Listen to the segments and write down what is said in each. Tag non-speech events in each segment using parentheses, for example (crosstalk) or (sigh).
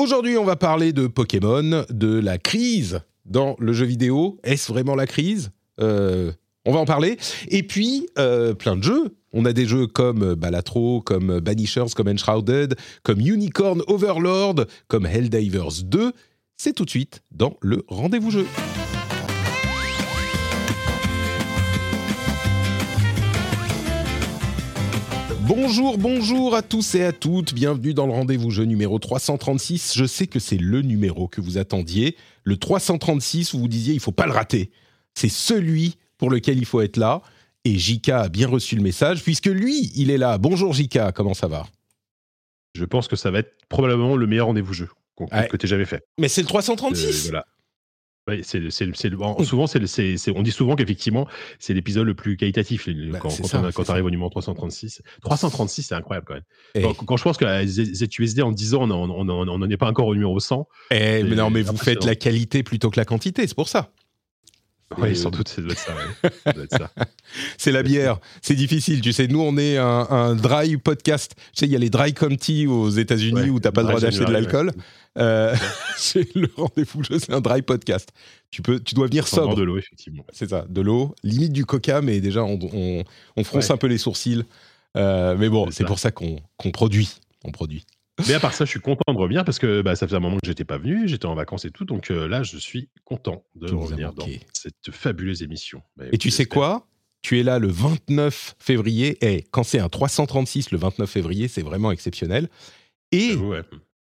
Aujourd'hui, on va parler de Pokémon, de la crise dans le jeu vidéo. Est-ce vraiment la crise? Euh, On va en parler. Et puis, euh, plein de jeux. On a des jeux comme Balatro, comme Banishers, comme Enshrouded, comme Unicorn Overlord, comme Helldivers 2. C'est tout de suite dans le rendez-vous jeu. Bonjour, bonjour à tous et à toutes. Bienvenue dans le rendez-vous jeu numéro 336. Je sais que c'est le numéro que vous attendiez. Le 336, vous vous disiez, il faut pas le rater. C'est celui pour lequel il faut être là. Et Jika a bien reçu le message, puisque lui, il est là. Bonjour Jika, comment ça va? Je pense que ça va être probablement le meilleur rendez-vous jeu que tu jamais fait. Mais c'est le 336 Euh, voilà. Ouais, c'est, le- c'est, bon, souvent, c'est, le- c'est- c'est- on dit souvent qu'effectivement, c'est l'épisode le plus qualitatif Bah, quand, c'est quand, ça, on quand arrive au numéro 336. 336, c'est incroyable quand même. Quand, quand je pense qu'à Z- ZUSD en 10 ans, on n'en est pas encore au numéro 100. eh, mais non, mais vous faites la qualité plutôt que la quantité, c'est pour ça. Oui, Euh, sans doute, (laughs) ça doit être ça. ouais. C'est la bière, c'est difficile. Tu sais, nous, on est un, un dry podcast. Tu sais, il y a les dry county aux États-Unis Ouais, où t'as pas le droit d'acheter de l'alcool. Euh, (laughs) c'est le rendez-vous c'est un dry podcast. Tu peux, tu dois venir sobre. de l'eau, effectivement. C'est ça, de l'eau, limite du coca, mais déjà on, on, on fronce Ouais. un peu les sourcils. Euh, mais bon, C'est pour ça qu'on qu'on produit. On produit. Mais à part ça, je suis content de revenir parce que bah, ça faisait un moment que j'étais pas venu, j'étais en vacances et tout, donc euh, là, je suis content de revenir dans manqué. cette fabuleuse émission. Bah, Et tu sais j'espère. quoi? Tu es là le 29 février. Et quand c'est un 336 le 29 février, c'est vraiment exceptionnel. Et ouais.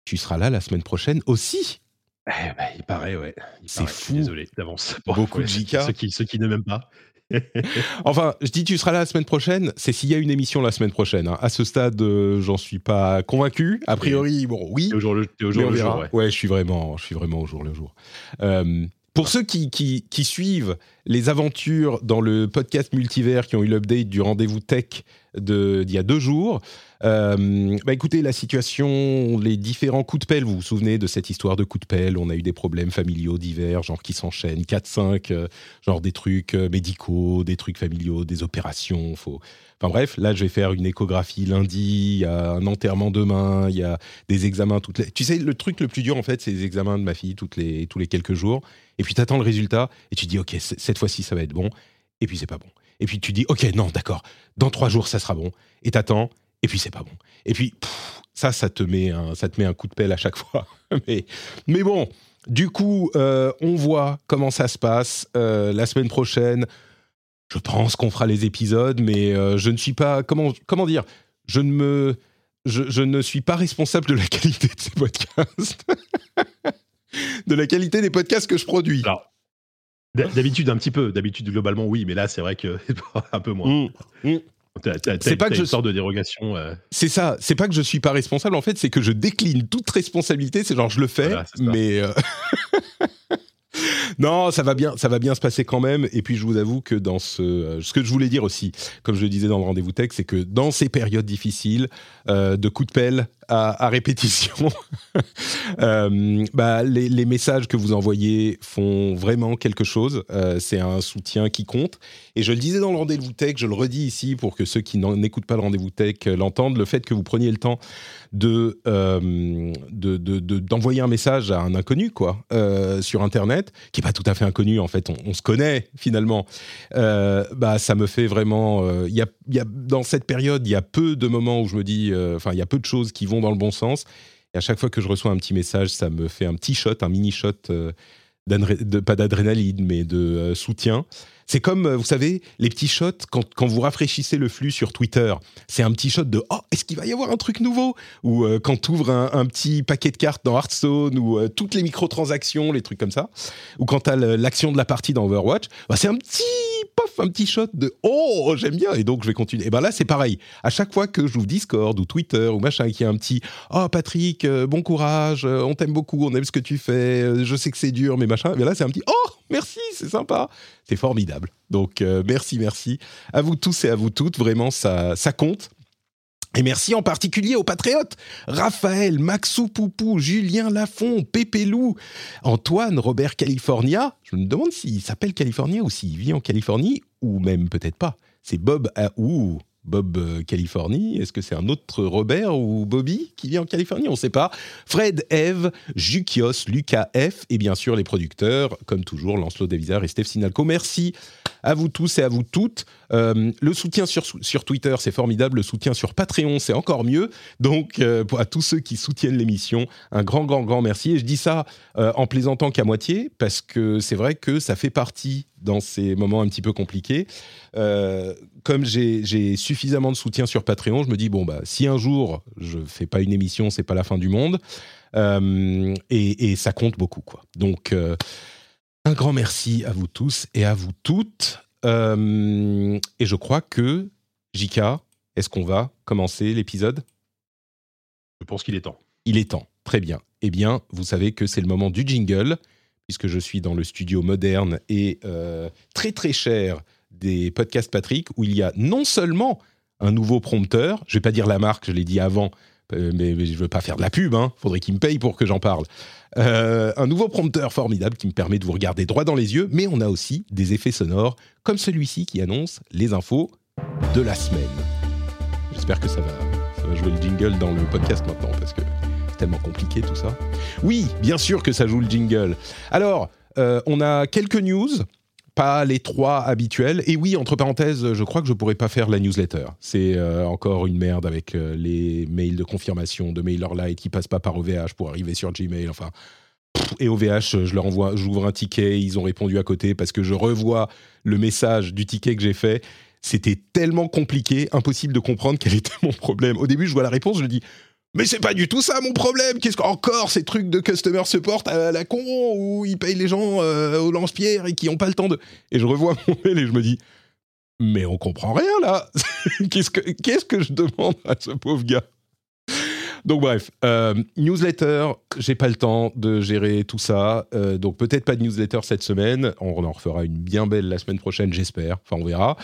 tu seras là la semaine prochaine aussi. Eh ben, il paraît, ouais. Il C'est paraît, je suis fou. Désolé d'avance. Beaucoup de JK. Ceux qui, ceux qui ne m'aiment pas. (laughs) Enfin, je dis tu seras là la semaine prochaine. C'est s'il y a une émission la semaine prochaine. hein. À ce stade, euh, j'en suis pas convaincu. A priori, bon, oui. Au jour le, au jour, le jour, ouais. je suis vraiment, je suis vraiment au jour le jour. Euh, pour ceux qui, qui, qui suivent les aventures dans le podcast multivers qui ont eu l'update du rendez-vous tech d'il y a deux jours, euh, bah écoutez, la situation, les différents coups de pelle, vous vous souvenez de cette histoire de coups de pelle? On a eu des problèmes familiaux divers, genre qui s'enchaînent, 4-5, euh, genre des trucs euh, médicaux, des trucs familiaux, des opérations. Faut... Enfin bref, là je vais faire une échographie lundi, il y a un enterrement demain, il y a des examens toutes. Tu sais, le truc le plus dur en fait, c'est les examens de ma fille toutes les, tous les quelques jours. Et puis tu attends le résultat et tu dis, ok, cette fois-ci ça va être bon. Et puis c'est pas bon. Et puis tu dis, ok, non, d'accord, dans trois jours ça sera bon. Et t'attends, et puis c'est pas bon. Et puis pff, ça, ça te, met un, ça te met un coup de pelle à chaque (laughs) fois. mais, mais bon, du coup, euh, on voit comment ça se passe euh, la semaine prochaine. Je pense qu'on fera les épisodes, mais euh, je ne suis pas. Comment, comment dire je ne, me, je, je ne suis pas responsable de la (laughs) qualité de ces podcasts. (laughs) de la qualité des podcasts que je produis. Alors, D'habitude, un petit peu. D'habitude, globalement, oui, mais là, c'est vrai que un peu moins. Mm, mm. C'est pas que je- une sorte de dérogation. euh, C'est ça, c'est pas que je suis pas responsable, en fait, c'est que je décline toute responsabilité, c'est genre je le fais, Voilà, mais... euh, (laughs) non, ça va bien, ça va bien se passer quand même. Et puis je vous avoue que dans ce, euh, ce que je voulais dire aussi, comme je le disais dans le rendez-vous tech, c'est que dans ces périodes difficiles, euh, de coups de pelle à, répétition, (laughs) euh, bah, les, messages que vous envoyez font vraiment quelque chose. C'est un soutien qui compte. Et je le disais dans le rendez-vous tech, je le redis ici pour que ceux qui n'écoutent pas le rendez-vous tech l'entendent, le fait que vous preniez le temps de euh, de- de- de- d'envoyer un message à un inconnu quoi sur internet qui est tout à fait inconnu en fait on, se connaît finalement euh, bah ça me fait vraiment euh, y, a, y a dans cette période il y a peu de moments où je me dis euh, enfin il y a peu de choses qui vont dans le bon sens et à chaque fois que je reçois un petit message ça me fait un petit shot un mini shot euh, pas d'adrénaline, mais de soutien. C'est comme, euh, vous savez, les petits shots quand, quand vous rafraîchissez le flux sur Twitter. C'est un petit shot de Oh, est-ce qu'il va y avoir un truc nouveau? Ou euh, quand tu ouvres un, petit paquet de cartes dans Hearthstone, ou euh, toutes les microtransactions, les trucs comme ça. Ou quand tu as l'action de la partie dans Overwatch. Bah, c'est un petit pof, un petit shot de Oh, j'aime bien, et donc je vais continuer. Et ben là, c'est pareil. À chaque fois que j'ouvre Discord ou Twitter ou machin, qui a un petit Oh, Patrick, bon courage, on t'aime beaucoup, on aime ce que tu fais, je sais que c'est dur, mais machin. Mais là, c'est un petit Oh, merci, c'est sympa. C'est formidable. Donc, euh, merci, merci à vous tous et à vous toutes. Vraiment, ça, ça compte. Et merci en particulier aux patriotes Raphaël, Maxou Poupou, Julien Lafont, Pépé Lou, Antoine, Robert California. Je me demande s'il s'appelle California ou s'il vit en Californie, ou même peut-être pas. C'est Bob. À, ouh, Bob euh, Californie Est-ce que c'est un autre Robert ou Bobby qui vit en Californie? On ne sait pas. Fred, Eve, Jukios, Lucas F et bien sûr les producteurs, comme toujours, Lancelot Davizard et Steph Sinalco. Merci à vous tous et à vous toutes. Euh, le soutien sur, sur Twitter, c'est formidable. Le soutien sur Patreon, c'est encore mieux. Donc, euh, à tous ceux qui soutiennent l'émission, un grand, grand, grand merci. Et je dis ça en plaisantant qu'à moitié, parce que c'est vrai que ça fait partie dans ces moments un petit peu compliqués. Comme j'ai suffisamment de soutien sur Patreon, je me dis bon bah si un jour je fais pas une émission, c'est pas la fin du monde. Euh, et, ça compte beaucoup quoi. Donc euh, un grand merci à vous tous et à vous toutes. et je crois que Jika, est-ce qu'on va commencer l'épisode? Je pense qu'il est temps. Il est temps. Très bien. Eh bien, vous savez que c'est le moment du jingle puisque je suis dans le studio moderne et euh, très très cher des podcasts Patrick, où il y a non seulement un nouveau prompteur, je vais pas dire la marque, je l'ai dit avant, euh, mais, je veux pas faire de la pub, hein, faudrait qu'il me paye pour que j'en parle. Euh, un nouveau prompteur formidable qui me permet de vous regarder droit dans les yeux, mais on a aussi des effets sonores comme celui-ci qui annonce les infos de la semaine. J'espère que ça va, jouer le jingle dans le podcast maintenant parce que tellement compliqué tout ça. Oui, bien sûr que ça joue le jingle. Alors, euh, on a quelques news, pas les trois habituels. Et oui, entre parenthèses, je crois que je pourrais pas faire la newsletter. C'est euh, encore une merde avec euh, les mails de confirmation de MailerLite qui passent pas par OVH pour arriver sur Gmail. Enfin. Et OVH, je leur envoie, j'ouvre un ticket, ils ont répondu à côté parce que je revois le message du ticket que j'ai fait c'était tellement compliqué, impossible de comprendre quel était mon problème. Au début, je vois la réponse, je dis mais c'est pas du tout ça mon problème. Qu'est-ce qu'encore ces trucs de customer support à la con où ils payent les gens euh, au lance-pierre et qui ont pas le temps de. Et je revois mon mail et je me dis, mais on comprend rien là. (laughs) qu'est-ce que qu'est-ce que je demande à ce pauvre gars? Donc bref, euh, newsletter, j'ai pas le temps de gérer tout ça, euh, donc peut-être pas de newsletter cette semaine. On en refera une bien belle la semaine prochaine, j'espère. Enfin, on verra.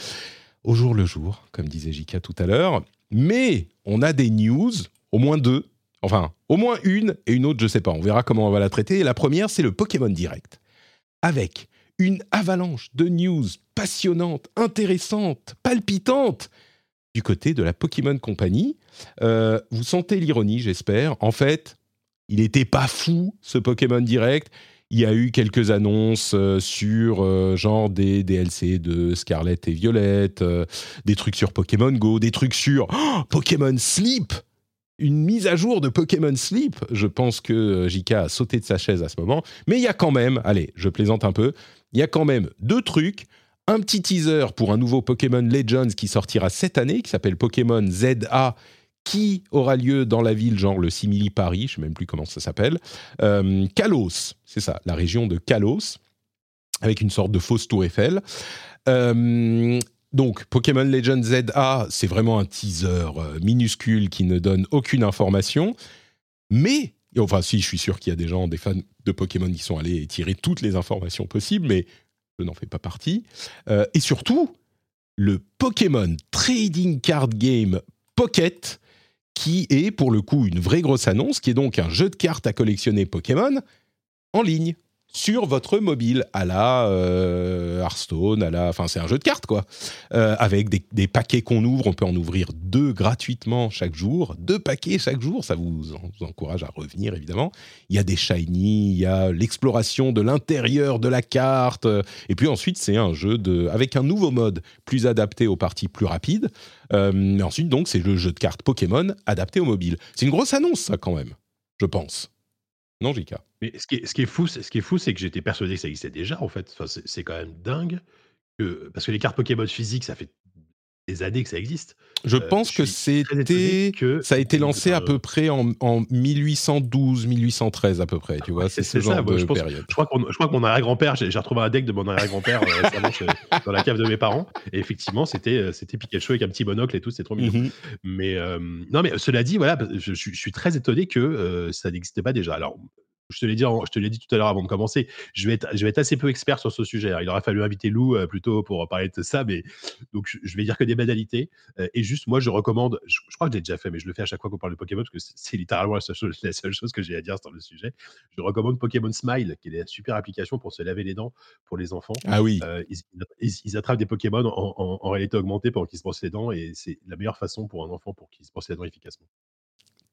Au jour le jour, comme disait Jika tout à l'heure. Mais on a des news au moins deux, enfin, au moins une et une autre, je sais pas. On verra comment on va la traiter. la première, c'est le Pokémon Direct. Avec une avalanche de news passionnantes, intéressantes, palpitantes du côté de la Pokémon Company. Euh, vous sentez l'ironie, j'espère. En fait, il n'était pas fou, ce Pokémon Direct. Il y a eu quelques annonces euh, sur euh, genre des DLC de Scarlet et Violette, des trucs sur Pokémon Go, des trucs sur oh, Pokémon Sleep une mise à jour de Pokémon Sleep. Je pense que euh, JK a sauté de sa chaise à ce moment. Mais il y a quand même, allez, je plaisante un peu, il y a quand même deux trucs. Un petit teaser pour un nouveau Pokémon Legends qui sortira cette année, qui s'appelle Pokémon ZA, qui aura lieu dans la ville, genre le Simili Paris, je ne sais même plus comment ça s'appelle. Euh, Kalos, c'est ça, la région de Kalos, avec une sorte de fausse tour Eiffel. Euh, donc, Pokémon Legends ZA, c'est vraiment un teaser euh, minuscule qui ne donne aucune information. Mais, enfin, si, je suis sûr qu'il y a des gens, des fans de Pokémon qui sont allés tirer toutes les informations possibles, mais je n'en fais pas partie. Euh, et surtout, le Pokémon Trading Card Game Pocket, qui est pour le coup une vraie grosse annonce, qui est donc un jeu de cartes à collectionner Pokémon en ligne sur votre mobile à la euh, Hearthstone, à la, enfin c'est un jeu de cartes quoi, euh, avec des, paquets qu'on ouvre, on peut en ouvrir deux gratuitement chaque jour, deux paquets chaque jour, ça vous, encourage à revenir évidemment. Il y a des shiny, il y a l'exploration de l'intérieur de la carte, et puis ensuite c'est un jeu de, avec un nouveau mode plus adapté aux parties plus rapides. Euh, ensuite donc c'est le jeu de cartes Pokémon adapté au mobile. C'est une grosse annonce ça quand même, je pense. Non, JK. Mais ce qui est, fou, c'est ce qui est fou, c'est que j'étais persuadé que ça existait déjà en fait. Enfin, c'est c'est quand même dingue que parce que les cartes Pokémon physiques, ça fait des années que ça existe. Je Euh, pense je que c'était. que Ça a été lancé à peu près en, en 1812, 1813 à peu près, tu vois, c'est c'est- ce c'est ça, de je pense- période. Je crois, qu'on- je crois que mon arrière-grand-père, j'ai retrouvé un deck de mon arrière-grand-père euh, récemment chez- dans la cave de mes parents. Et effectivement, c'était euh, c'était Pikachu avec un petit monocle et tout, c'était trop mignon. Mhm. Mais euh, non, mais cela dit, voilà, je, je- suis très étonné que ça n'existait pas déjà. Alors, je te l'ai dit, en- je te l'ai dit tout à l'heure avant de commencer. Je vais être, je vais être assez peu expert sur ce sujet. hein. Il aurait fallu inviter Lou euh, plutôt pour parler de ça, mais donc je, je vais dire que des banalités. Euh, et juste, moi, je recommande. Je, je crois que je l'ai déjà fait, mais je le fais à chaque fois qu'on parle de Pokémon parce que c'est- littéralement la seule, chose, la seule chose que j'ai à dire sur le sujet. Je recommande Pokémon Smile, qui est une super application pour se laver les dents pour les enfants. Ah oui, Euh, ils, ils- ils attrapent des Pokémon en, en- en réalité augmentée pendant qu'ils se brossent les dents et c'est la meilleure façon pour un enfant pour qu'il se brosse les dents efficacement.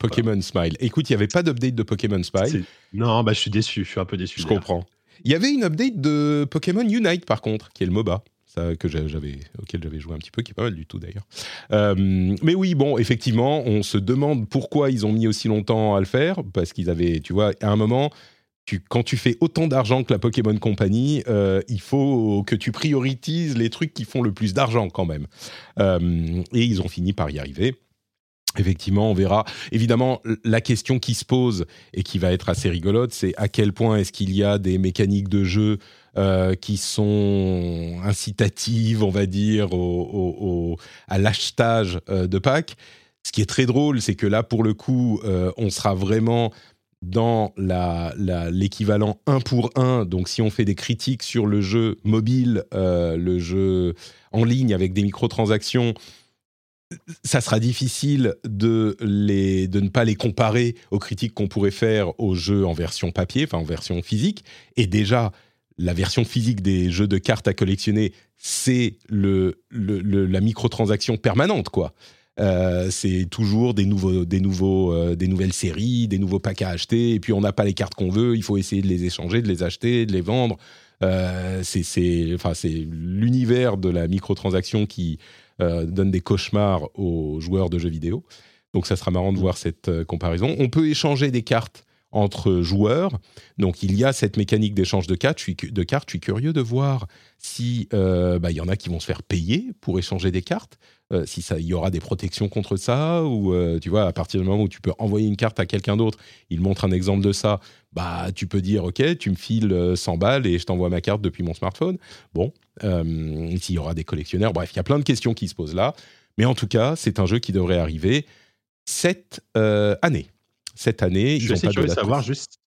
Pokémon Smile. Écoute, il n'y avait pas d'update de Pokémon Smile. Non, bah, je suis déçu, je suis un peu déçu. Je comprends. Il y avait une update de Pokémon Unite par contre, qui est le MOBA. Ça, que j'a- j'avais, auquel j'avais joué un petit peu, qui est pas mal du tout d'ailleurs. Euh, mais oui, bon, effectivement, on se demande pourquoi ils ont mis aussi longtemps à le faire, parce qu'ils avaient, tu vois, à un moment, tu, quand tu fais autant d'argent que la Pokémon Company, euh, il faut que tu priorises les trucs qui font le plus d'argent quand même. Euh, et ils ont fini par y arriver. Effectivement, on verra. Évidemment, la question qui se pose et qui va être assez rigolote, c'est à quel point est-ce qu'il y a des mécaniques de jeu euh, qui sont incitatives, on va dire, au, à l'achetage euh, de packs. Ce qui est très drôle, c'est que là, pour le coup, euh, on sera vraiment dans la- la- l'équivalent 1 pour 1. Donc, si on fait des critiques sur le jeu mobile, le jeu en ligne avec des microtransactions, ça sera difficile de, les, de ne pas les comparer aux critiques qu'on pourrait faire aux jeux en version papier, enfin en version physique. Et déjà, la version physique des jeux de cartes à collectionner, c'est le, la microtransaction permanente, quoi. Euh, c'est toujours des, nouveaux, des, nouveaux, euh, des nouvelles séries, des nouveaux packs à acheter, et puis on n'a pas les cartes qu'on veut, il faut essayer de les échanger, de les acheter, de les vendre. Euh, c'est l'univers de la microtransaction qui donne des cauchemars aux joueurs de jeux vidéo. Donc ça sera marrant de voir cette euh, comparaison. On peut échanger des cartes entre joueurs. Donc il y a cette mécanique d'échange de cartes. Je suis, cu- de cartes. Je suis curieux de voir si euh, bah, il y en a qui vont se faire payer pour échanger des cartes. Euh, si ça, il y aura des protections contre ça ou euh, tu vois à partir du moment où tu peux envoyer une carte à quelqu'un d'autre, il montre un exemple de ça. Bah tu peux dire ok, tu me files euh, 100 balles et je t'envoie ma carte depuis mon smartphone. Bon, euh, s'il y aura des collectionneurs. Bref, il y a plein de questions qui se posent là. Mais en tout cas, c'est un jeu qui devrait arriver cette euh, année. Cette année, Je ils suis assez pas de savoir juste.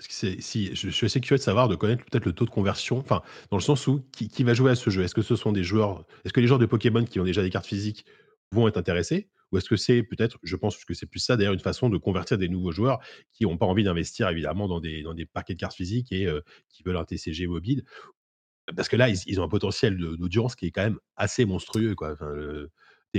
Si, je suis assez curieux de savoir, de connaître peut-être le taux de conversion, enfin, dans le sens où qui, qui va jouer à ce jeu? Est-ce que ce sont des joueurs, est-ce que les joueurs de Pokémon qui ont déjà des cartes physiques vont être intéressés? Ou est-ce que c'est peut-être, je pense que c'est plus ça d'ailleurs, une façon de convertir des nouveaux joueurs qui n'ont pas envie d'investir évidemment dans des, dans des paquets de cartes physiques et euh, qui veulent un TCG mobile? Parce que là, ils, ils ont un potentiel d'audience qui est quand même assez monstrueux. Quoi. Enfin, le-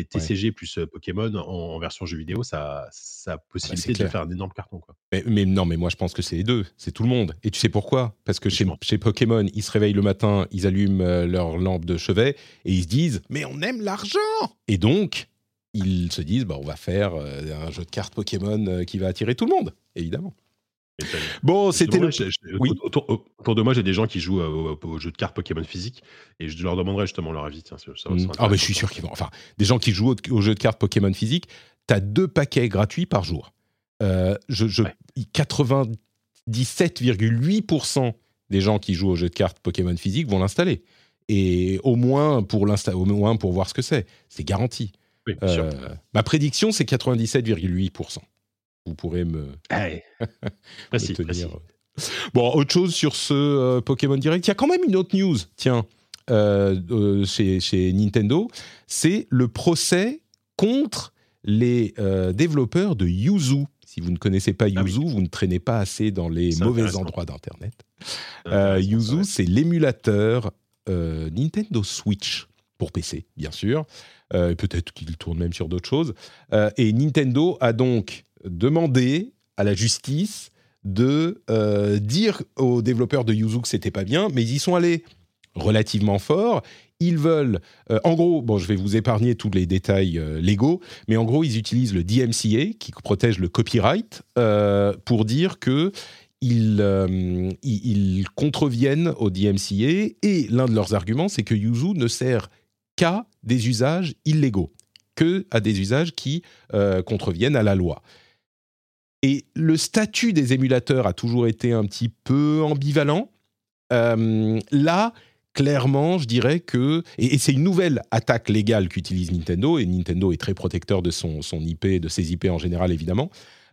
TCG plus euh, Pokémon en, en version jeu vidéo, ça, ça a possibilité de faire un énorme carton. Quoi. Mais, mais non, mais moi je pense que c'est les deux, c'est tout le monde. Et tu sais pourquoi? Parce que chez, Pokémon, ils se réveillent le matin, ils allument euh, leur lampe de chevet et ils se disent Mais on aime l'argent Et donc, ils se disent bah, On va faire euh, un jeu de cartes Pokémon qui va attirer tout le monde, évidemment. Bon, c'était le. Oui. autour, autour de moi, j'ai des gens qui jouent euh, au, au jeu de cartes Pokémon physique et je leur demanderai justement leur avis. Tiens, ça- ça- ça Mm. Ah, mais je suis sûr qu'ils vont. Enfin, des gens qui jouent au, au jeu de cartes Pokémon physique, tu as deux paquets gratuits par jour. Euh, je, je- Ouais. 97,8% des gens qui jouent au jeu de cartes Pokémon physique vont l'installer. Et au moins pour au moins pour voir ce que c'est. C'est garanti. Oui. Euh, ma prédiction, c'est 97,8%. Vous pourrez me, Allez. (laughs) me Précis, tenir. Bon, autre chose sur ce euh, Pokémon Direct. Il y a quand même une autre news, tiens, euh, euh, chez, chez Nintendo. C'est le procès contre les développeurs de Yuzu. Si vous ne connaissez pas Ah oui. Yuzu, vous ne traînez pas assez dans les mauvais endroits d'Internet. Yuzu, c'est l'émulateur Nintendo Switch pour PC, bien sûr. Euh, Peut-être qu'il tourne même sur d'autres choses. Euh, et Nintendo a donc demandé à la justice de euh, dire aux développeurs de Yuzu que c'était pas bien, mais ils y sont allés relativement fort. Ils veulent, euh, en gros, bon, je vais vous épargner tous les détails euh, légaux, mais en gros, ils utilisent le DMCA qui protège le copyright pour dire que ils, ils, contreviennent au DMCA et l'un de leurs arguments, c'est que Yuzu ne sert qu'à des usages illégaux, que à des usages qui contreviennent à la loi. Et le statut des émulateurs a toujours été un petit peu ambivalent. là, clairement, je dirais que, et, c'est une nouvelle attaque légale qu'utilise Nintendo, et Nintendo est très protecteur de son, son IP, de ses IP en général évidemment.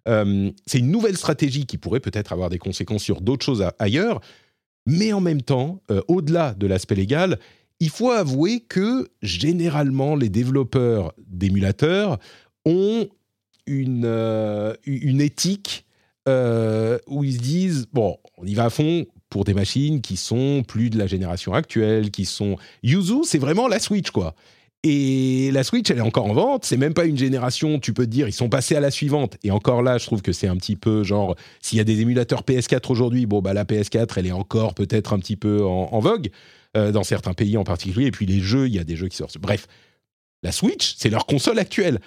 Euh, c'est une nouvelle stratégie qui pourrait peut-être avoir des conséquences sur d'autres choses ailleurs, mais en même temps, euh, au-delà de l'aspect légal, il faut avouer que généralement les développeurs d'émulateurs ont une, euh, une éthique où ils se disent bon, on y va à fond, pour des machines qui sont plus de la génération actuelle, qui sont... Yuzu, c'est vraiment la Switch, quoi. Et la Switch, elle est encore en vente. C'est même pas une génération, tu peux te dire, ils sont passés à la suivante. Et encore là, je trouve que c'est un petit peu genre, s'il y a des émulateurs PS4 aujourd'hui, bon, bah la PS4, elle est encore peut-être un petit peu en, vogue, euh, dans certains pays en particulier. Et puis les jeux, il y a des jeux qui sortent. Bref, la Switch, c'est leur console actuelle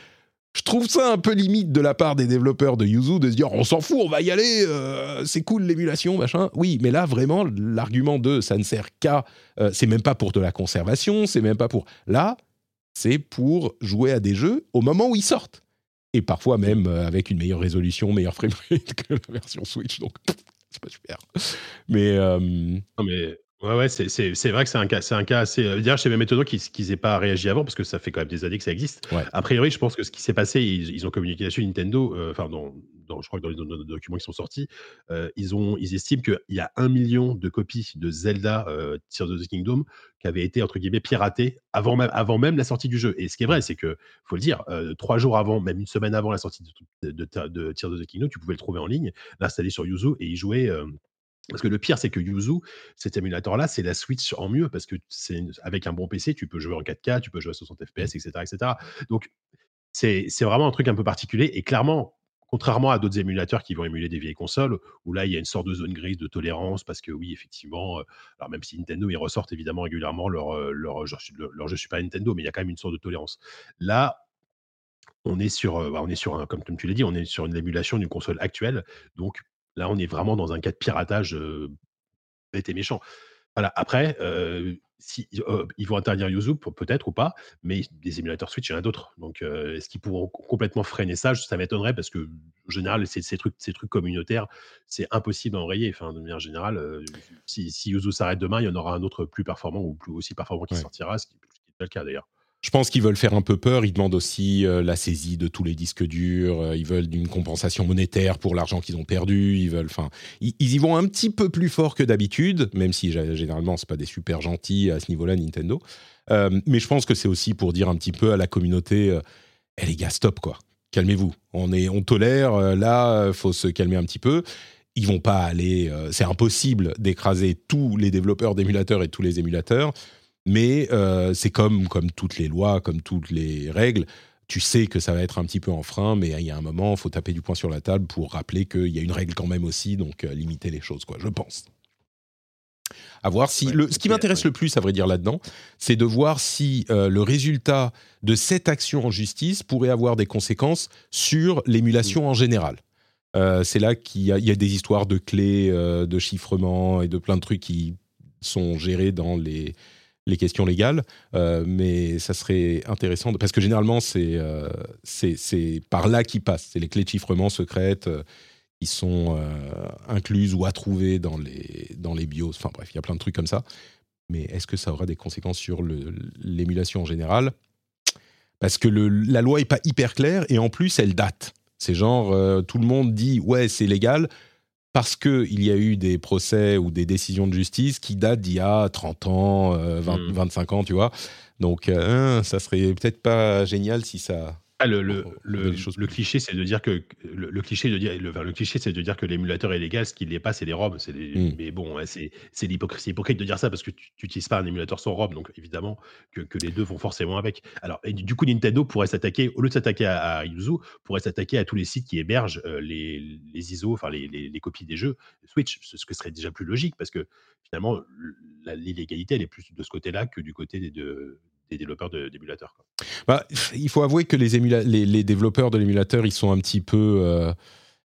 je trouve ça un peu limite de la part des développeurs de Yuzu de se dire on s'en fout, on va y aller, euh, c'est cool l'émulation, machin. Oui, mais là vraiment l'argument de ça ne sert qu'à, euh, c'est même pas pour de la conservation, c'est même pas pour. Là, c'est pour jouer à des jeux au moment où ils sortent. Et parfois même euh, avec une meilleure résolution, meilleure framerate (laughs) que la version Switch. Donc (laughs) c'est pas super. Non, mais Ouais, ouais, c'est c'est vrai que c'est un cas c'est un cas assez, euh, d'ailleurs, je même étonné qu'ils qu'ils aient pas réagi avant parce que ça fait quand même des années que ça existe. A priori, je pense que ce qui s'est passé, ils ils ont communiqué là-dessus, Nintendo, euh, enfin dans dans je crois que dans les documents qui sont sortis, euh, ils ont ils estiment qu'il y a un million de copies de Zelda, Tears of the Kingdom qui avaient été entre guillemets «piratées» avant même avant même la sortie du jeu et ce qui est vrai, c'est que, faut le dire, trois jours avant, même une semaine avant la sortie de de de Tears of the Kingdom, tu pouvais le trouver en ligne, l'installer sur Yuzu et y jouer, parce que le pire, c'est que Yuzu, cet émulateur-là, c'est la Switch en mieux, parce que c'est avec un bon PC, tu peux jouer en 4K, tu peux jouer à 60 FPS, etc., etc. Donc, c'est vraiment un truc un peu particulier. Et clairement, contrairement à d'autres émulateurs qui vont émuler des vieilles consoles, où là, il y a une sorte de zone grise de tolérance, parce que oui, effectivement, euh, alors même si Nintendo, ils ressortent évidemment régulièrement leur, euh, leur, leur, jeu Super Nintendo, mais il y a quand même une sorte de tolérance. Là, on est sur, euh, bah, on est sur un, comme tu l'as dit, on est sur une émulation d'une console actuelle. Donc, Là, on est vraiment dans un cas de piratage bête et méchant. Voilà. Après, si, ils vont interdire Yuzu, peut-être ou pas, mais des émulateurs Switch, il y en a d'autres. Donc, est-ce qu'ils pourront complètement freiner ça? Ça m'étonnerait parce que, en général, ces, ces, trucs, ces trucs communautaires, c'est impossible à enrayer. Enfin, de manière générale, si, si Yuzu s'arrête demain, il y en aura un autre plus performant ou plus aussi performant qui sortira, ce qui n'est pas le cas d'ailleurs. Je pense qu'ils veulent faire un peu peur. Ils demandent aussi euh, la saisie de tous les disques durs. Euh, ils veulent une compensation monétaire pour l'argent qu'ils ont perdu. Ils veulent, enfin, ils, y vont un petit peu plus fort que d'habitude, même si généralement c'est pas des super gentils à ce niveau-là, Nintendo. Euh, mais je pense que c'est aussi pour dire un petit peu à la communauté, eh les gars, stop quoi, calmez-vous. On est, on tolère. là, faut se calmer un petit peu ils vont pas aller. c'est impossible d'écraser tous les développeurs d'émulateurs et tous les émulateurs. Mais euh, c'est comme, comme toutes les lois, comme toutes les règles. Tu sais que ça va être un petit peu en frein, mais il y a un moment, il faut taper du poing sur la table pour rappeler qu'il y a une règle quand même aussi, donc euh, limiter les choses, quoi, je pense. À voir si le, ce qui m'intéresse le plus, à vrai dire là-dedans, c'est de voir si euh, le résultat de cette action en justice pourrait avoir des conséquences sur l'émulation en général. c'est là qu'il y, y, a des histoires de clés, de chiffrement et de plein de trucs qui sont gérés dans les les questions légales, euh, mais ça serait intéressant, parce que généralement, euh, c'est c'est par là qu'ils passent. C'est les clés de chiffrement secrètes euh, qui sont incluses ou à trouver dans les, dans les BIOS. Enfin bref, il y a plein de trucs comme ça. Mais est-ce que ça aura des conséquences sur l'émulation en général? Parce que la loi n'est pas hyper claire et en plus, elle date. C'est genre, tout le monde dit, ouais, c'est légal parce qu'il y a eu des procès ou des décisions de justice qui datent d'il y a 30 ans, 25 euh, hmm. ans, tu vois. Donc, euh, ça serait peut-être pas génial si ça ah, le, le, le, le, cliché, c'est de dire que le, cliché de dire le, cliché, c'est de dire que l'émulateur est légal. Ce qui n'est pas, c'est les robes. C'est mmh. Mais bon, c'est c'est l'hypocrisie hypocrite de dire ça parce que tu n'utilises pas un émulateur sans robe. Donc évidemment que, que, les deux vont forcément avec. Alors et du coup, Nintendo pourrait s'attaquer au lieu de s'attaquer à, à Yuzu, pourrait s'attaquer à tous les sites qui hébergent euh, les, les ISO, enfin les, les, les, copies des jeux Switch, ce que serait déjà plus logique parce que finalement l'illégalité, elle est plus de ce côté-là que du côté des, de- des développeurs d'émulateurs. Bah, il faut avouer que les, émula- les, les développeurs de l'émulateur, ils sont un petit peu. euh,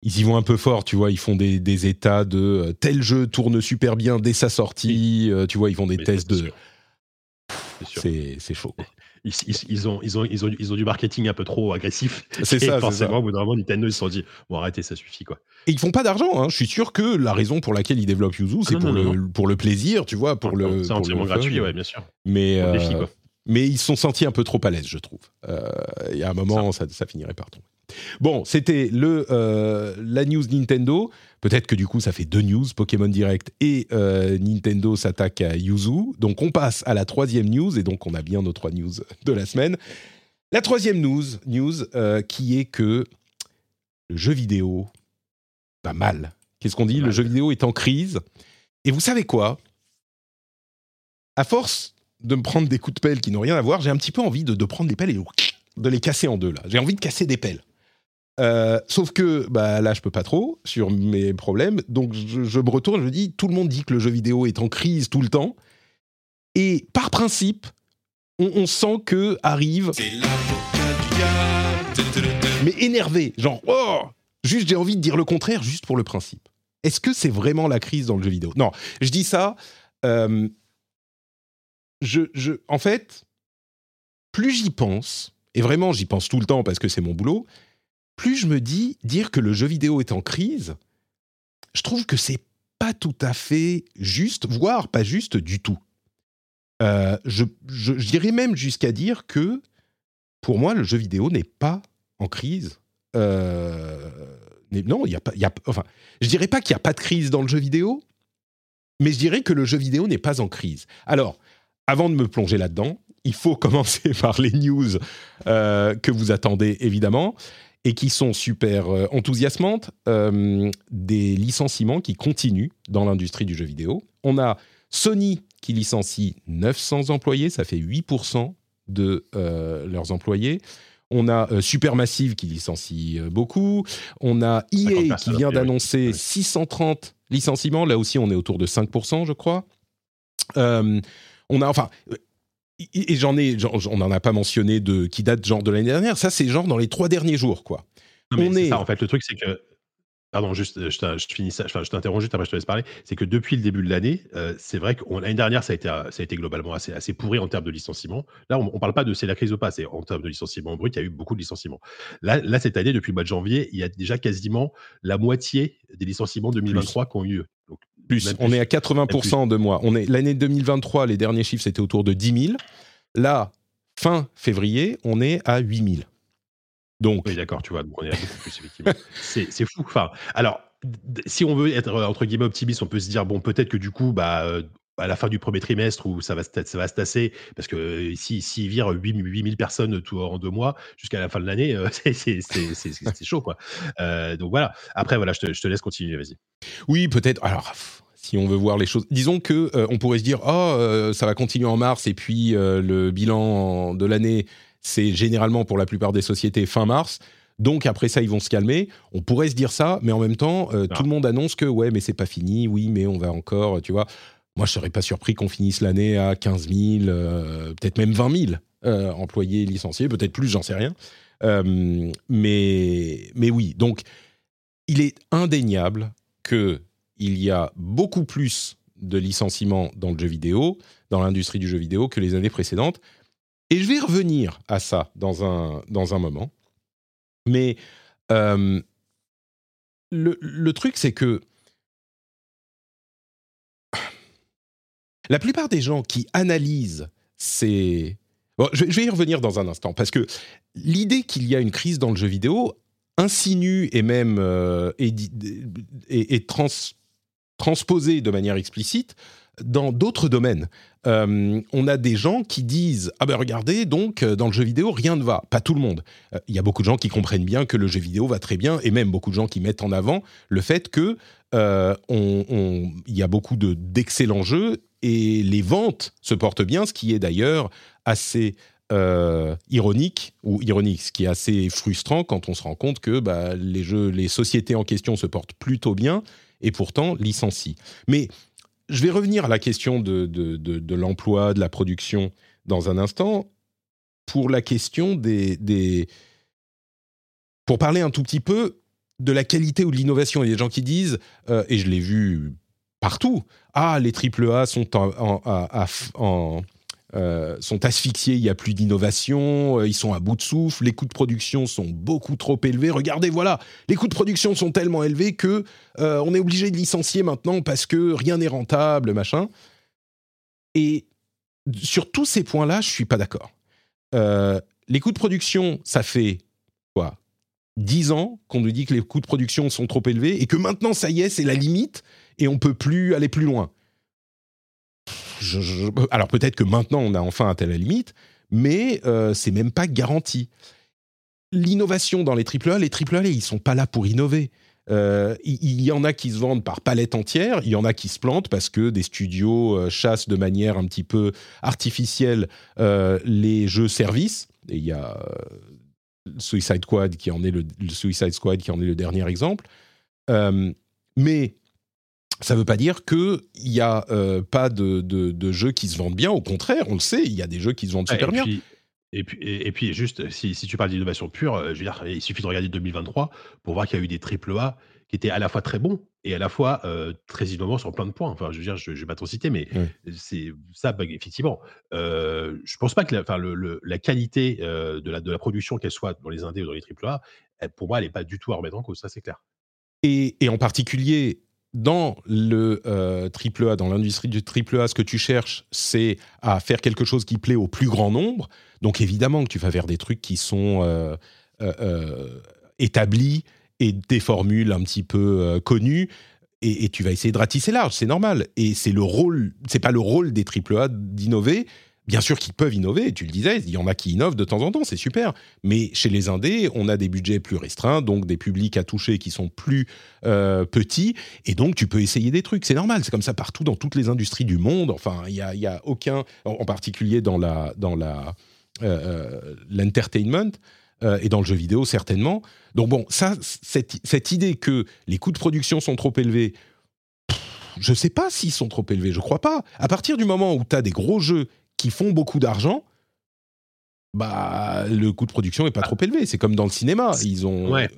ils y vont un peu fort, tu vois. Ils font des, des états de euh, tel jeu tourne super bien dès sa sortie. euh, tu vois, ils font des Mais tests c'est de. C'est. C'est c'est chaud. quoi. (laughs) Ils, ils- ils ont, ils, ont, ils, ont, ils ont du marketing un peu trop agressif. C'est ça, c'est forcément, ça. au bout d'un moment, Nintendo, ils se sont dit bon, arrêtez, ça suffit. quoi. Et ils font pas d'argent. Hein. Je suis sûr que la raison pour laquelle ils développent Yuzu, c'est non, pour, non, le, pour le plaisir, tu vois, pour le. C'est entièrement gratuit, ouais, bien sûr. Mais, défi, quoi. Mais ils se sont sentis un peu trop à l'aise, je trouve. Il y a un moment, ça, ça finirait par tomber. Bon, c'était le euh, la news Nintendo. Peut-être que du coup, ça fait deux news, Pokémon Direct et euh, Nintendo s'attaque à Yuzu. Donc, on passe à la troisième news, et donc on a bien nos trois news de la semaine. La troisième news, news euh, qui est que le jeu vidéo va mal. Qu'est-ce qu'on dit? Le jeu vidéo est en crise. Et vous savez quoi? À force de me prendre des coups de pelle qui n'ont rien à voir, j'ai un petit peu envie de, de prendre les pelles et de les casser en deux. là. J'ai envie de casser des pelles. Euh, sauf que bah, là, je peux pas trop sur mes problèmes. Donc, je, je me retourne, je dis tout le monde dit que le jeu vidéo est en crise tout le temps. Et par principe, on, on sent que arrive. Mais énervé, genre, oh Juste, j'ai envie de dire le contraire, juste pour le principe. Est-ce que c'est vraiment la crise dans le jeu vidéo? Non, je dis ça. euh, je, je, en fait, plus j'y pense, et vraiment j'y pense tout le temps parce que c'est mon boulot, plus je me dis dire que le jeu vidéo est en crise, je trouve que c'est pas tout à fait juste, voire pas juste du tout. Euh, je, je- dirais même jusqu'à dire que pour moi, le jeu vidéo n'est pas en crise. Euh, non, il y a pas, y a, enfin, je dirais pas qu'il n'y a pas de crise dans le jeu vidéo, mais je dirais que le jeu vidéo n'est pas en crise. Alors, avant de me plonger là-dedans, il faut (laughs) commencer par les news euh, que vous attendez évidemment et qui sont super euh, enthousiasmantes. Euh, des licenciements qui continuent dans l'industrie du jeu vidéo. On a Sony qui licencie 900 employés, ça fait 8% de leurs employés. On a Supermassive qui licencie beaucoup. On a 50 EA qui personnes, vient d'annoncer Ouais. 630 licenciements. Là aussi, on est autour de 5%, je crois. Euh, on a, enfin, et j'en ai, on n'en a pas mentionné de qui date genre de l'année dernière. Ça, c'est genre dans les trois derniers jours, quoi. Non, mais On c'est est- ça, en fait, le truc, c'est que. Pardon, juste, je, finis ça, enfin, je t'interromps juste après, je te laisse parler. C'est que depuis le début de l'année, euh, c'est vrai que l'année dernière, ça a, été, ça a été globalement assez, assez pourri en termes de licenciements. Là, on ne parle pas de c'est la crise ou pas, c'est en termes de licenciements brut, il y a eu beaucoup de licenciements. Là, là, cette année, depuis le mois de janvier, il y a déjà quasiment la moitié des licenciements 2023 qui ont eu lieu. Plus, on est à 80% de mois. On est l'année 2023, les derniers chiffres c'était autour de 10 000. Là, fin février, on est à 8 000. Donc, Oui, d'accord, tu vois, (laughs) c'est fou. Enfin, alors, si on veut être, entre guillemets, optimiste, on peut se dire, bon, peut-être que du coup, bah, euh, à la fin du premier trimestre, où ça va, ça va se tasser, parce que euh, si, s'ils virent 8 8000 personnes tout en deux mois, jusqu'à la fin de l'année, euh, (laughs) c'est chaud, quoi. Euh, donc voilà. Après, voilà, je te, je te laisse continuer, vas-y. oui, peut-être. Alors, si on veut voir les choses, disons que euh, on pourrait se dire, oh, ça va continuer en mars, et puis le bilan de l'année, c'est généralement pour la plupart des sociétés fin mars. Donc après ça, ils vont se calmer. On pourrait se dire ça, mais en même temps, euh, tout le monde annonce que ouais, mais c'est pas fini. Oui, mais on va encore, tu vois. Moi, je serais pas surpris qu'on finisse l'année à 15 000, euh, peut-être même 20 000 euh, employés licenciés, peut-être plus, j'en sais rien. Euh, mais, mais oui, donc il est indéniable que il y a beaucoup plus de licenciements dans le jeu vidéo, dans l'industrie du jeu vidéo, que les années précédentes. Et je vais revenir à ça dans un, dans un moment. Mais le, le truc, c'est que la plupart des gens qui analysent ces... Bon, je, vais y revenir dans un instant, parce que l'idée qu'il y a une crise dans le jeu vidéo insinue et même euh, est, trans, transposée de manière explicite dans d'autres domaines. Euh, on a des gens qui disent ah ben regardez donc euh, dans le jeu vidéo rien ne va pas tout le monde Euh, il y a beaucoup de gens qui comprennent bien que le jeu vidéo va très bien et même beaucoup de gens qui mettent en avant le fait euh, on- y a beaucoup de d'excellents jeux et les ventes se portent bien ce qui est d'ailleurs assez euh, ironique ou ironique ce qui est assez frustrant quand on se rend compte que bah, les jeux les sociétés en question se portent plutôt bien et pourtant licencient mais je vais revenir à la question de, de, de, l'emploi, de la production dans un instant. Pour la question des, des, Pour parler un tout petit peu de la qualité ou de l'innovation. Il y a des gens qui disent, euh, et je l'ai vu partout, ah, les AAA sont euh, sont asphyxiés, il n'y a plus d'innovation, euh, ils sont à bout de souffle, les coûts de production sont beaucoup trop élevés. Regardez, voilà, les coûts de production sont tellement élevés que euh, on est obligé de licencier maintenant parce que rien n'est rentable, machin. Et sur tous ces points-là, je suis pas d'accord. les coûts de production, ça fait quoi 10 ans qu'on nous dit que les coûts de production sont trop élevés et que maintenant, ça y est, c'est la limite et on peut plus aller plus loin alors peut-être que maintenant on a enfin atteint la limite, mais euh, c'est même pas garanti. L'innovation dans les AAA, les AAA, ils sont pas là pour innover. Euh, il y, en a qui se vendent par palette entière, il y en a qui se plantent parce que des studios euh, chassent de manière un petit peu artificielle les jeux services. Et il y a Suicide Squad qui en est le, Suicide Squad qui en est le dernier exemple. mais ça ne veut pas dire qu'il n'y a euh, pas de, de, jeux qui se vendent bien. Au contraire, on le sait, il y a des jeux qui se vendent super bien. Et puis, et, puis, juste, si, si tu parles d'innovation pure, euh, je veux dire, il suffit de regarder 2023 pour voir qu'il y a eu des AAA qui étaient à la fois très bons et à la fois euh, très innovants sur plein de points. Enfin, je veux dire, je ne vais pas trop citer, mais c'est ça, bah, effectivement. je ne pense pas que la, enfin, le, la qualité de, la, de la production, qu'elle soit dans les indés ou dans les AAA, pour moi, elle n'est pas du tout à remettre en cause, ça c'est clair. Et, et, en particulier, dans le euh, triple A, dans l'industrie du triple A, ce que tu cherches, c'est à faire quelque chose qui plaît au plus grand nombre. Donc évidemment que tu vas vers des trucs qui sont euh, euh, établis et des formules un petit peu connues. Et, et, tu vas essayer de ratisser large, c'est normal. Et c'est le rôle, c'est pas le rôle des triple A d'innover, Bien sûr qu'ils peuvent innover, tu le disais, il y en a qui innovent de temps en temps, c'est super. Mais chez les indés, on a des budgets plus restreints, donc des publics à toucher qui sont plus euh, petits, et donc tu peux essayer des trucs, c'est normal, c'est comme ça partout dans toutes les industries du monde. Enfin, il y a, y a, aucun, en particulier dans la dans la euh, euh, l'entertainment. et dans le jeu vidéo certainement. Donc bon, ça, cette, cette idée que les coûts de production sont trop élevés, je ne sais pas s'ils sont trop élevés, je crois pas. À partir du moment où tu as des gros jeux qui font beaucoup d'argent, bah, le coût de production n'est pas trop élevé. C'est comme dans le cinéma. Ils ont. Ouais.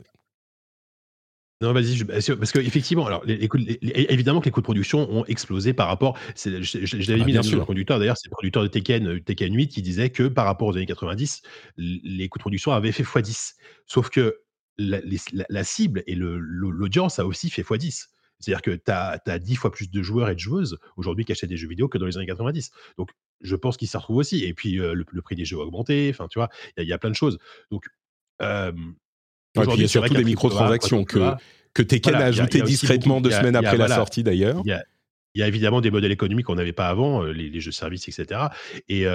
Non, vas-y, parce qu'effectivement, alors, évidemment que les coûts de production ont explosé par rapport. Je, je, l'avais ah, mis dans le conducteur, d'ailleurs, c'est le producteur de Tekken, euh, Tekken 8 qui disait que par rapport aux années 90, les coûts de production avaient fait x10. Sauf que la, la cible et l'audience a aussi fait x10. C'est-à-dire que tu as, as, 10 fois plus de joueurs et de joueuses aujourd'hui qui achètent des jeux vidéo que dans les années 90. Donc, je pense qu'ils s'y retrouvent aussi. Et puis, le, prix des jeux a augmenté. Enfin, tu vois, il y, a plein de choses. Donc, euh, il y a surtout des microtransactions que, que Tekken a ajouté discrètement deux semaines après la sortie d'ailleurs. Il y, a évidemment des modèles économiques qu'on n'avait pas avant, les, les, jeux services, etc. Et,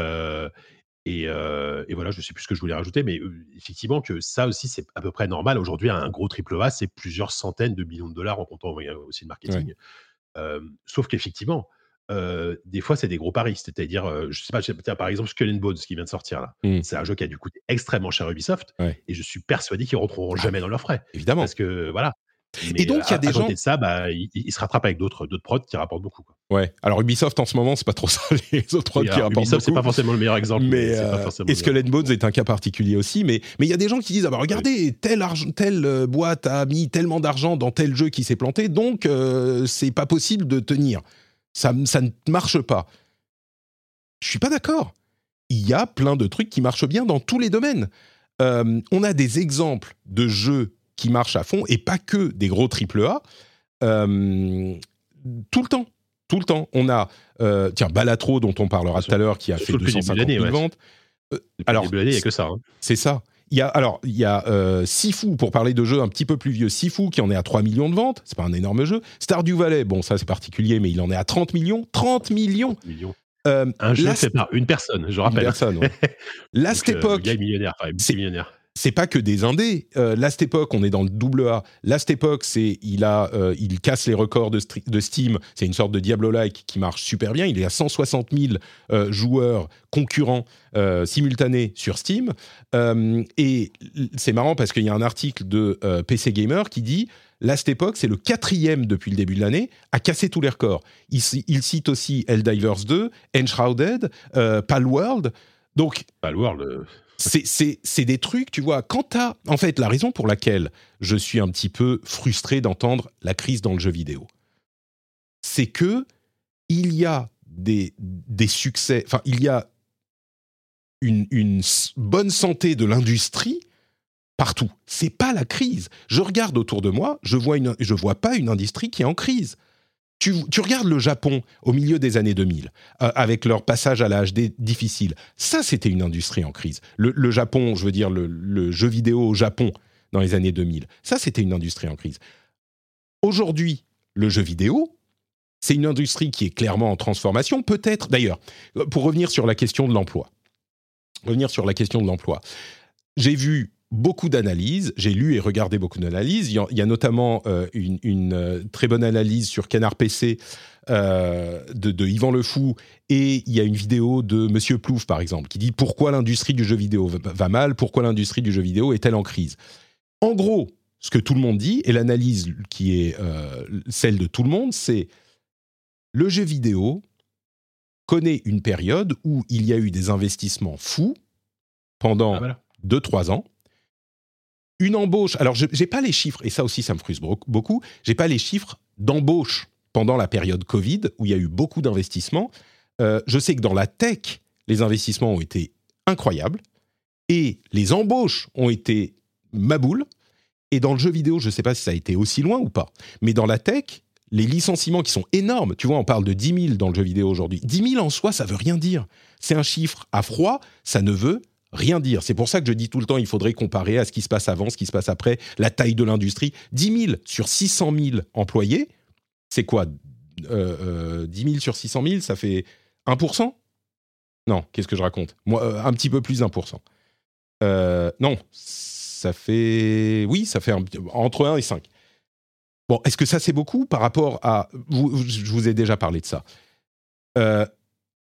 et, voilà, je ne sais plus ce que je voulais rajouter, mais effectivement que ça aussi, c'est à peu près normal. Aujourd'hui, un gros triple A, c'est plusieurs centaines de millions de dollars en comptant aussi le marketing. sauf qu'effectivement, des fois, c'est des gros paris. C'est-à-dire, je sais pas, par exemple, Skull and Bones qui vient de sortir là. Mmh. C'est un jeu qui a dû coûter extrêmement cher à Ubisoft. Et je suis persuadé qu'ils ne rentreront ah, jamais dans leurs frais. Évidemment. Parce que voilà, et donc, il y a des gens. de ça, bah, ils, se rattrapent avec d'autres prods qui rapportent beaucoup. Quoi. Ouais. Alors, Ubisoft, en ce moment, c'est pas trop ça, (laughs) les autres prods qui rapportent Ubisoft, c'est pas forcément le meilleur exemple. Mais, euh, et Skull Bones est un cas particulier aussi. Mais il y a des gens qui disent ah bah, regardez, telle, telle euh, boîte a mis tellement d'argent dans tel jeu qui s'est planté, donc euh, c'est pas possible de tenir. Ça, ça ne marche pas. Je suis pas d'accord. Il y a plein de trucs qui marchent bien dans tous les domaines. on a des exemples de jeux qui marchent à fond et pas que des gros triple A. Euh, tout le temps, tout le temps. On a, euh, tiens, Balatro dont on parlera tout à l'heure qui a fait 250 000 ventes. Euh, alors, il n'y a que ça. Hein. C'est ça. Il y a, alors, il y a euh, Sifu, pour parler de jeux un petit peu plus vieux, Sifu qui en est à 3 millions de ventes, c'est pas un énorme jeu. Stardew Valley, bon, ça c'est particulier, mais il en est à 30 millions. 30 millions, millions. Un jeu fait par une personne, je rappelle. Une personne, ouais. (laughs) Last Epoch. Il millionnaire, enfin, millionnaire c'est pas que des indés. Euh, Last Epoch, on est dans le double A. Last Epoch, c'est il a, euh, il casse les records de, Steam. C'est une sorte de Diablo-like qui marche super bien. Il est à 160 000 euh, joueurs concurrents euh, simultanés sur Steam. et c'est marrant parce qu'il y a un article de PC Gamer qui dit Last Epoch, c'est le quatrième depuis le début de l'année à casser tous les records. Il, cite aussi Helldivers 2, Enshrouded, Palworld. Donc, Palworld. C'est des trucs, tu vois. Quant à, en fait, la raison pour laquelle je suis un petit peu frustré d'entendre la crise dans le jeu vidéo, c'est que il y a des, des succès, enfin, il y a une, une bonne santé de l'industrie partout. C'est pas la crise. Je regarde autour de moi, je vois une, je vois pas une industrie qui est en crise. Tu, regardes le Japon au milieu des années 2000, euh, avec leur passage à l'âge difficile. Ça, c'était une industrie en crise. Le, Japon, je veux dire le, le, jeu vidéo au Japon dans les années 2000, ça, c'était une industrie en crise. Aujourd'hui, le jeu vidéo, c'est une industrie qui est clairement en transformation. Peut-être, d'ailleurs, pour revenir sur la question de l'emploi. Revenir sur la question de l'emploi. J'ai vu beaucoup d'analyses. J'ai lu et regardé beaucoup d'analyses. Il, y a notamment euh, une, euh, très bonne analyse sur Canard PC euh, de, Yvan Le Fou et il y a une vidéo de Monsieur Plouf, par exemple, qui dit pourquoi l'industrie du jeu vidéo va, mal, pourquoi l'industrie du jeu vidéo est-elle en crise? En gros, ce que tout le monde dit, et l'analyse qui est celle de tout le monde, c'est le jeu vidéo connaît une période où il y a eu des investissements fous pendant 2-3 ah, ans une embauche. Alors, je n'ai pas les chiffres, et ça aussi, ça me frustre beaucoup. J'ai pas les chiffres d'embauche pendant la période Covid, où il y a eu beaucoup d'investissements. Euh, je sais que dans la tech, les investissements ont été incroyables, et les embauches ont été maboules. Et dans le jeu vidéo, je ne sais pas si ça a été aussi loin ou pas, mais dans la tech, les licenciements qui sont énormes, tu vois, on parle de 10 000 dans le jeu vidéo aujourd'hui. 10 000 en soi, ça veut rien dire. C'est un chiffre à froid, ça ne veut rien dire. C'est pour ça que je dis tout le temps, il faudrait comparer à ce qui se passe avant, ce qui se passe après, la taille de l'industrie. 10 000 sur 600 000 employés, c'est quoi? Euh, 10 euh, 000 sur 600 000, ça fait 1% Non, qu'est-ce que je raconte? Euh, Un petit peu plus 1%. Euh, non, ça fait... Oui, ça fait entre 1 et 5. Bon, est-ce que ça c'est beaucoup par rapport à... je vous ai déjà parlé de ça.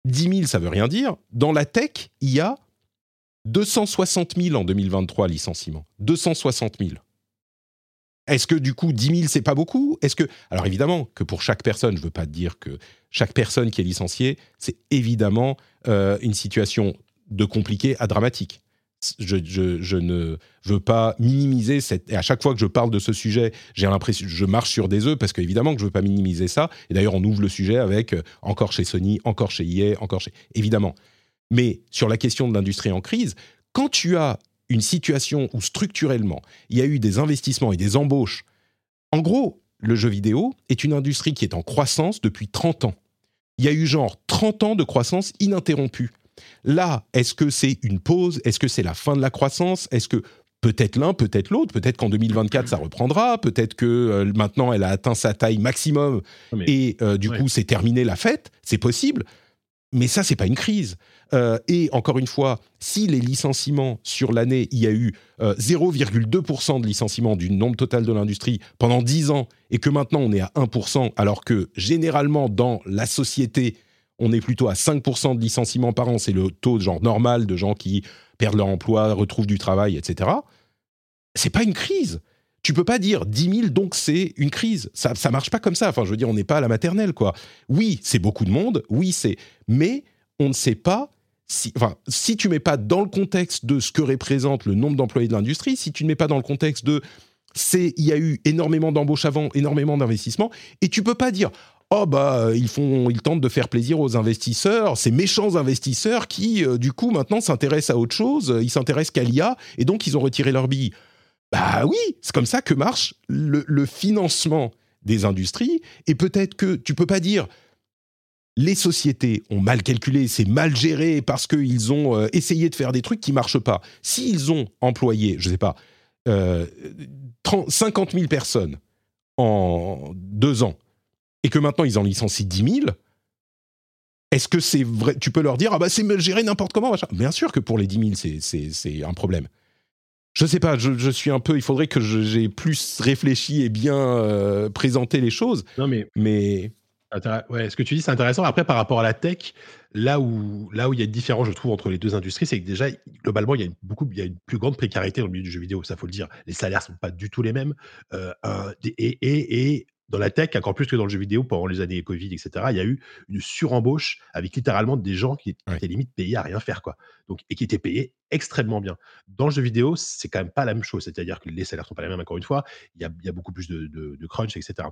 10 000, ça veut rien dire. Dans la tech, il y a 260 000 en 2023 licenciements. 260 000. Est-ce que du coup 10 000 c'est pas beaucoup? Est-ce que alors évidemment que pour chaque personne, je veux pas dire que chaque personne qui est licenciée, c'est évidemment euh, une situation de compliqué à dramatique. Je, ne veux pas minimiser cette. Et à chaque fois que je parle de ce sujet, j'ai l'impression je marche sur des œufs parce qu'évidemment que je veux pas minimiser ça. Et d'ailleurs, on ouvre le sujet avec euh, encore chez Sony, encore chez EA, encore chez. Évidemment. Mais sur la question de l'industrie en crise, quand tu as une situation où structurellement, il y a eu des investissements et des embauches, en gros, le jeu vidéo est une industrie qui est en croissance depuis 30 ans. Il y a eu genre 30 ans de croissance ininterrompue. Là, est-ce que c'est une pause? Est-ce que c'est la fin de la croissance? Est-ce que peut-être l'un, peut-être l'autre? Peut-être qu'en 2024, ça reprendra. Peut-être que euh, maintenant, elle a atteint sa taille maximum et euh, du coup, c'est terminé la fête. C'est possible. Mais ça, c'est pas une crise. Euh, et encore une fois, si les licenciements sur l'année, il y a eu 0,2% euh, de licenciements du nombre total de l'industrie pendant 10 ans, et que maintenant on est à 1%, alors que généralement dans la société, on est plutôt à 5% de licenciements par an, c'est le taux genre normal de gens qui perdent leur emploi, retrouvent du travail, etc. C'est pas une crise. Tu peux pas dire 10 000, donc c'est une crise. Ça, ça marche pas comme ça. Enfin, je veux dire, on n'est pas à la maternelle, quoi. Oui, c'est beaucoup de monde. Oui, c'est. Mais on ne sait pas si, enfin, si tu mets pas dans le contexte de ce que représente le nombre d'employés de l'industrie, si tu ne mets pas dans le contexte de c'est il y a eu énormément d'embauches avant, énormément d'investissements, et tu peux pas dire oh bah ils font ils tentent de faire plaisir aux investisseurs, ces méchants investisseurs qui euh, du coup maintenant s'intéressent à autre chose, ils s'intéressent qu'à l'IA et donc ils ont retiré leur billes. Bah oui, c'est comme ça que marche le, le financement des industries et peut-être que tu peux pas dire les sociétés ont mal calculé, c'est mal géré parce qu'ils ont euh, essayé de faire des trucs qui marchent pas. S'ils ont employé, je ne sais pas, 50 euh, 000 personnes en deux ans et que maintenant ils en licencient 10 000, est-ce que c'est vrai? Tu peux leur dire ah bah c'est mal géré n'importe comment Bien sûr que pour les 10 000 c'est un problème. Je ne sais pas, je, suis un peu. Il faudrait que j'ai plus réfléchi et bien euh, présenté les choses. Non mais mais Ouais, ce que tu dis, c'est intéressant. Après, par rapport à la tech, là où, là où il y a une différence, je trouve, entre les deux industries, c'est que déjà, globalement, il y a une, beaucoup, il y a une plus grande précarité dans le milieu du jeu vidéo, ça faut le dire. Les salaires sont pas du tout les mêmes. Euh, et, et, et, dans la tech, encore plus que dans le jeu vidéo, pendant les années Covid, etc., il y a eu une surembauche avec littéralement des gens qui étaient limite payés à rien faire, quoi. Donc, et qui étaient payés extrêmement bien. Dans le jeu vidéo, c'est quand même pas la même chose. C'est-à-dire que les salaires sont pas les mêmes, encore une fois. Il y a, il y a beaucoup plus de, de, de crunch, etc.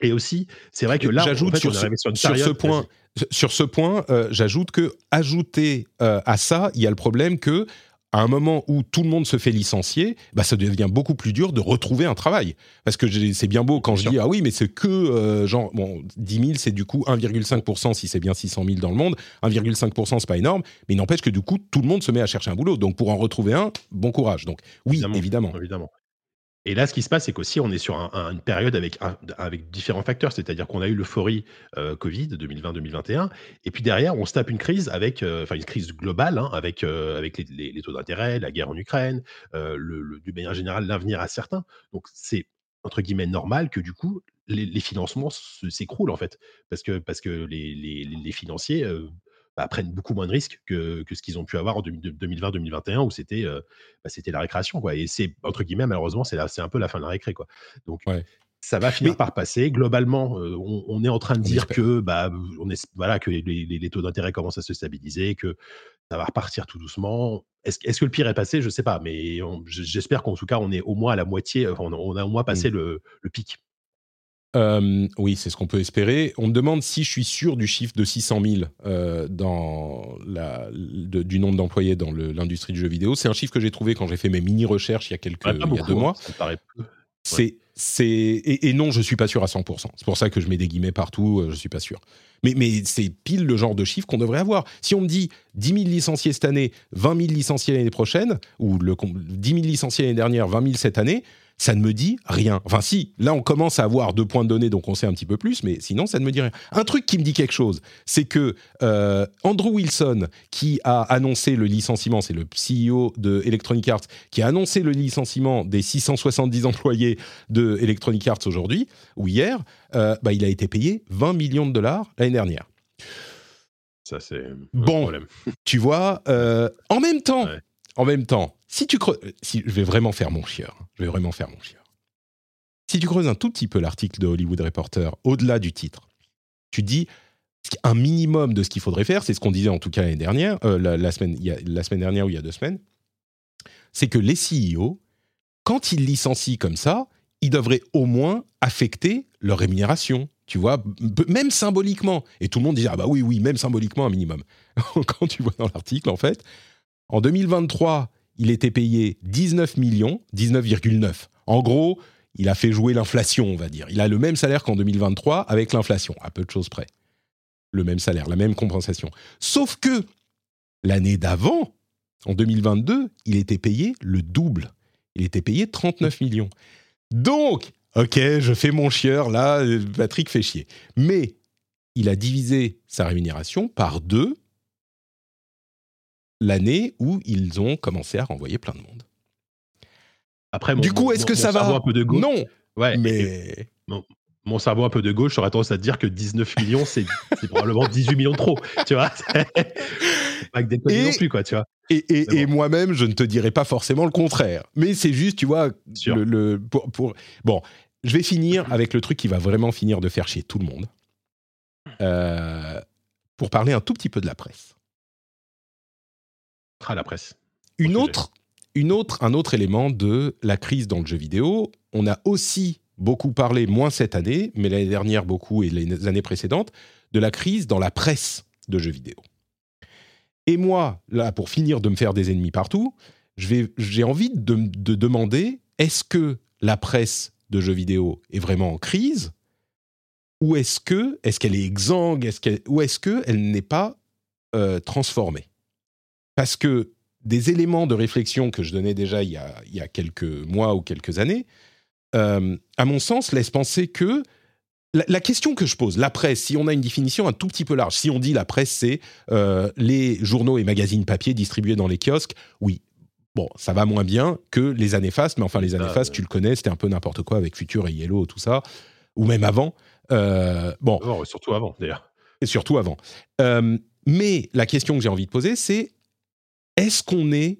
Et aussi, c'est vrai que là, j'ajoute sur, ce, sur, ce point, sur ce point, euh, j'ajoute que ajouter euh, à ça, il y a le problème que à un moment où tout le monde se fait licencier, bah ça devient beaucoup plus dur de retrouver un travail. Parce que c'est bien beau quand je dis ah oui, mais c'est que euh, genre bon 10 000, c'est du coup 1,5% si c'est bien 600 000 dans le monde. 1,5% c'est pas énorme, mais il n'empêche que du coup tout le monde se met à chercher un boulot. Donc pour en retrouver un, bon courage. Donc oui, évidemment. évidemment. Et là, ce qui se passe, c'est qu'aussi, on est sur une période avec, différents facteurs. C'est-à-dire qu'on a eu l'euphorie euh, Covid 2020-2021. Et puis derrière, on se tape une crise avec, euh, enfin, une crise globale, hein, avec, euh, avec les, taux d'intérêt, la guerre en Ukraine, le, du manière générale, l'avenir incertain. Donc, c'est entre guillemets normal que du coup, les, financements s'écroulent, en fait. Parce que, parce que les, les financiers bah, prennent beaucoup moins de risques que, que ce qu'ils ont pu avoir en 2020-2021 où c'était bah, c'était la récréation quoi. Et c'est entre guillemets malheureusement c'est c'est un peu la fin de la récré quoi. Donc ça va finir par passer. Globalement, on, est en train de dire que bah on est voilà que les, les, taux d'intérêt commencent à se stabiliser, que ça va repartir tout doucement. Est-ce est que le pire est passé? Je sais pas, mais j'espère qu'en tout cas on est au moins à la moitié. On, a au moins passé mmh. le, le pic. Euh, oui, c'est ce qu'on peut espérer. On me demande si je suis sûr du chiffre de 600 000 euh, dans la, du nombre d'employés dans l'industrie du jeu vidéo. C'est un chiffre que j'ai trouvé quand j'ai fait mes mini-recherches il y a, quelques, il y a deux mois. Hein, c'est, c'est, et, non, je suis pas sûr à 100%. C'est pour ça que je mets des guillemets partout, euh, je suis pas sûr. Mais, mais c'est pile le genre de chiffre qu'on devrait avoir. Si on me dit 10 000 licenciés cette année, 20 000 licenciés l'année prochaine, ou le, 10 000 licenciés l'année dernière, 20 000 cette année, ça ne me dit rien. Enfin, si, là, on commence à avoir deux points de données, donc on sait un petit peu plus, mais sinon, ça ne me dit rien. Un truc qui me dit quelque chose, c'est que euh, Andrew Wilson, qui a annoncé le licenciement, c'est le CEO de Electronic Arts, qui a annoncé le licenciement des 670 employés de Electronic Arts aujourd'hui, ou hier, euh, bah, il a été payé 20 millions de dollars l'année dernière. Ça, c'est bon. Problème. (laughs) Tu vois, euh, en même temps, en même temps, si tu creuses, si, je vais vraiment faire mon chieur, hein. Je vais vraiment faire mon chieur. Si tu creuses un tout petit peu l'article de Hollywood Reporter, au-delà du titre, tu dis un minimum de ce qu'il faudrait faire, c'est ce qu'on disait en tout cas l'année dernière, euh, la, semaine, la semaine dernière ou il y a deux semaines, c'est que les CEO, quand ils licencient comme ça, ils devraient au moins affecter leur rémunération, tu vois, même symboliquement. Et tout le monde disait, ah bah oui, oui, même symboliquement un minimum. (laughs) quand tu vois dans l'article, en fait, en 2023, il était payé 19 millions, 19,9. En gros, il a fait jouer l'inflation, on va dire. Il a le même salaire qu'en 2023 avec l'inflation, à peu de choses près. Le même salaire, la même compensation. Sauf que l'année d'avant, en 2022, il était payé le double. Il était payé 39 millions. Donc, ok, je fais mon chieur, là, Patrick fait chier. Mais il a divisé sa rémunération par deux l'année où ils ont commencé à renvoyer plein de monde. Après, du coup, est-ce que ça va un peu de gauche Non. Ouais, mais mon, cerveau un peu de gauche aurait tendance à dire que 19 millions, c'est probablement 18 millions de trop. Tu vois Pas que des et, non plus, quoi. Tu vois et, moi-même, je ne te dirais pas forcément le contraire. Mais c'est juste, tu vois, le, pour, bon, je vais finir avec le truc qui va vraiment finir de faire chier tout le monde. Euh, pour parler un tout petit peu de la presse. À la presse. Une autre, une autre, un autre élément de la crise dans le jeu vidéo, on a aussi beaucoup parlé, moins cette année, mais l'année dernière beaucoup et les années précédentes, de la crise dans la presse de jeux vidéo. Et moi, là, pour finir de me faire des ennemis partout, j'ai envie de, de demander, est-ce que la presse de jeux vidéo est vraiment en crise ou est-ce que est-ce qu'elle est exsangue est ou est-ce qu'elle n'est pas euh, transformée? Parce que des éléments de réflexion que je donnais déjà il y a, quelques mois ou quelques années, euh, à mon sens, laissent penser que la, question que je pose, la presse, si on a une définition un tout petit peu large, si on dit la presse, c'est euh, les journaux et magazines papier distribués dans les kiosques, oui, bon, ça va moins bien que les années fastes, mais enfin les années fastes, tu le connais, c'était un peu n'importe quoi avec Futur et Yellow, tout ça, ou même avant. Euh, bon, Non, surtout avant, d'ailleurs. et surtout avant. Euh, mais la question que j'ai envie de poser, c'est est-ce qu'on est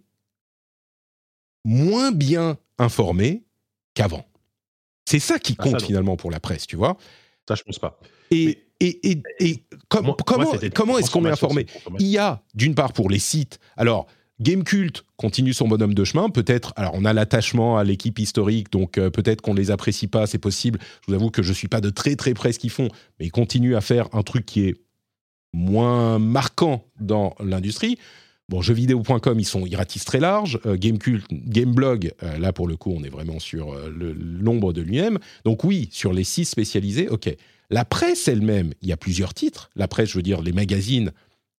moins bien informé qu'avant? C'est ça qui Ah, ça, compte finalement pour la presse, tu vois? Ça, je pense pas. Et, et, et, et com- Moi- comment, moi, comment est-ce qu'on est informé? Il y a, d'une part, pour les sites. Alors, Gamecult continue son bonhomme de chemin. Peut-être, alors on a l'attachement à l'équipe historique, donc euh, peut-être qu'on les apprécie pas, c'est possible. Je vous avoue que je suis pas de très très près ce qu'ils font, mais ils continuent à faire un truc qui est moins marquant dans l'industrie. Bon, jeuxvideo.com, ils sont, ils ratissent très large. Euh, Gamecult, Gameblog, euh, là pour le coup, on est vraiment sur euh, l'ombre de lui-même. Donc oui, sur les sites spécialisés, ok. La presse elle-même, il y a plusieurs titres. La presse, je veux dire, les magazines,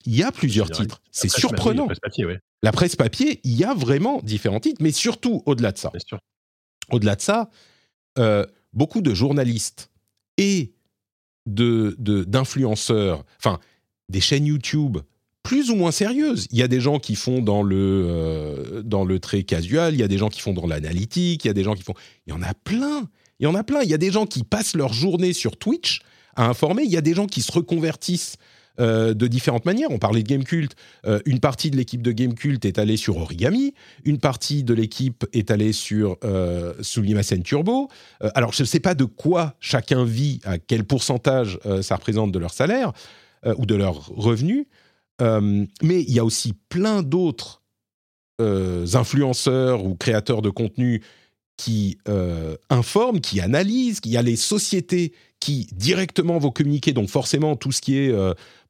il y a plusieurs titres. C'est surprenant. la presse papier, ouais, La presse papier, il y a vraiment différents titres, mais surtout au-delà de ça. Au-delà de ça, euh, beaucoup de journalistes et de- d'influenceurs, enfin des chaînes YouTube plus ou moins sérieuses. Il y a des gens qui font dans le euh, dans le casual, il y a des gens qui font dans l'analytique, il y a des gens qui font. Il y en a plein. Il y en a plein. Il y a des gens qui passent leur journée sur Twitch à informer. Il y a des gens qui se reconvertissent euh, de différentes manières. On parlait de Gamecult. Euh, une partie de l'équipe de Gamecult est allée sur Origami. Une partie de l'équipe est allée sur euh, Turbo. Euh, alors, je ne sais pas de quoi chacun vit, à quel pourcentage euh, ça représente de leur salaire ou de leurs revenus. Euh, mais il y a aussi plein d'autres euh, influenceurs ou créateurs de contenu qui euh, informent, qui analysent. Il y a les sociétés qui directement vont communiquer. Donc forcément, tout ce qui est,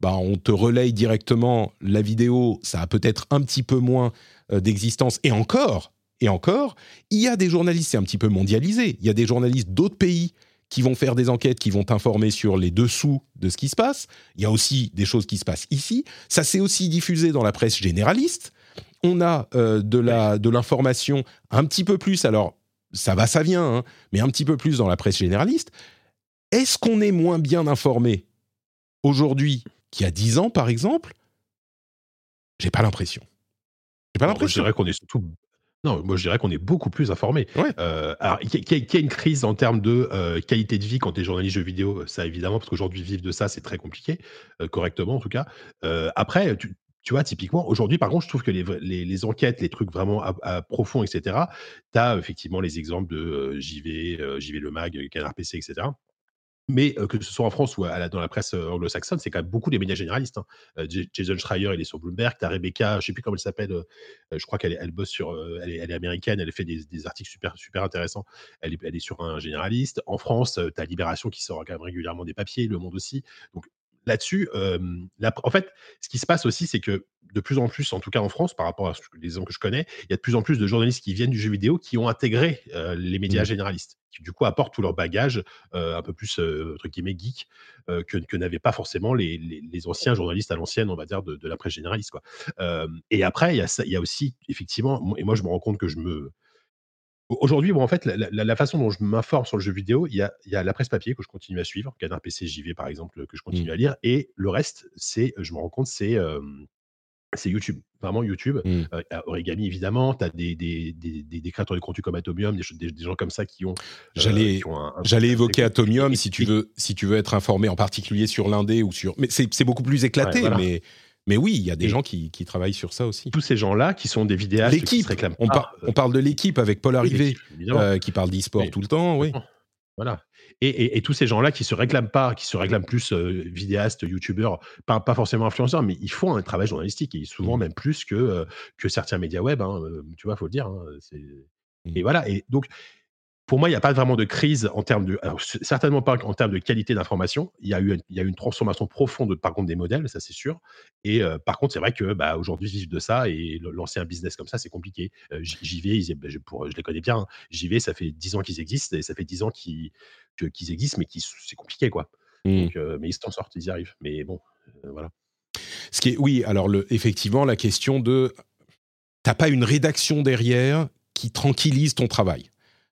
bah, on te relaye directement la vidéo, ça a peut-être un petit peu moins d'existence. Et encore, et encore, il y a des journalistes, c'est un petit peu mondialisé. Il y a des journalistes d'autres pays qui vont faire des enquêtes, qui vont t'informer sur les dessous de ce qui se passe. Il y a aussi des choses qui se passent ici. Ça s'est aussi diffusé dans la presse généraliste. On a euh, de la de l'information un petit peu plus. Alors ça va, ça vient, hein, mais un petit peu plus dans la presse généraliste. Est-ce qu'on est moins bien informé aujourd'hui qu'il y a 10 ans, par exemple? J'ai pas l'impression. J'ai pas moi, je l'impression. dirais qu'on est surtout. Non, moi je dirais qu'on est beaucoup plus informé. Ouais. Euh, alors, qu'il y, a- y une crise en termes de euh, qualité de vie quand tu es journaliste jeux vidéo, ça évidemment, parce qu'aujourd'hui, vivre de ça, c'est très compliqué, euh, correctement en tout cas. Euh, après, tu, tu vois, typiquement, aujourd'hui, par contre, je trouve que les, vrais- les, les enquêtes, les trucs vraiment à, à profond, etc., tu as effectivement les exemples de euh, JV, euh, JV Le Mag, Canard PC, etc. Mais euh, que ce soit en France ou dans la presse euh, anglo-saxonne, c'est quand même beaucoup des médias généralistes. hein. Euh, Jason Schreier, il est sur Bloomberg. Tu as Rebecca, je sais plus comment elle s'appelle. je crois qu'elle elle bosse sur. elle, est, elle est américaine. Elle fait des, des articles super, super intéressants. Elle est, elle est sur un généraliste. En France, tu as Libération qui sort quand même régulièrement des papiers. Le Monde aussi. Donc là-dessus, euh, la- en fait, ce qui se passe aussi, c'est que de plus en plus, en tout cas en France, par rapport à ce que- les gens que je connais, il y a de plus en plus de journalistes qui viennent du jeu vidéo qui ont intégré euh, les médias Mhm. généralistes, qui du coup apportent tout leur bagage euh, un peu plus entre guillemets geek que, que n'avaient pas forcément les, les- les anciens journalistes à l'ancienne, on va dire, de, de la presse généraliste. Quoi. Et après, il y, a ça- il y a aussi, effectivement, et moi je me rends compte que je me... Aujourd'hui, bon, en fait, la, la- la façon dont je m'informe sur le jeu vidéo, il y a, il y a la presse papier que je continue à suivre, Canard PC, JV par exemple, que je continue à lire, et le reste, c'est, je me rends compte, c'est euh, c'est YouTube, vraiment YouTube. Mm. Euh, Origami, évidemment, tu as des, des, des, des- des créateurs de contenu comme Atomium, des, gens comme ça qui ont. euh, J'allais- évoquer Atomium et- si tu et- veux, si tu veux être informé en particulier sur l'indé ou sur. Mais c'est c'est beaucoup plus éclaté, Ouais, voilà. mais, mais oui, il y a des Et- gens qui, qui travaillent sur ça aussi. Tous ces gens-là qui sont des vidéastes qui L'équipe, on, par- euh, on parle de l'équipe avec Paul Arrivé, euh, qui parle d'e-sport tout le temps, oui. Voilà. Et, et- et tous ces gens-là qui se réclament pas, qui se réclament plus euh, vidéastes, youtubeurs, pas, pas forcément influenceurs, mais ils font un travail journalistique et souvent Mhm. même plus que, euh, que certains médias web, hein, euh, tu vois, faut le dire. hein, Mhm. Et voilà. Et donc, pour moi, il n'y a pas vraiment de crise en termes de. alors, certainement pas en termes de qualité d'information. Il y a eu une, il y a eu une transformation profonde, par contre, des modèles, ça c'est sûr. Et euh, par contre, c'est vrai que bah, aujourd'hui, vivre de ça et lancer un business comme ça, c'est compliqué. Euh, J- JV, ils- je, pour- je les connais bien. hein. JV, ça fait 10 ans qu'ils existent et ça fait 10 ans qu'ils existent, mais qui c'est compliqué, quoi. Mm. Donc, euh, mais ils s'en sortent, ils y arrivent. Mais bon, voilà. Ce qui est, oui, alors le, effectivement, la question de. T'as pas une rédaction derrière qui tranquillise ton travail.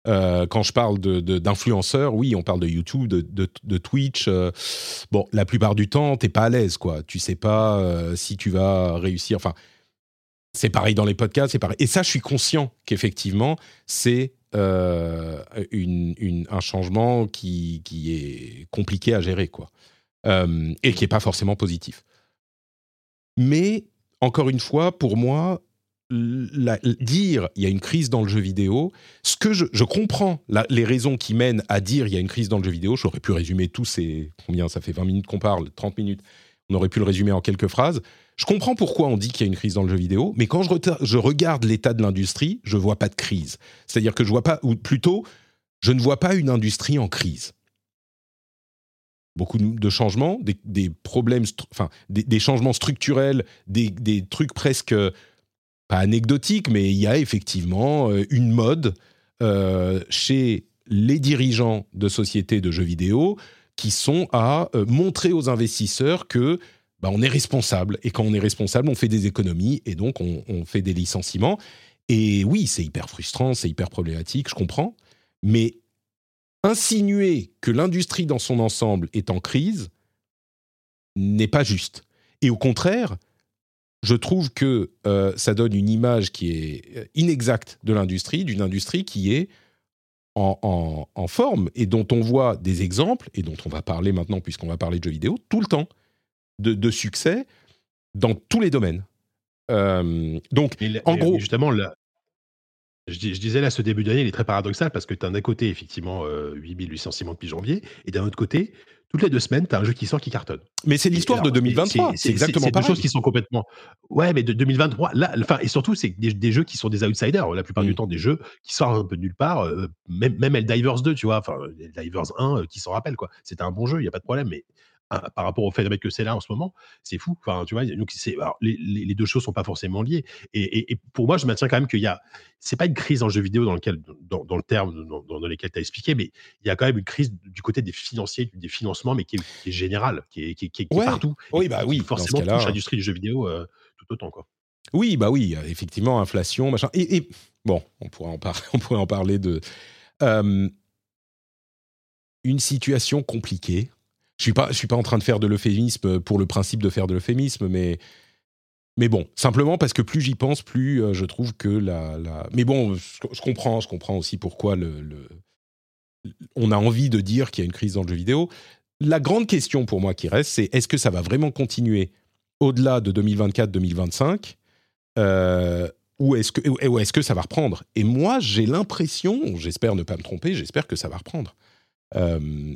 Euh, quand je parle d'influenceurs, oui, on parle de YouTube, de, Twitch. euh, bon, la plupart du temps, t'es pas à l'aise, quoi. Tu sais pas euh, si tu vas réussir. Enfin, c'est pareil dans les podcasts, c'est pareil. Et ça, je suis conscient qu'effectivement, c'est un changement qui, qui est compliqué à gérer, quoi. Et qui n'est pas forcément positif. Mais, encore une fois, pour moi, dire il y a une crise dans le jeu vidéo, ce que je, comprends les raisons qui mènent à dire il y a une crise dans le jeu vidéo, j'aurais pu résumer tous ces... Combien ça fait 20 minutes qu'on parle 30 minutes On aurait pu le résumer en quelques phrases. Je comprends pourquoi on dit qu'il y a une crise dans le jeu vidéo, mais quand je, regarde l'état de l'industrie, je vois pas de crise. C'est-à-dire que je vois pas, ou plutôt, je ne vois pas une industrie en crise. Beaucoup de changements, des, problèmes, enfin, des, changements structurels, des trucs presque pas anecdotiques, mais il y a effectivement euh, une mode euh, chez les dirigeants de sociétés de jeux vidéo qui sont à euh, montrer aux investisseurs que bah, on est responsable et quand on est responsable, on fait des économies et donc on, on fait des licenciements. Et oui, c'est hyper frustrant, c'est hyper problématique, je comprends, mais insinuer que l'industrie dans son ensemble est en crise n'est pas juste. Et au contraire, je trouve que euh, ça donne une image qui est euh, inexacte de l'industrie, d'une industrie qui est en, en- en forme et dont on voit des exemples, et dont on va parler maintenant puisqu'on va parler de jeux vidéo, tout le temps, de, de succès dans tous les domaines. Euh, donc, En gros- justement, là, je, dis- je disais là, ce début d'année, il est très paradoxal parce que tu as d'un côté, effectivement, euh, 8000 licenciements depuis janvier, et d'un autre côté, toutes les deux semaines, tu as un jeu qui sort qui cartonne. mais c'est l'histoire de alors, 2023, c'est exactement C'est deux pareil. choses qui sont complètement. Ouais, mais de 2023, là, enfin, et surtout, c'est des, des jeux qui sont des outsiders. La plupart Mm. du temps, des jeux qui sortent un peu de nulle part. euh, même, même Helldivers 2, tu vois, enfin, Helldivers 1, euh, qui s'en rappelle, quoi. C'était un bon jeu, il n'y a pas de problème, mais par rapport au fait que c'est là en ce moment, c'est fou. Enfin, tu vois, donc alors, les, les- les deux choses sont pas forcément liées. Et, et- et pour moi, je maintiens quand même qu'il y a, c'est pas une crise en jeu vidéo dans lequel, dans, dans le terme dans, dans lequel tu as expliqué, mais il y a quand même une crise du côté des financiers, des financements, mais qui est, qui est générale, qui est, qui qui est- partout. Oui, bah oui, forcément touche l'industrie du jeu vidéo euh, tout autant, quoi. Oui, bah oui, effectivement, inflation, machin. Et, et- bon, on pourrait en, par- (laughs) on pourrait en parler de euh, une situation compliquée. Je suis pas, je suis pas en train de faire de l'euphémisme pour le principe de faire de l'euphémisme, mais mais bon, simplement parce que plus j'y pense, plus euh, je trouve que la. Mais bon, je, comprends, je comprends aussi pourquoi le, on a envie de dire qu'il y a une crise dans le jeu vidéo. La grande question pour moi qui reste, c'est est-ce que ça va vraiment continuer au-delà de 2024-2025 euh, ou est-ce que, ou est-ce que ça va reprendre? Et moi, j'ai l'impression, j'espère ne pas me tromper, j'espère que ça va reprendre. Euh,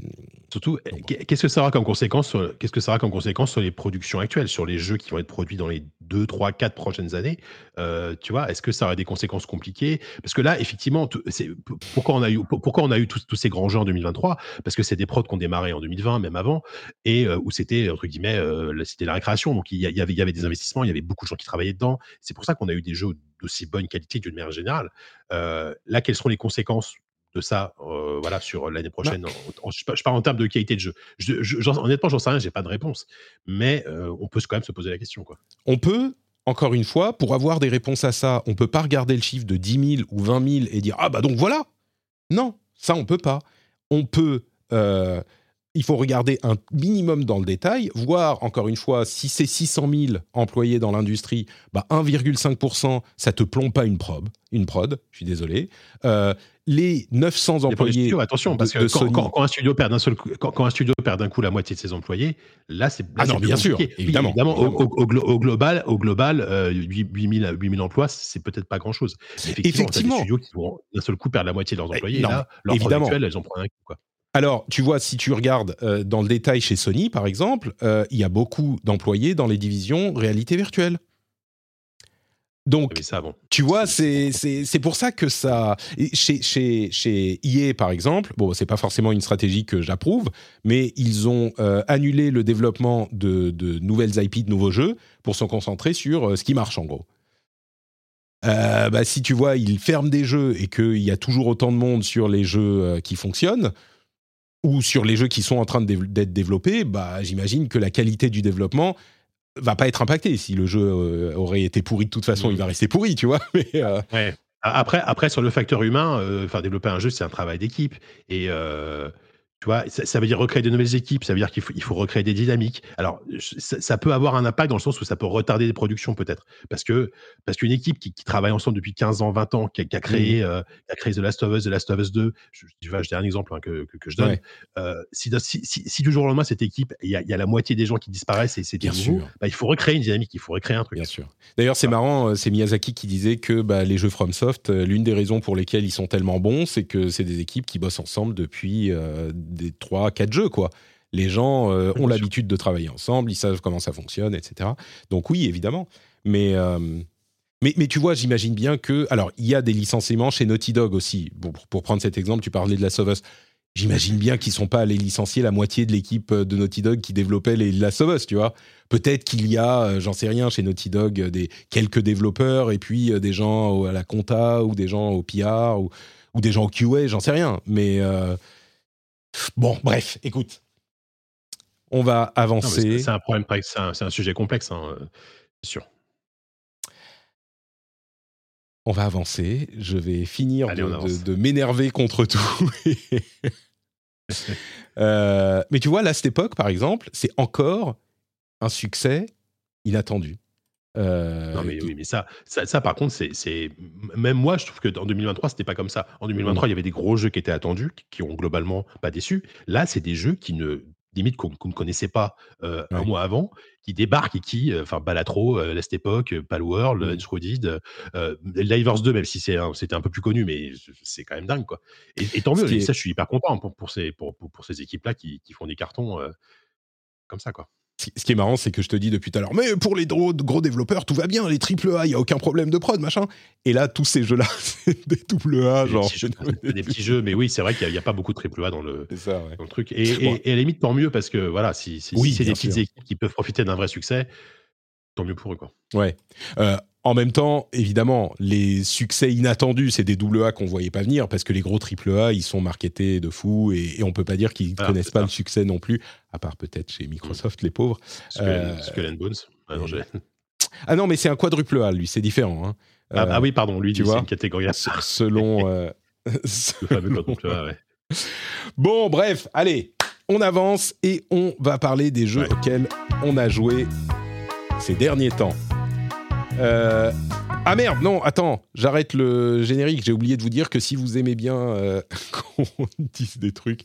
Surtout, eh, qu'est- qu'est-ce que ça aura comme conséquence sur, qu'est-ce que ça aura comme conséquence sur les productions actuelles, sur les jeux qui vont être produits dans les 2, 3, 4 prochaines années? Euh, Tu vois, est-ce que ça aura des conséquences compliquées? Parce que là, effectivement, c'est, pourquoi on a eu, pour- pourquoi on a eu tous, tous ces grands jeux en 2023 Parce que c'est des prods qui ont démarré en 2020, même avant, et euh, où c'était, entre guillemets, la- c'était la récréation. Donc, il y, avait, il y avait des investissements, il y avait beaucoup de gens qui travaillaient dedans. C'est pour ça qu'on a eu des jeux d'aussi bonne qualité d'une manière générale. Là, quelles seront les conséquences de ça euh, voilà, sur l'année prochaine en- en- je, par- je parle en termes de qualité de jeu. Je, je- honnêtement, j'en sais rien, j'ai pas de réponse. Mais euh, on peut quand même se poser la question. Quoi. on peut, encore une fois, pour avoir des réponses à ça, on peut pas regarder le chiffre de 10 000 ou 20 000 et dire ah bah donc voilà. Non, ça on peut pas. On peut. euh, il faut regarder un minimum dans le détail, voir encore une fois si c'est 600 000 employés dans l'industrie, bah 1,5%, ça te plombe pas une prod, une prod. Je suis désolé. Euh, les 900 Il y a pas de employés attention, parce que quand, Sony- quand- quand un studio perd d'un seul coup, quand, quand un studio perd d'un coup la moitié de ses employés, là c'est Ah non, bien sûr, compliqué. Évidemment, au, évidemment. au- au glo- au global, au global, euh, 8000 8000 emplois, c'est peut-être pas grand chose. Effectivement, Effectivement. des studios qui vont d'un seul coup perdre la moitié de leurs employés. non, là, leurs évidemment. actuelles, elles en prennent un coup. Quoi. Alors, tu vois, si tu regardes euh, dans le détail chez Sony, par exemple, euh, il y a beaucoup d'employés dans les divisions réalité virtuelle. Donc, Mais ça, bon. tu vois, c'est pour ça que ça. Chez, chez, chez EA, par exemple, bon, c'est pas forcément une stratégie que j'approuve, mais ils ont euh, annulé le développement de, de nouvelles IP, de nouveaux jeux, pour se concentrer sur euh, ce qui marche, en gros. Euh, bah, si tu vois, ils ferment des jeux et qu'il y a toujours autant de monde sur les jeux qui fonctionnent, ou sur les jeux qui sont en train d'être développés, bah, j'imagine que la qualité du développement va pas être impactée. Si le jeu euh, aurait été pourri de toute façon, il va rester pourri, tu vois. (laughs) Mais, euh, Ouais. Après, après, sur le facteur humain, euh, enfin, développer un jeu, c'est un travail d'équipe. Et euh, Tu vois, ça, ça veut dire recréer de nouvelles équipes, ça veut dire qu'il faut, il faut recréer des dynamiques. Alors, je- ça, ça peut avoir un impact dans le sens où ça peut retarder des productions peut-être. Parce que parce qu'une équipe qui, qui travaille ensemble depuis 15 ans, 20 ans, qui a, qui a créé, euh, qui a créé The Last of Us, The Last of Us 2, je, je, vais- je dis un exemple hein, que, que, que je donne. Ouais. Euh, si, si, si, si du jour au lendemain, cette équipe, il y y a la moitié des gens qui disparaissent et c'est Bien nouveau, sûr. bah, il faut recréer une dynamique, il faut recréer un truc. Bien sûr. D'ailleurs, c'est marrant, euh, c'est Miyazaki qui disait que bah, les jeux FromSoft, l'une des raisons pour lesquelles ils sont tellement bons, c'est que c'est des équipes qui bossent ensemble depuis euh, des 3 4 jeux quoi. Les gens euh, ont l'habitude de travailler ensemble, ils savent comment ça fonctionne, etc. Donc oui, évidemment. Mais euh, mais, mais tu vois, j'imagine bien que alors il y a des licenciements chez Naughty Dog aussi. Bon, pour, pour prendre cet exemple, tu parlais de la Us. J'imagine bien qu'ils sont pas allés licencier la moitié de l'équipe de Naughty Dog qui développait les Last of Us, tu vois. Peut-être qu'il y a, euh, j'en sais rien, chez Naughty Dog, euh, des quelques développeurs et puis euh, des gens à la compta ou des gens au PR ou, ou des gens au QA, j'en sais rien. Mais euh, bon, bref, écoute, on va avancer. C'est un problème, c'est un, sujet complexe, hein, c'est sûr. On va avancer. Je vais finir Allez, de, on avance. de- de m'énerver contre tout. (laughs) Euh, mais tu vois, là, cette époque, par exemple, c'est encore un succès inattendu. Euh, Non, mais qui- oui, mais ça, ça, ça, par contre, c'est, même moi, je trouve que en 2023, c'était pas comme ça. En 2023, il y avait des gros jeux qui étaient attendus, qui- ont globalement pas déçu. Là, c'est des jeux qui ne, limite, qu'on, ne connaissait pas euh, un mois avant, qui débarquent et qui, euh, enfin, Balatro, euh, Last Epoch, euh, Palworld, Coded, euh, Livers 2, même si c'était un peu plus connu, mais c'est quand même dingue, quoi. Et, et tant mieux, et ça, je suis hyper content pour, pour ces, pour, pour, pour ces équipes-là qui, qui font des cartons euh, comme ça, quoi. Ce qui est marrant, c'est que je te dis depuis tout à l'heure, mais pour les gros, gros développeurs, tout va bien, les triple A, il n'y a aucun problème de prod, machin. Et là, tous ces jeux-là, (laughs) c'est des double A, Des genre. petits jeux- des petits jeux, mais oui, c'est vrai qu'il n'y a, pas beaucoup de triple A dans le, C'est ça, ouais. dans le truc. Et, et- Ouais. et à la limite, tant mieux, parce que voilà, si, si- si Oui, c'est des petites équipes qui peuvent profiter d'un vrai succès, tant mieux pour eux. Quoi. Ouais. Euh, en même temps, évidemment, les succès inattendus, c'est des double A qu'on voyait pas venir parce que les gros triple A, ils sont marketés de fou et, et on peut pas dire qu'ils Ah, connaissent c'est pas ça. le succès non plus, à part peut-être chez Microsoft, les pauvres. Skull, Euh, Skull and Bones. Ah, non, j'ai- Ah non, mais c'est un quadruple A, lui, c'est différent. hein. Ah, Euh, ah oui, pardon, lui, tu c'est vois, une catégorie à se- part. selon. (laughs) euh, (laughs) Le fameux quadruple A, ouais. Bon, bref, allez, on avance et on va parler des jeux Ouais. auxquels on a joué ces derniers temps. Euh, Ah merde, non, attends, j'arrête le générique. J'ai oublié de vous dire que si vous aimez bien euh, (laughs) qu'on dise des trucs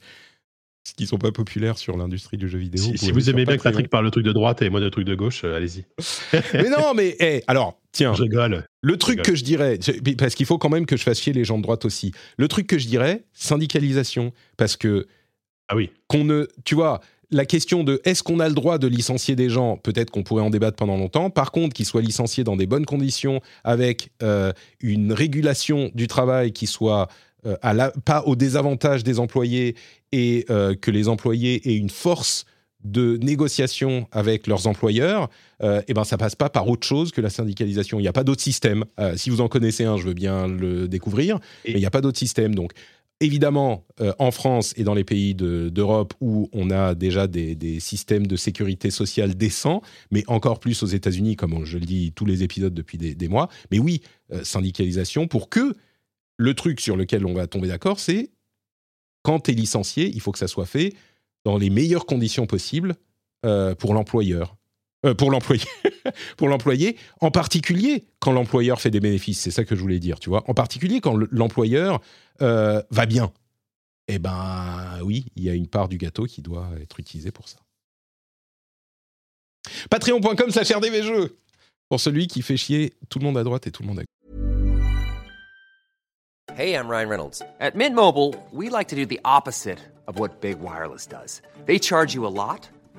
qui sont pas populaires sur l'industrie du jeu vidéo. Si, vous aimez bien que. Patrick parle le truc de droite et moi le truc de gauche, euh, allez-y. (laughs) Mais non, mais hey, alors, tiens, Je rigole. le truc rigole. que je dirais, parce qu'il faut quand même que je fasse chier les gens de droite aussi. Le truc que je dirais, syndicalisation, parce que Ah oui. qu'on ne, tu vois, la question de est-ce qu'on a le droit de licencier des gens, peut-être qu'on pourrait en débattre pendant longtemps. Par contre, qu'ils soient licenciés dans des bonnes conditions, avec euh, une régulation du travail qui soit euh, à la- pas au désavantage des employés et euh, que les employés aient une force de négociation avec leurs employeurs, eh ben ça passe pas par autre chose que la syndicalisation. Il n'y a pas d'autre système. Si vous en connaissez un, je veux bien le découvrir, Et- mais il n'y a pas d'autre système. Donc, évidemment, euh, en France et dans les pays de- d'Europe où on a déjà des, systèmes de sécurité sociale décents, mais encore plus aux États-Unis, comme je le dis tous les épisodes depuis des, mois. Mais oui, euh, syndicalisation pour que le truc sur lequel on va tomber d'accord, c'est quand tu es licencié, il faut que ça soit fait dans les meilleures conditions possibles euh, pour l'employeur. Pour l'employé, (laughs) (laughs) pour l'employé, en particulier quand l'employeur fait des bénéfices, c'est ça que je voulais dire, tu vois. En particulier quand le- l'employeur euh, va bien. Eh ben oui, il y a une part du gâteau qui doit être utilisée pour ça. Patreon.com slash rdvjeux pour celui qui fait chier tout le monde à droite et tout le monde à gauche. Hey, I'm Ryan Reynolds. At Mint we like to do the opposite of what Big Wireless does. They charge you a lot,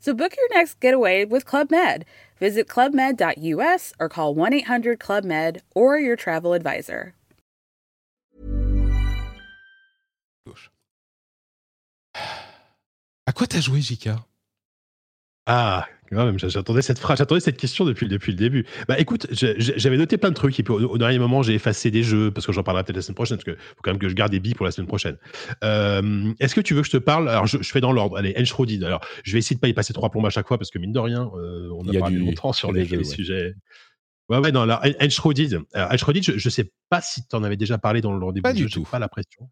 So book your next getaway with Club Med. Visit clubmed.us or call 1 800 Club Med or your travel advisor. À quoi t'as joué, Jika Ah, j'attendais cette phrase, j'attendais cette question depuis, depuis le début. Bah écoute, j'avais noté plein de trucs et puis au, au dernier moment, j'ai effacé des jeux parce que j'en parlerai peut-être la semaine prochaine parce qu'il faut quand même que je garde des billes pour la semaine prochaine. Euh, Est-ce que tu veux que je te parle? Alors, je, je fais dans l'ordre. Allez, Enshrouded. Alors, je vais essayer de pas y passer trois plombes à chaque fois parce que mine de rien, euh, on a a parlé du- longtemps sur les, des jeux, les ouais. sujets. Ouais, ouais, non, alors, En- Enshrouded. Enshrouded, je, je sais pas si tu en avais déjà parlé dans le rendez-vous. Pas du jeu, tout. Pas la pression.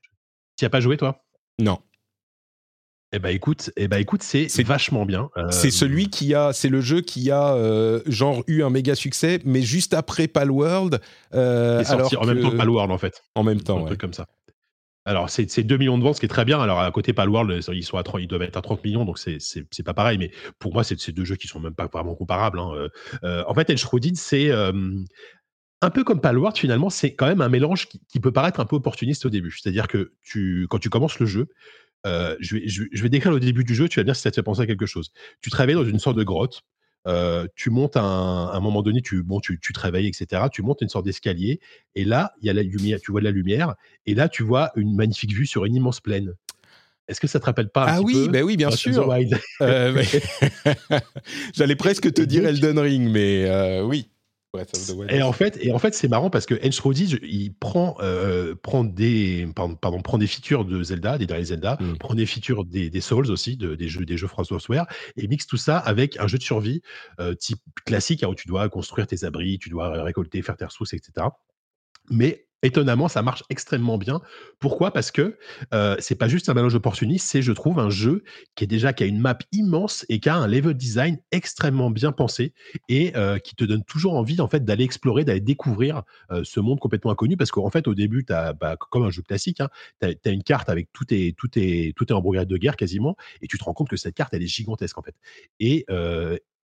Tu as pas joué, toi? Non. Eh ben écoute, eh ben écoute, c'est C'est- vachement bien. Euh, C'est celui qui a, c'est le jeu qui a euh, genre eu un méga succès, mais juste après Palworld. Euh, sorti alors en même temps que Palworld en fait. En même un temps, ouais. truc comme ça. Alors, c'est c'est 2 millions de ventes, ce qui est très bien. Alors, à côté Palworld, ils, sont à 30 ils doivent être à 30 millions, donc c'est- c'est c'est pas pareil. Mais pour moi, c'est deux jeux qui sont même pas vraiment comparables. hein. Euh, en fait, Enshrouded, c'est un peu comme Palworld, finalement, c'est quand même un mélange qui, qui peut paraître un peu opportuniste au début. C'est-à-dire que tu, quand tu commences le jeu, euh, je, vais, je, vais- je vais décrire le début du jeu, tu vas me dire si ça te fait penser à quelque chose. Tu te réveilles dans une sorte de grotte, euh, tu montes un, à un moment donné, tu, bon, tu, réveilles, etc. Tu montes une sorte d'escalier, et là, il y a la lumière, tu vois de la lumière, et là, tu vois une magnifique vue sur une immense plaine. Est-ce que ça te rappelle pas un Ah petit oui, peu bah oui, bien sûr. Euh, mais- (laughs) (laughs) J'allais presque te dire Elden Ring, mais euh, oui. Breath of the Wild. Et en fait, et en fait, c'est marrant parce que Enshrouded, il prend, euh, prend des, pardon, pardon, prend des features de Zelda, des derniers Zelda, Mm. prend des features des, des Souls aussi, de- des jeux, des jeux From Software, et mixe tout ça avec un jeu de survie euh, type classique, hein, où tu dois construire tes abris, tu dois récolter, faire tes ressources, etc. Mais étonnamment, ça marche extrêmement bien. Pourquoi? Parce que euh, c'est pas juste un mélange opportuniste, c'est, je trouve, un jeu qui est déjà qui a une map immense et qui a un level design extrêmement bien pensé et euh, qui te donne toujours envie en fait d'aller explorer, d'aller découvrir euh, ce monde complètement inconnu. Parce qu'en fait, au début, as, bah, comme un jeu classique, hein, tu as, une carte avec tout est tout est tout est en brigade de guerre quasiment, et tu te rends compte que cette carte est gigantesque en fait. Et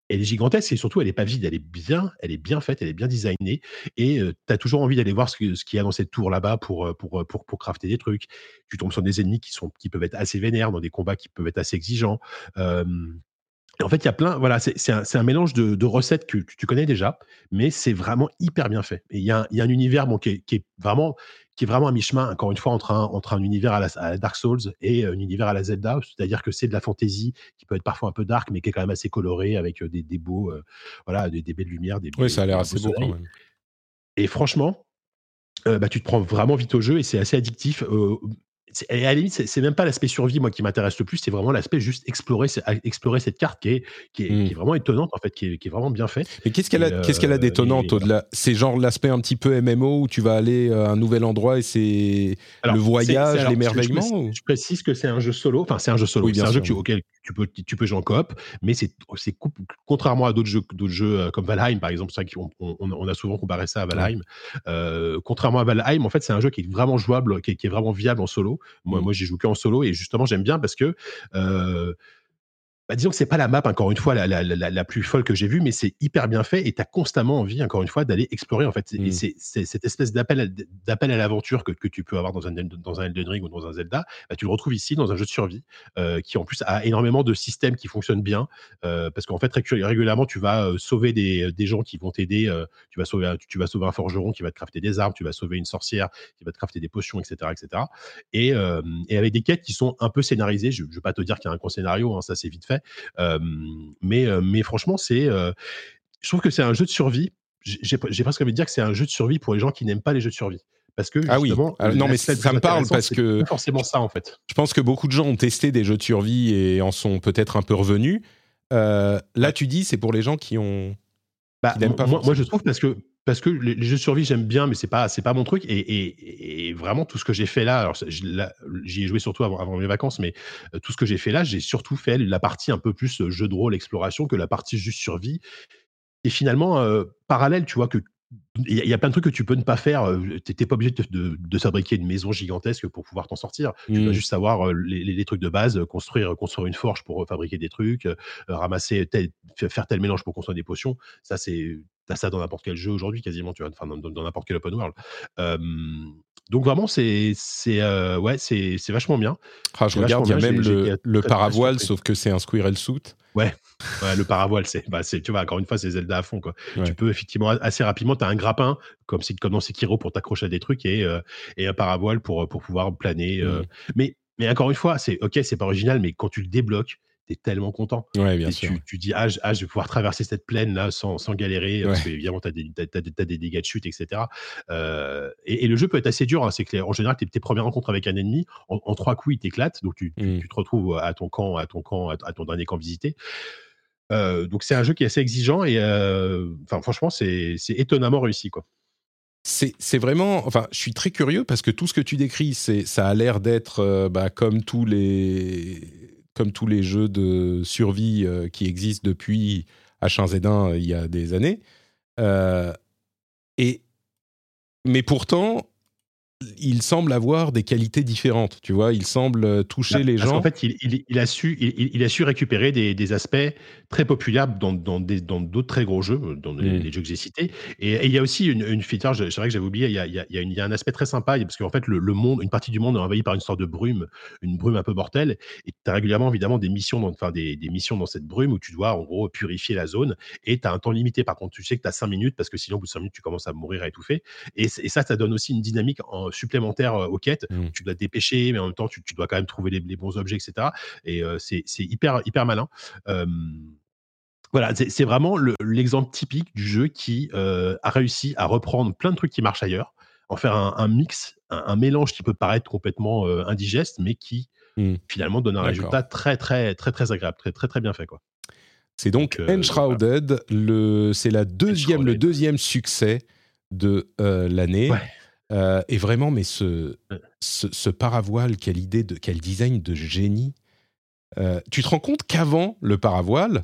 elle est gigantesque et surtout elle est pas vide, elle est bien, elle est bien faite, elle est bien designée et tu as toujours envie d'aller voir ce qu'il y a dans cette tour là-bas pour, euh, pour, euh, pour, pour crafter des trucs. Tu tombes sur des ennemis qui, sont, qui peuvent être assez vénères, dans des combats qui peuvent être assez exigeants. Euh, en fait, il y a plein, voilà, c'est c'est un, mélange de, recettes que, tu connais déjà, mais c'est vraiment hyper bien fait. Et il y a, un- il y a un univers bon, qui, est, qui est vraiment qui est vraiment à mi-chemin, encore une fois, entre un, entre un univers à la, à la Dark Souls et un univers à la Zelda, c'est-à-dire que c'est de la fantasy qui peut être parfois un peu dark, mais qui est quand même assez coloré, avec euh, des, des beaux, euh, voilà, des, des belles lumières, des, Oui, ça a l'air assez beau quand soleils. même. Et franchement, euh, bah, tu te prends vraiment vite au jeu et c'est assez addictif. Euh, à la limite, c'est même pas l'aspect survie, moi, qui m'intéresse le plus, c'est vraiment l'aspect juste explorer, explorer cette carte qui est, qui, est, Mm. qui est vraiment étonnante, en fait, qui est, qui est vraiment bien faite. Mais qu'est-ce qu'elle a, Et, qu'est-ce qu'elle a euh, d'étonnant et au-delà? C'est genre l'aspect un petit peu MMO où tu vas aller à un nouvel endroit et c'est le voyage, l'émerveillement Je, je précise que c'est un jeu solo. Enfin, c'est un jeu solo. Oui, bien c'est un jeu sûr, que tu- auquel tu peux, tu peux jouer en coop, mais c'est, contrairement à d'autres jeux, jeux euh, comme Valheim, par exemple, qu'on on, on a souvent comparé ça à Valheim. Euh, contrairement à Valheim, en fait, c'est un jeu qui est vraiment jouable, qui est, qui est vraiment viable en solo. Moi, Mm. moi, j'ai joué que en solo et justement, j'aime bien parce que euh, bah, disons que c'est pas la map, encore une fois, la, la, la, la plus folle que j'ai vue, mais c'est hyper bien fait et tu as constamment envie, encore une fois, d'aller explorer. En fait, Mm. c'est c'est cette espèce d'appel à, d'appel à l'aventure que, que tu peux avoir dans un, dans un Elden Ring ou dans un Zelda, bah, tu le retrouves ici dans un jeu de survie euh, qui, en plus, a énormément de systèmes qui fonctionnent bien euh, parce qu'en fait, régul- régulièrement, tu vas euh, sauver des, des gens qui vont t'aider. euh, tu, vas sauver, un- tu vas sauver un forgeron qui va te crafter des armes, tu vas sauver une sorcière qui va te crafter des potions, etc. etc. Et, et avec des quêtes qui sont un peu scénarisées. Je ne vais pas te dire qu'il y a un gros scénario, hein, ça c'est vite fait. Mais, mais franchement, c'est, je trouve que c'est un jeu de survie. J'ai presque envie de dire que c'est un jeu de survie pour les gens qui n'aiment pas les jeux de survie. Parce que Ah oui. justement, Ah, non, mais ça me parle parce que- forcément ça en fait. Je pense que beaucoup de gens ont testé des jeux de survie et en sont peut-être un peu revenus. Euh, là, tu dis, c'est pour les gens qui ont. Bah, Qui n'aiment pas moi, moi, je trouve parce que parce que les, jeux de survie j'aime bien, mais c'est pas c'est pas mon truc. Et, et- et vraiment tout ce que j'ai fait là, alors j'y ai joué surtout avant, avant mes vacances, mais euh, tout ce que j'ai fait là, j'ai surtout fait la partie un peu plus euh, jeu de rôle, exploration, que la partie juste survie. Et finalement euh, parallèle, tu vois que il y, a- il y a plein de trucs que tu peux ne pas faire. T'es t'es pas obligé de, de, de fabriquer une maison gigantesque pour pouvoir t'en sortir. Tu dois juste savoir les, les- les trucs de base, construire, construire une forge pour fabriquer des trucs, ramasser tel, faire tel mélange pour construire des potions. Ça, c'est t'as ça dans n'importe quel jeu aujourd'hui quasiment, tu vois, enfin dans n'importe quel open world. Euh, donc vraiment, c'est c'est euh, ouais, c'est c'est vachement bien. Ah, je regarde, il y a même le, le paravoile, sauf que c'est un squirrel suit. Ouais, le paravoile, c'est, bah, c'est, tu vois, encore une fois, c'est Zelda à fond, quoi. Ouais. Tu peux effectivement assez rapidement, tu as un grappin, comme, c'est- comme dans Sekiro pour t'accrocher à des trucs et, euh, et un paravoile pour, pour pouvoir planer. euh. Mm. Mais, mais encore une fois, c'est ok, c'est pas original, mais quand tu le débloques, tellement content. Ouais, bien Et sûr. tu, tu dis, ah, je, ah, je vais pouvoir traverser cette plaine là sans, sans galérer, parce Ouais. qu'évidemment, tu as, t'as des dégâts de chute, etc. Euh, et, et le jeu peut être assez dur. hein, c'est que en général, tes, tes premières rencontres avec un ennemi, en, en trois coups, il t'éclate. Donc, tu, tu- Mm. tu te retrouves à ton camp, à ton camp, à, à ton dernier camp visité. Euh, donc, c'est un jeu qui est assez exigeant et, euh, enfin, franchement, c'est étonnamment réussi, quoi. C'est c'est vraiment. Enfin, je suis très curieux parce que tout ce que tu décris, c'est ça a l'air d'être euh, bah, comme tous les comme tous les jeux de survie euh, qui existent depuis H1Z1 euh, il y a des années. Euh, et mais pourtant, il semble avoir des qualités différentes. Tu vois, il semble euh, toucher les parce gens. qu'en fait, il, il- il a su, il, a su récupérer des, des aspects très populaires dans, dans des- dans d'autres très gros jeux, dans les, Mm. les jeux que j'ai cités. Et, et il y a aussi une, une feature, je- c'est vrai que j'avais oublié, il y a, il y a- il y a une- il y a un aspect très sympa, parce qu'en fait, le, le monde, une partie du monde est envahie par une sorte de brume, une brume un peu mortelle. Et tu as régulièrement, évidemment, des missions, dans, enfin, des, des missions dans cette brume où tu dois, en gros, purifier la zone. Et tu as un temps limité. Par contre, tu sais que tu as 5 minutes, parce que sinon, au bout de 5 minutes, tu commences à mourir, à étouffer. Et, et ça, ça donne aussi une dynamique en- supplémentaire euh, aux quêtes. Mm. Tu dois te dépêcher, mais en même temps, tu, tu dois quand même trouver les, les bons objets, etc. Et euh, c'est hyper, hyper malin. Euh, voilà, c'est vraiment le- l'exemple typique du jeu qui euh, a réussi à reprendre plein de trucs qui marchent ailleurs, en faire un, un mix, un, un mélange qui peut paraître complètement euh, indigeste, mais qui Mm. finalement donne un résultat très, très, très, très agréable, très, très, très bien fait, quoi. C'est donc Donc, euh, Enshrouded, le, c'est la deuxième, le deuxième succès de euh, l'année. Ouais. Euh, et vraiment, mais ce, ce, ce paravoile, quelle idée, de, quel design de génie. Euh, tu te rends compte qu'avant le paravoile,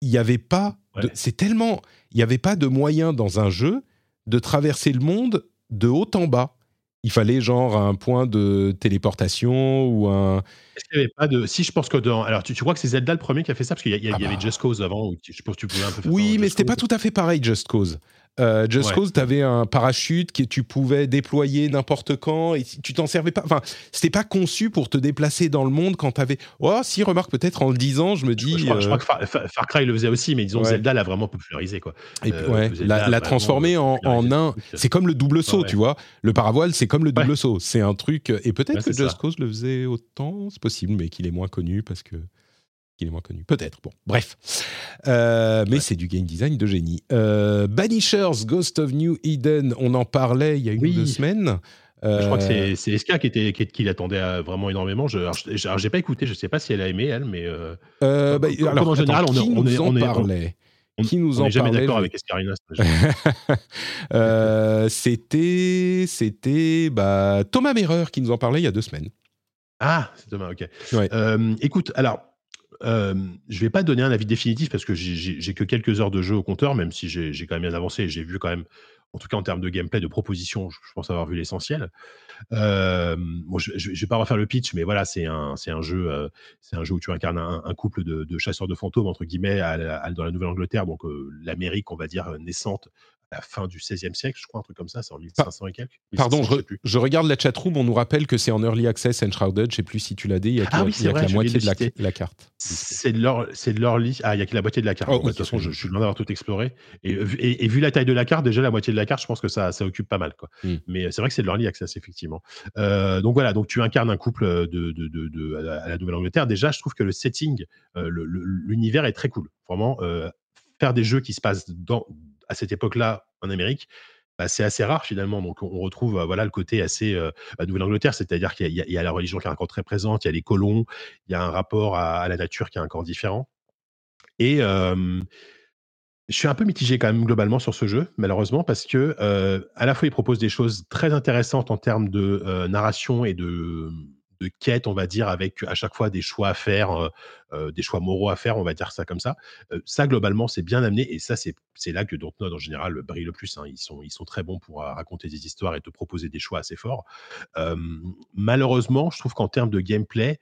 il n'y avait pas. Ouais. c'est tellement. Il n'y avait pas de moyen dans un jeu de traverser le monde de haut en bas. Il fallait genre un point de téléportation ou un. Est-ce qu'il n'y avait pas de. Si, je pense que dans. Alors, tu, tu crois que c'est Zelda le premier qui a fait ça? Parce qu'il y, Ah y avait bah. Just Cause avant, où tu- je pense que tu pouvais un peu faire Oui, mais c'était pas tout à fait pareil, Just Cause. Euh, Just Ouais. Cause, tu avais un parachute que tu pouvais déployer n'importe quand et tu t'en servais pas. Enfin, c'était pas conçu pour te déplacer dans le monde quand tu avais. Oh, si, remarque, peut-être en le disant, je me dis. Je crois, je euh, crois que Far, Cry le faisait aussi, mais disons Ouais. Zelda l'a vraiment popularisé. Quoi. et puis, euh, ouais, la, la euh, en, en un. C'est comme le double saut, tu vois. Le paravoile, c'est comme le double saut. C'est un truc. Et peut-être que Just ça. Cause le faisait autant, c'est possible, mais qu'il est moins connu parce que. Qu'il est moins connu. Peut-être. Bon, bref. Euh, mais c'est du game design de génie. Euh, Banishers, Ghost of New Eden, on en parlait il y a une Oui. ou deux semaines. Je crois que Euh, c'est- SK qui, était, qui, qui l'attendait euh, vraiment énormément. Je, j'ai pas écouté, je sais pas si elle a aimé, elle, mais bah, Comme- comme alors, en général, attends, on est- qui on nous est- en on est- parlait? on Qui nous on en n'est jamais d'accord avec Escarina. (laughs) C'était, c'était bah, Thomas Merreur qui nous en parlait il y a deux semaines. ah, c'est demain, ok. Ouais. Écoute, alors, euh, je vais pas donner un avis définitif parce que j'ai- que quelques heures de jeu au compteur, même si j'ai quand même bien avancé j'ai vu quand même, en tout cas en termes de gameplay, de propositions, je, pense avoir vu l'essentiel. Euh, je, je, je vais pas refaire le pitch, mais voilà, c'est un, euh, jeu où tu incarnes un, couple de, chasseurs de fantômes entre guillemets dans la Nouvelle-Angleterre, donc euh, l'Amérique, on va dire naissante à la fin du XVIe siècle, je crois, un truc comme ça, c'est en 1500 et quelques. Pardon, 1600, je, regarde la chatroom, on nous rappelle que c'est en early access Enshrouded, je sais plus si tu l'as dit, il y a que, Ah oui, il y que la moitié de la, carte. C'est de lit. Ah, il y a que la moitié de la carte. Oh, de toute façon, je, suis loin d'avoir tout exploré. Et, vu- et, et vu la taille de la carte, déjà la moitié de la carte, je pense que ça, ça occupe pas mal. Quoi. Hmm. Mais c'est vrai que c'est de l'early access, effectivement. Euh, donc voilà, donc tu incarnes un couple de, de, de, de- à la- Nouvelle-Angleterre. Déjà, je trouve que le setting, euh, l'univers est très cool. Vraiment, euh, faire des jeux qui se passent dans, à cette époque-là en Amérique, bah, c'est assez rare finalement. Donc on retrouve voilà le côté assez euh, Nouvelle-Angleterre, c'est-à-dire qu'il y, a- la religion qui est encore très présente, il y a les colons, il y a un rapport à, la nature qui est encore différent. Et je suis un peu mitigé quand même globalement sur ce jeu, malheureusement, parce que euh, à la fois il propose des choses très intéressantes en termes de euh, narration et de, de quête, on va dire, avec à chaque fois des choix à faire, euh, euh, des choix moraux à faire, on va dire ça comme ça. Euh, ça, globalement, c'est bien amené et ça, c'est là que Dontnod, en général, brille le plus. Hein. Ils, sont, ils sont très bons pour raconter des histoires et te proposer des choix assez forts. malheureusement, je trouve qu'en termes de gameplay,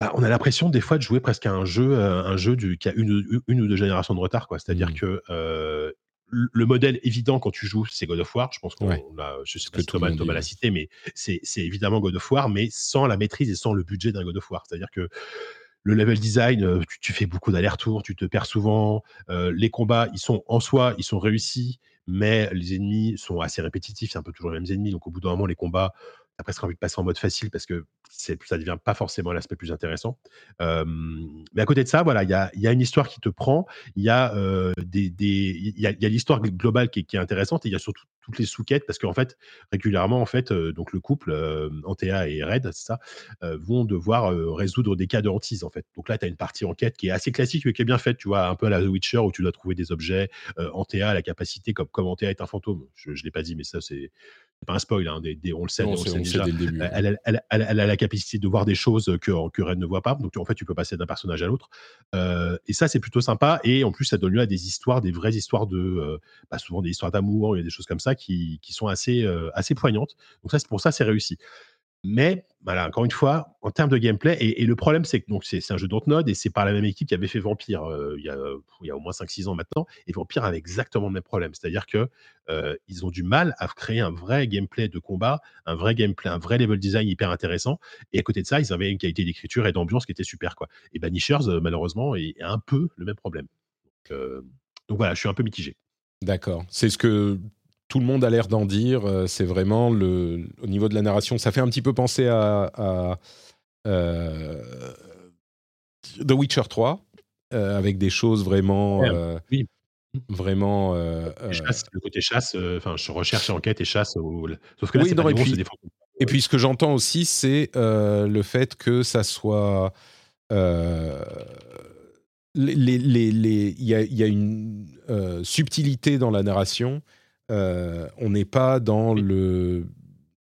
bah, on a l'impression des fois de jouer presque à un jeu, un jeu du, qui a une, une ou deux générations de retard. C'est-à-dire mmh. que le modèle évident quand tu joues, c'est God of War. Je pense qu'on a, je sais pas si Thomas, l'a cité, mais c'est évidemment God of War, mais sans la maîtrise et sans le budget d'un God of War. C'est-à-dire que le level design, euh, tu, fais beaucoup d'allers-retours, tu te perds souvent. Euh, les combats, ils sont en soi, ils sont réussis, mais les ennemis sont assez répétitifs. C'est un peu toujours les mêmes ennemis. Donc au bout d'un moment, les combats, t'as presque envie de passer en mode facile parce que ça devient pas forcément l'aspect plus intéressant. mais à côté de ça, voilà, il y a, une histoire qui te prend, il y a des, y a, l'histoire globale qui est, intéressante et il y a surtout toutes les sous-quêtes parce qu'en fait, régulièrement, en fait, donc le couple, Antea et Red, c'est ça, vont devoir résoudre des cas de hantise, en fait. Donc là, tu as une partie enquête qui est assez classique mais qui est bien faite, tu vois, un peu à la The Witcher où tu dois trouver des objets. Antea a la capacité, comme, comme Antea est un fantôme, je ne l'ai pas dit, mais ça, c'est pas un spoil, hein, des, on le sait, on, sait déjà. Elle, elle, elle, elle, a la capacité de voir des choses que, que Red ne voit pas. Donc, en fait, tu peux passer d'un personnage à l'autre. Euh, et ça, c'est plutôt sympa. Et en plus, ça donne lieu à des histoires, des vraies histoires de. Euh, bah, souvent des histoires d'amour, il y a des choses comme ça qui, qui sont assez, euh, assez poignantes. Donc, ça, pour ça, c'est réussi. Mais voilà, encore une fois, en termes de gameplay, et, le problème, c'est que donc c'est un jeu Dontnod et c'est par la même équipe qui avait fait Vampire euh, il, y a, au moins 5-6 ans maintenant. Et Vampire avait exactement le même problème. C'est-à-dire que euh, ils ont du mal à créer un vrai gameplay de combat, un vrai gameplay, un vrai level design hyper intéressant. Et à côté de ça, ils avaient une qualité d'écriture et d'ambiance qui était super. Quoi. Et Banishers, euh, malheureusement, est un peu le même problème. Donc, donc voilà, je suis un peu mitigé. D'accord. C'est ce que tout le monde a l'air d'en dire. Euh, c'est vraiment le, au niveau de la narration, ça fait un petit peu penser à, euh, The Witcher 3, euh, avec des choses vraiment. oui. Vraiment. le côté chasse, enfin, je recherche enquête et chasse. Sauf que là, c'est et, puis, et puis, ce que j'entends aussi, c'est le fait que ça soit. Il y, a, y a une subtilité dans la narration euh, on n'est pas dans le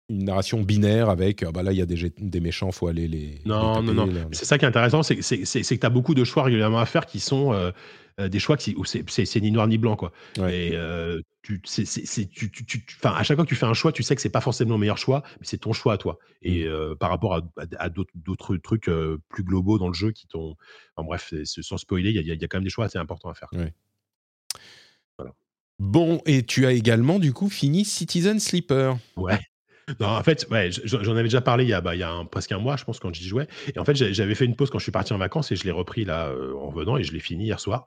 une narration binaire avec ah bah là il y a des, des méchants faut aller les non non non. c'est ça qui est intéressant c'est que tu as beaucoup de choix régulièrement à faire qui sont euh, euh, des choix qui, où c'est ni noir ni blanc quoi. Et tu, tu, tu, à chaque fois que tu fais un choix tu sais que c'est pas forcément le meilleur choix mais c'est ton choix à toi. Et mmh. par rapport à, d'autres trucs plus globaux dans le jeu qui t'ont en bref sans spoiler il y, y, a quand même des choix assez importants à faire Bon, et tu as également du coup fini Citizen Sleeper. Ouais. Non, en fait, ouais, j'en avais déjà parlé il y a, bah, il y a presque un mois, je pense, quand j'y jouais. Et en fait, j'avais fait une pause quand je suis parti en vacances et je l'ai repris là euh, en venant et je l'ai fini hier soir.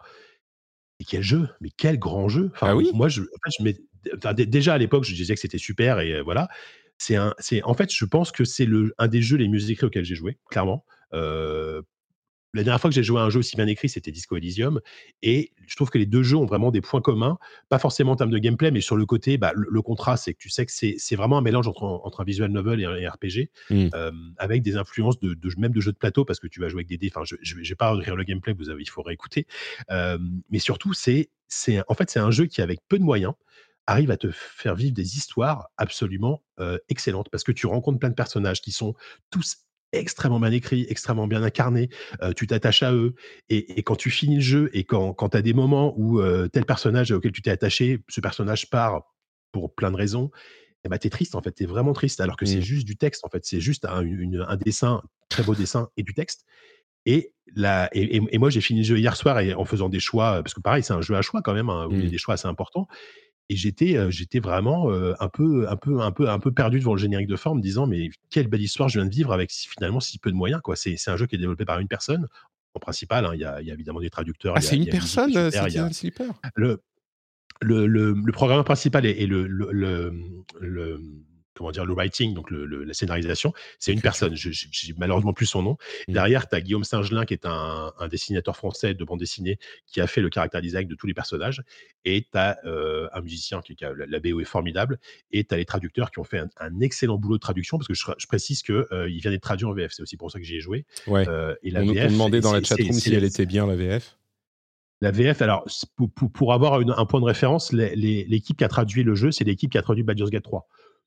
Et quel jeu, mais quel grand jeu. Enfin, ah oui moi, je, en fait, déjà à l'époque, je disais que c'était super et euh, voilà. C'est un, c'est en fait, je pense que c'est le un des jeux les mieux écrits auxquels j'ai joué, clairement. Euh, la dernière fois que j'ai joué à un jeu aussi bien écrit, c'était Disco Elysium. Et je trouve que les deux jeux ont vraiment des points communs, pas forcément en termes de gameplay, mais sur le côté, bah, le, contrat, c'est que tu sais que c'est vraiment un mélange entre, un visual novel et un RPG, mmh. euh, avec des influences de, même de jeux de plateau, parce que tu vas jouer avec des dés. Enfin, je ne vais pas rire le gameplay, vous avez, il faut réécouter. Euh, mais surtout, c'est en fait, c'est un jeu qui, avec peu de moyens, arrive à te faire vivre des histoires absolument euh, excellentes parce que tu rencontres plein de personnages qui sont tous extrêmement bien écrit, extrêmement bien incarné, tu t'attaches à eux, et, quand tu finis le jeu, et quand, quand tu as des moments où tel personnage auquel tu t'es attaché, ce personnage part pour plein de raisons, eh ben, t'es triste en fait, t'es vraiment triste, alors que c'est mmh. juste du texte en fait, c'est juste un, un, dessin, très beau dessin et du texte. Et, la, et, moi j'ai fini le jeu hier soir et en faisant des choix, parce que pareil c'est un jeu à choix quand même, hein, où il y a mmh. des choix assez importants, et j'étais j'étais vraiment un peu un peu un peu un peu perdu devant le générique de forme disant mais quelle belle histoire je viens de vivre avec finalement si peu de moyens quoi. C'est un jeu qui est développé par une personne en principal hein, il y, a, y, a évidemment des traducteurs ah c'est une personne c'est un slipper le le, le, le, programmeur principal et, le, le, le comment dire, le writing, donc le, la scénarisation, c'est une personne. Je n'ai malheureusement plus son nom. Mmh. Derrière, tu as Guillaume Singelin, qui est un, dessinateur français de bande dessinée, qui a fait le caractère design de tous les personnages. Et tu as euh, un musicien qui, a, la, BO est formidable. Et tu as les traducteurs qui ont fait un, excellent boulot de traduction, parce que je, précise qu'il euh, vient d'être traduit en VF. C'est aussi pour ça que j'y ai joué. Ouais. Euh, et la on, VF, demandait dans la chatroom si elle était bien, la VF. La VF, alors, pour, avoir un point de référence, l'équipe qui a traduit le jeu, c'est l'équipe qui a traduit Baldur's Gate 3.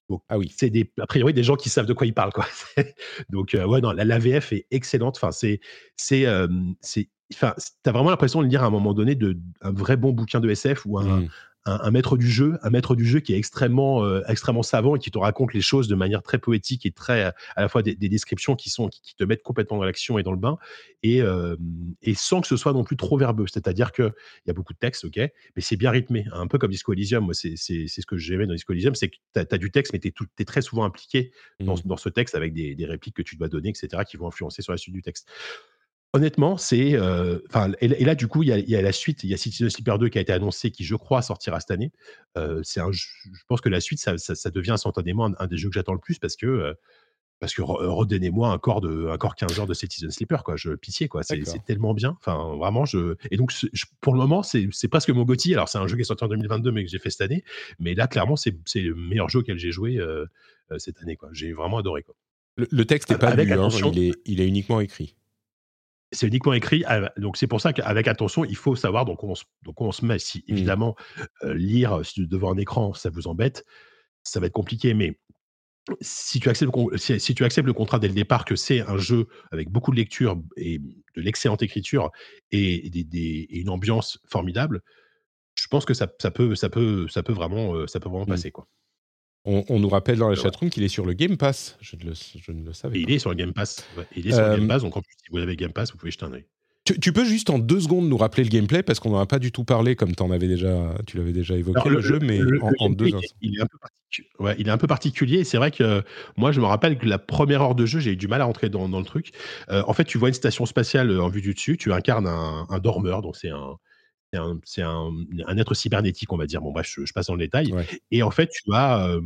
Donc, Ah oui. c'est des, a priori des gens qui savent de quoi ils parlent. Quoi. (laughs) Donc, euh, ouais, non, la, la VF est excellente. Enfin, c'est, c'est, euh, c'est, enfin, t'as vraiment l'impression de lire à un moment donné de, un vrai bon bouquin de SF ou un, Mm. Un, un maître du jeu, un maître du jeu qui est extrêmement, euh, extrêmement savant et qui te raconte les choses de manière très poétique et très, euh, à la fois des, des descriptions qui sont, qui, qui te mettent complètement dans l'action et dans le bain et, euh, et sans que ce soit non plus trop verbeux. C'est-à-dire que il y a beaucoup de texte, ok, mais c'est bien rythmé, un peu comme Disco Elysium. Moi, c'est c'est- c'est ce que j'aimais dans Disco Elysium, c'est que tu as, du texte, mais tu es, très souvent impliqué dans, Mm. dans ce texte avec des, des répliques que tu dois donner, etc., qui vont influencer sur la suite du texte. Honnêtement, c'est. euh, Enfin, et, et là, du coup, il y, a, il y a la suite. Il y a Citizen Sleeper 2 qui a été annoncé, qui, je crois, sortira cette année. Euh, c'est un, je pense que la suite, ça, ça, ça devient instantanément un, un des jeux que j'attends le plus parce que. euh, parce que re- redonnez-moi un corps de un corps 15 heures de Citizen Sleeper quoi je pitié quoi c'est D'accord. c'est tellement bien enfin vraiment je et donc je- pour le moment c'est c'est presque mon Gotti alors c'est un jeu qui est sorti en 2022 mais que j'ai fait cette année mais là clairement c'est c'est le meilleur jeu auquel j'ai joué euh, euh, cette année quoi j'ai vraiment adoré quoi Le, le texte n'est pas Avec lu, hein, attention. il, est, il est uniquement écrit. C'est uniquement écrit. Donc c'est pour ça qu'avec attention, il faut savoir donc on se, donc on se met. Si Mm. évidemment euh, lire si devant un écran, ça vous embête, ça va être compliqué. Mais si tu acceptes, le si, si tu acceptes le contrat dès le départ que c'est un jeu avec beaucoup de lecture et de l'excellente écriture et, des- des- et une ambiance formidable, je pense que ça, ça peut, ça peut, ça peut vraiment, euh, ça peut vraiment Mm. passer quoi. On, on nous rappelle dans la chatroom qu'il est sur le Game Pass. Je ne le, je ne le savais pas. il est sur le Game Pass. ouais, il est sur Euh, le Game Pass. Donc en plus, si vous avez Game Pass, vous pouvez jeter un œil. Tu, tu peux juste en deux secondes nous rappeler le gameplay parce qu'on n'en a pas du tout parlé comme en avais déjà, tu l'avais déjà évoqué Alors, le, jeu, mais le- en, deux instants. il est un peu particu- ouais, il est un peu particulier. C'est vrai que euh, moi, je me rappelle que la première heure de jeu, j'ai eu du mal à rentrer dans, dans le truc. Euh, en fait, tu vois une station spatiale euh, en vue du dessus. Tu incarnes un, un dormeur, donc c'est un, un, c'est un- un être cybernétique, on va dire. Bon, bref, je, je passe dans le détail. Ouais. Et en fait, tu as, euh,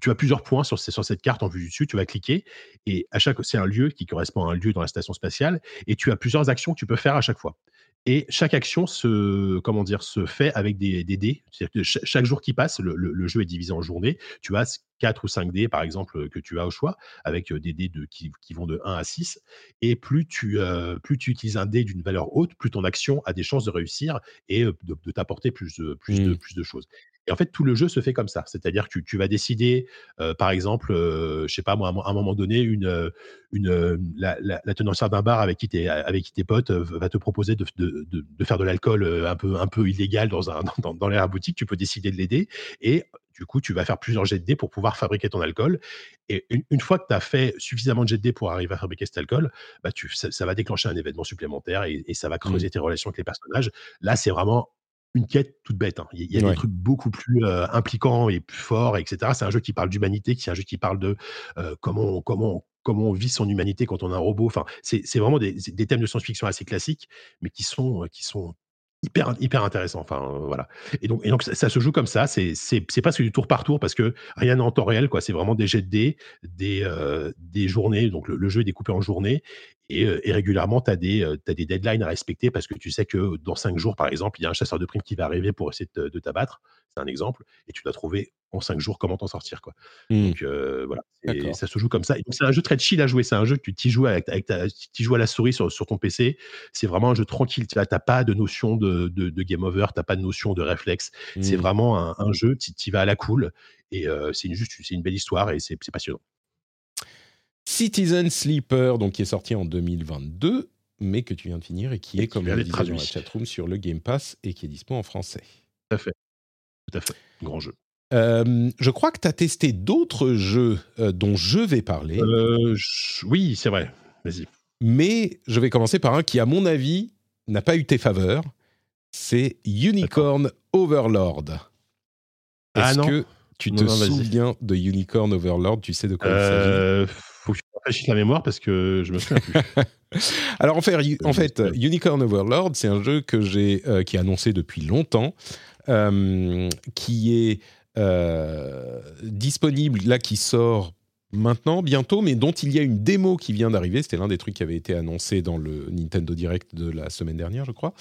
tu as plusieurs points sur, ces- sur cette carte en vue du dessus. Tu vas cliquer et à chaque, c'est un lieu qui correspond à un lieu dans la station spatiale. Et tu as plusieurs actions que tu peux faire à chaque fois. Et chaque action se, comment dire, se fait avec des, des dés. Que chaque jour qui passe, le, le- le jeu est divisé en journées. Tu as 4 ou 5 dés, par exemple, que tu as au choix, avec euh, des dés de, qui, qui vont de 1 à 6. Et plus tu, euh, plus tu utilises un dé d'une valeur haute, plus ton action a des chances de réussir et euh, de, de t'apporter plus, de, plus, de, Mm. plus de choses. Et en fait, tout le jeu se fait comme ça. C'est-à-dire que tu, vas décider, euh, par exemple, euh, je sais pas moi, à un- moment donné, une, euh, une, euh, la, la, la tenancière d'un bar avec qui, t'es- avec qui tes potes va te proposer de, de, de, de faire de l'alcool un peu, un peu illégal dans, un, (laughs) dans, dans l'air boutique. Tu peux décider de l'aider. Et du coup, tu vas faire plusieurs jets de dés pour pouvoir fabriquer ton alcool. Et une, une fois que tu as fait suffisamment de jets de dés pour arriver à fabriquer cet alcool, bah tu, ça, ça va déclencher un événement supplémentaire et, et ça va creuser tes relations avec les personnages. Là, c'est vraiment une quête toute bête. hein. Il y a, il y a Ouais. des trucs beaucoup plus euh, impliquants et plus forts, etc. C'est un jeu qui parle d'humanité, c'est un jeu qui parle de euh, comment, comment, comment on vit son humanité quand on a un robot. Enfin, c'est vraiment des, des thèmes de science-fiction assez classiques, mais qui sont, euh, qui sont hyper, hyper intéressants. Enfin, euh, voilà. Et donc, et donc ça, ça se joue comme ça. C'est c'est presque du tour par tour parce que rien n'est en temps réel. quoi. C'est vraiment des jets de dés, des, des journées. Donc, le, le jeu est découpé en journées. Et, et régulièrement, tu as, des des deadlines à respecter parce que tu sais que dans cinq jours, par exemple, il y a un chasseur de primes qui va arriver pour essayer de, t'abattre. C'est un exemple. Et tu dois trouver en cinq jours comment t'en sortir. Quoi. Mm. Donc euh, voilà, Et ça se joue comme ça. C'est un jeu très chill à jouer. C'est un jeu que tu t'y joues, avec, avec ta, joues à la souris sur, sur ton PC. C'est vraiment un jeu tranquille. Tu n'as pas de notion de, de, de game over, tu n'as pas de notion de réflexe. C'est Mm. vraiment un, un jeu, tu y vas à la cool. Et euh, c'est une, juste c'est une belle histoire et c'est passionnant. Citizen Sleeper, donc qui est sorti en 2022, mais que tu viens de finir et qui Et est, comme on le disait dans la chatroom, sur le Game Pass et qui est dispo en français. Tout à fait. Tout à fait. Grand jeu. Euh, je crois que tu as testé d'autres jeux euh, dont je vais parler, Euh, je- oui, c'est vrai. Vas-y. mais je vais commencer par un qui, à mon avis, n'a pas eu tes faveurs. C'est Unicorn Overlord. Ah non. que tu te Non, souviens de Unicorn Overlord Tu sais de quoi il s'agit? Euh, faut que je rafraîchisse la mémoire parce que je me souviens plus. (laughs) Alors en fait, en Euh, fait Unicorn Overlord, c'est un jeu que j'ai, euh, qui est annoncé depuis longtemps, euh, qui est disponible là, qui sort maintenant, bientôt, mais dont il y a une démo qui vient d'arriver. C'était l'un des trucs qui avait été annoncé dans le Nintendo Direct de la semaine dernière, je crois.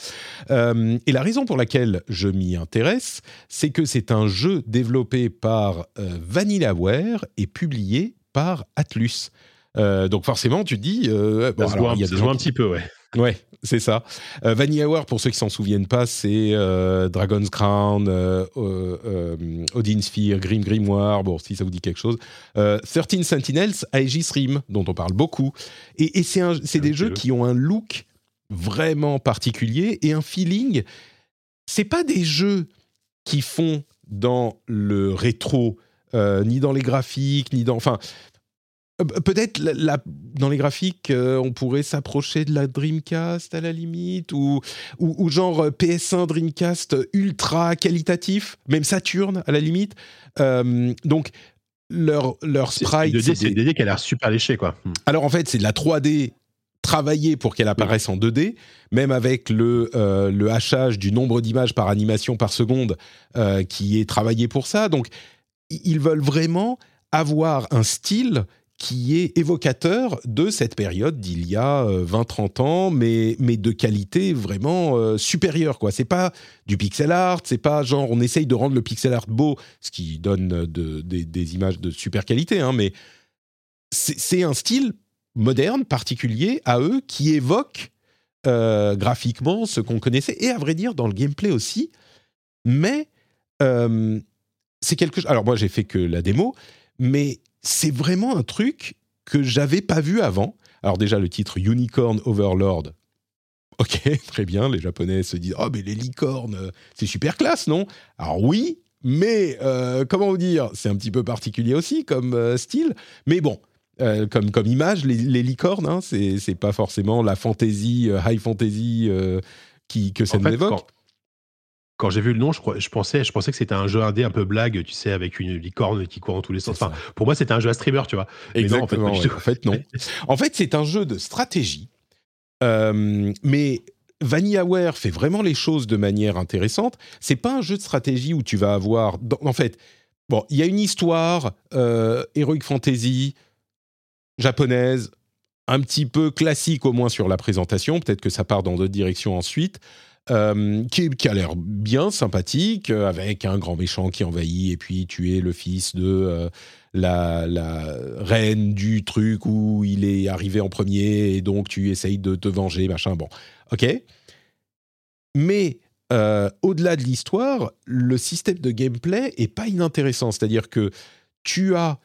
Euh, et la raison pour laquelle je m'y intéresse, c'est que c'est un jeu développé par euh, Vanillaware et publié par Atlus. Euh, donc forcément, tu te dis, bon, alors, il y a des gens un petit peu, ouais. Ouais, c'est ça. Euh, Vanilla War, pour ceux qui s'en souviennent pas, c'est euh, Dragon's Crown, euh, euh, euh, Odin Sphere, Grim Grimoire, bon, si ça vous dit quelque chose. Euh, 13 Sentinels, Aegis Rim, dont on parle beaucoup. Et, et c'est des jeux qui ont un look vraiment particulier et un feeling. C'est pas des jeux qui font dans le rétro, ni dans les graphiques, ni dans. Enfin, peut-être la- la- dans les graphiques, euh, on pourrait s'approcher de la Dreamcast à la limite, ou, ou, ou genre euh, PS1 Dreamcast ultra qualitatif, même Saturn à la limite. Euh, donc, leur, leur C'est sprite. 2D, c'est des- 2D qui a l'air super léché, quoi. Hmm. alors en fait, c'est de la 3D travaillée pour qu'elle apparaisse en 2D, même avec le, euh, le hachage du nombre d'images par animation par seconde euh, qui est travaillé pour ça. Donc, ils veulent vraiment avoir un style qui est évocateur de cette période d'il y a euh, 20-30 ans, mais, mais de qualité vraiment euh, supérieure. quoi. C'est pas du pixel art, c'est pas genre on essaye de rendre le pixel art beau, ce qui donne de- des- images de super qualité, hein, mais c'est un style moderne, particulier à eux, qui évoque euh, graphiquement ce qu'on connaissait, et à vrai dire dans le gameplay aussi. Mais euh, c'est quelque chose. Alors moi j'ai fait que la démo, mais c'est vraiment un truc que j'avais pas vu avant. Alors déjà le titre Unicorn Overlord. Ok, (laughs) très bien. Les Japonais se disent oh mais les licornes, euh, c'est super classe, non? Alors oui, mais euh, comment vous dire? C'est un petit peu particulier aussi comme euh, style. Mais bon, euh, comme, comme image, les, les licornes, hein, c'est c'est pas forcément la fantasy, high fantasy qui, que ça En nous fait, évoque. quand, quand j'ai vu le nom, je, crois- je pensais, je pensais que c'était un jeu indé un peu blague, tu sais, avec une licorne qui court dans tous les sens. Enfin, pour moi, c'était un jeu à streamer, tu vois. Mais non, en fait, Exactement. ouais. En fait, non. (laughs) En fait, c'est un jeu de stratégie, euh, mais VanillaWare fait vraiment les choses de manière intéressante. C'est pas un jeu de stratégie où tu vas avoir, dans- en fait, bon, il y a une histoire euh, heroic fantasy japonaise, un petit peu classique au moins sur la présentation. Peut-être que ça part dans d'autres directions ensuite. Euh, qui, a l'air bien sympathique, euh, avec un grand méchant qui envahit, et puis tu es le fils de euh, la, reine du truc où il est arrivé en premier, et donc tu essayes de te venger, machin. Bon, ok. Mais au-delà de l'histoire, le système de gameplay est pas inintéressant. C'est-à-dire que tu as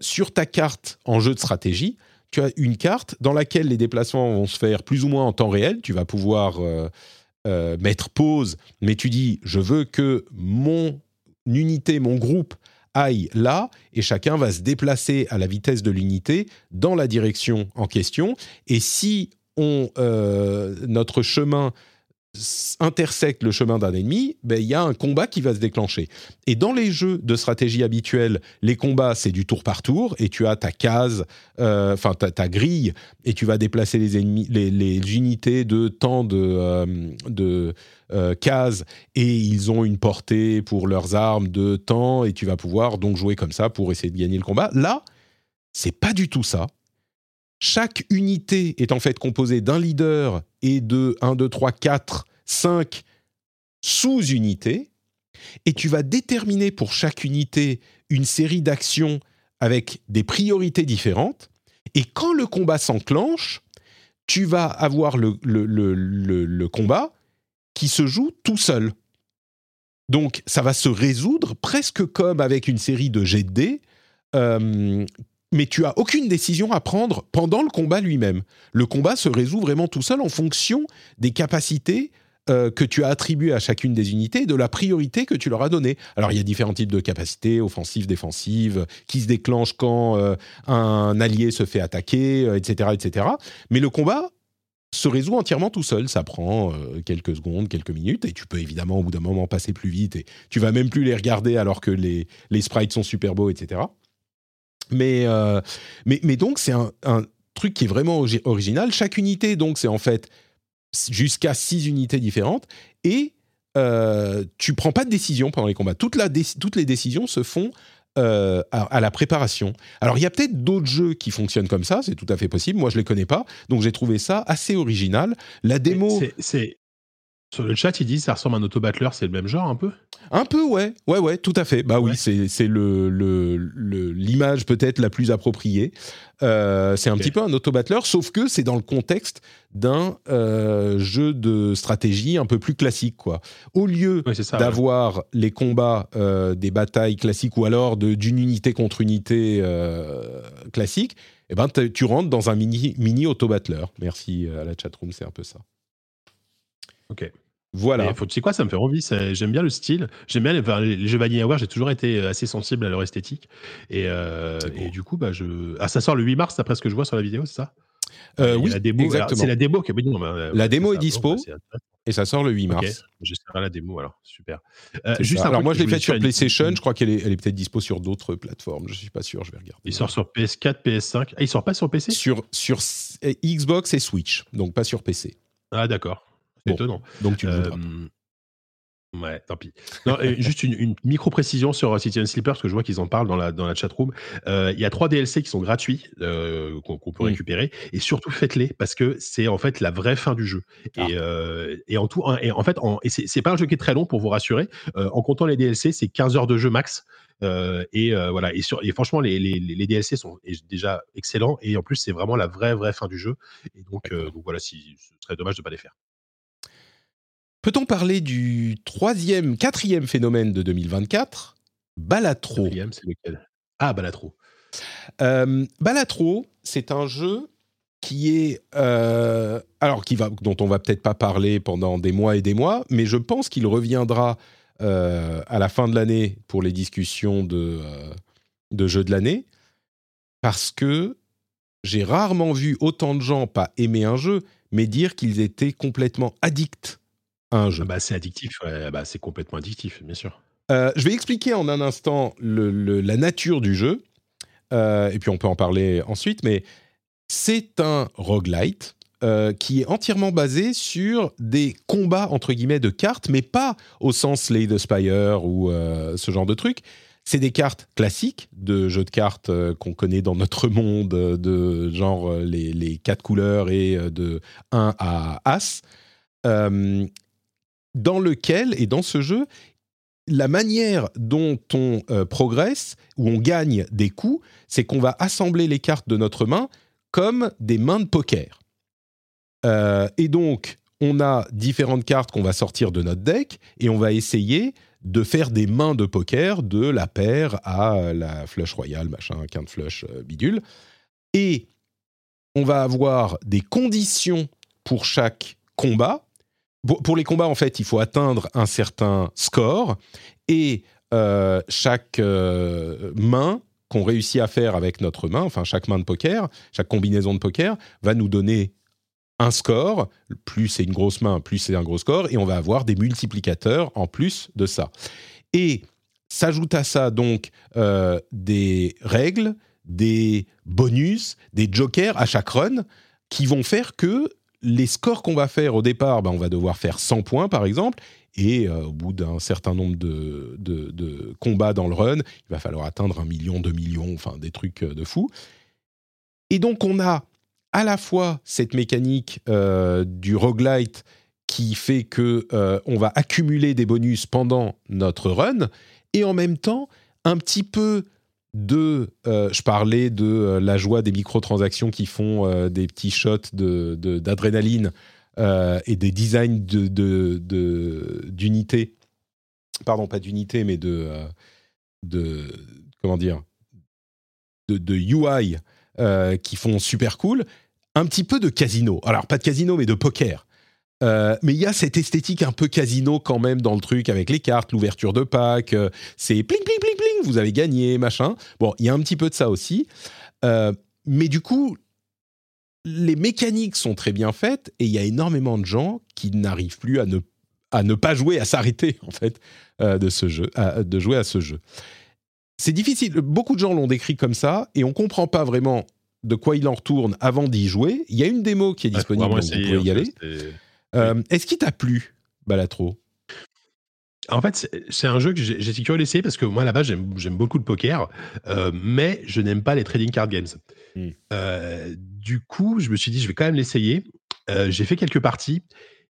sur ta carte en jeu de stratégie, tu as une carte dans laquelle les déplacements vont se faire plus ou moins en temps réel. Tu vas pouvoir euh, mettre pause, mais tu dis je veux que mon unité, mon groupe aille là, et chacun va se déplacer à la vitesse de l'unité dans la direction en question. Et si on, euh, notre chemin intersecte le chemin d'un ennemi, ben, il y a un combat qui va se déclencher. Et dans les jeux de stratégie habituels, les combats, c'est du tour par tour, et tu as ta case, euh, enfin ta, grille, et tu vas déplacer les, ennemis, les, les unités de temps de, euh, de euh, cases, et ils ont une portée pour leurs armes de temps, et tu vas pouvoir donc jouer comme ça pour essayer de gagner le combat. Là, c'est pas du tout ça. Chaque unité est en fait composée d'un leader et de 1, 2, 3, 4, 5 sous-unités. Et tu vas déterminer pour chaque unité une série d'actions avec des priorités différentes. Et quand le combat s'enclenche, tu vas avoir le, combat qui se joue tout seul. Donc ça va se résoudre presque comme avec une série de jets de euh, mais tu as aucune décision à prendre pendant le combat lui-même. Le combat se résout vraiment tout seul en fonction des capacités euh, que tu as attribuées à chacune des unités de la priorité que tu leur as donnée. Alors il y a différents types de capacités, offensives, défensives, qui se déclenchent quand euh, un allié se fait attaquer, euh, etc., etc. Mais le combat se résout entièrement tout seul. Ça prend quelques secondes, quelques minutes, et tu peux évidemment au bout d'un moment passer plus vite, et tu vas même plus les regarder alors que les, les sprites sont super beaux, etc. Mais, mais, donc, c'est un, truc qui est vraiment original. Chaque unité, donc, c'est en fait jusqu'à six unités différentes, et euh, tu prends pas de décision pendant les combats. Toute la dé- toutes les décisions se font euh, à, à la préparation. Alors, il y a peut-être d'autres jeux qui fonctionnent comme ça, c'est tout à fait possible. Moi, je les connais pas, donc j'ai trouvé ça assez original. La démo, C'est- C'est Sur le chat, ils disent ça ressemble à un auto-battler, c'est le même genre un peu? Un peu, ouais. Ouais, ouais, tout à fait. Bah oui, c'est c'est le le- le- l'image peut-être la plus appropriée. Euh, c'est un petit peu un auto-battler, sauf que c'est dans le contexte d'un euh, jeu de stratégie un peu plus classique, quoi. Au lieu ouais. d'avoir les combats euh, des batailles classiques ou alors d'une unité contre unité classique, eh ben, tu rentres dans un mini, mini auto-battler. Merci à la chatroom, c'est un peu ça. Ok. Voilà. Faut, tu sais quoi, ça me fait envie. J'aime bien le style. J'aime bien les, enfin, les- jeux Vanillaware. J'ai toujours été euh, assez sensible à leur esthétique. Et, euh, et du coup, bah, je... ah, ça sort le 8 mars, d'après ce que je vois sur la vidéo, c'est ça? Euh, oui, la démo. alors, exactement. C'est la démo qui est. non, mais, euh, La démo est dispo. Bon, bah. Et ça sort le 8 Ok, mars. j'essaierai la démo alors, super. Euh, juste Alors moi, je l'ai faite sur PlayStation. Je crois qu'elle est, elle est peut-être dispo sur d'autres plateformes. Je suis pas sûr. Je vais regarder. Il sort sur PS4, PS5. Ah, il sort pas sur PC sur sur Xbox et Switch, donc pas sur PC. Ah, d'accord. C'est Bon, étonnant. Donc tu le Euh. Ouais, tant pis. Non, (laughs) juste une, une micro-précision sur euh, and Sleeper, parce que je vois qu'ils en parlent dans la, dans la chatroom. Euh, Il y a trois DLC qui sont gratuits, euh, qu'on peut Mm. récupérer. Et surtout, faites-les, parce que c'est en fait la vraie fin du jeu. Ah. Et, euh, et en tout, et en fait, en, et c'est pas un jeu qui est très long pour vous rassurer. En comptant les DLC, c'est 15 heures de jeu max. Euh, et euh, voilà. Et, sur, et franchement, les, les, les DLC sont déjà excellents. Et en plus, c'est vraiment la vraie, vraie fin du jeu. Et donc, euh, donc voilà, si, ce serait dommage de pas les faire. Peut-on parler du troisième, quatrième phénomène de 2024 Balatro. Quatrième, c'est lequel? Ah, Balatro. Euh, Balatro, c'est un jeu qui est euh, alors qui va dont on va peut-être pas parler pendant des mois et des mois, mais je pense qu'il reviendra euh, à la fin de l'année pour les discussions de de jeux de l'année parce que j'ai rarement vu autant de gens pas aimer un jeu, mais dire qu'ils étaient complètement addicts un jeu. Ah Bah, c'est addictif, ouais, bah, c'est complètement addictif, bien sûr. Euh, je vais expliquer en un instant le- le- la nature du jeu, euh, et puis on peut en parler ensuite, mais c'est un roguelite euh, qui est entièrement basé sur des combats, entre guillemets, de cartes, mais pas au sens Slay the Spire ou ce genre de truc. C'est des cartes classiques de jeux de cartes qu'on connaît dans notre (laughs) monde, de genre les, les quatre couleurs et de 1 à As, dans lequel, et dans ce jeu, la manière dont on euh, progresse, où on gagne des coups, c'est qu'on va assembler les cartes de notre main comme des mains de poker. Euh, et donc, on a différentes cartes qu'on va sortir de notre deck et on va essayer de faire des mains de poker de la paire à la flush royale, machin, quinte flush, euh, bidule. Et on va avoir des conditions pour chaque combat. Pour, les combats, en fait, il faut atteindre un certain score et euh, chaque euh, main qu'on réussit à faire avec notre main, enfin chaque main de poker, chaque combinaison de poker, va nous donner un score. Plus c'est une grosse main, plus c'est un gros score, et on va avoir des multiplicateurs en plus de ça. Et s'ajoute à ça donc euh, des règles, des bonus, des jokers à chaque run qui vont faire que les scores qu'on va faire au départ, ben, on va devoir faire 100 points par exemple, et euh, au bout d'un certain nombre de, de- combats dans le run, il va falloir atteindre un million, deux millions, enfin des trucs euh, de fou. Et donc on a à la fois cette mécanique euh, du roguelite qui fait que euh, on va accumuler des bonus pendant notre run, et en même temps un petit peu de, euh, je parlais de euh, la joie des microtransactions qui font euh, des petits shots de- de- d'adrénaline euh, et des designs de- de- de- d'unités, pardon, pas d'unités, mais de, de, comment dire, de, de UI qui font super cool, un petit peu de casino. Alors, pas de casino, mais de poker. Euh, mais il y a cette esthétique un peu casino quand même dans le truc avec les cartes, l'ouverture de pack, euh, c'est pling pling pling pling, vous avez gagné, machin. Bon, il y a un petit peu de ça aussi. Euh, mais du coup, les mécaniques sont très bien faites et il y a énormément de gens qui n'arrivent plus à ne, à ne pas jouer, à s'arrêter en fait de ce jeu, à- de jouer à ce jeu. C'est difficile. Beaucoup de gens l'ont décrit comme ça et on comprend pas vraiment de quoi il en retourne avant d'y jouer. Il y a une démo qui est disponible, vraiment donc vous pouvez y aller. Euh, Est-ce qu'il t'a plu, Balatro? En fait, c'est- un jeu que été curieux d'essayer parce que moi, là-bas, j'aime j'aime beaucoup le poker, euh, mais je n'aime pas les trading card games. Hmm. Euh, du coup, je me suis dit, je vais quand même l'essayer. Euh, j'ai fait quelques parties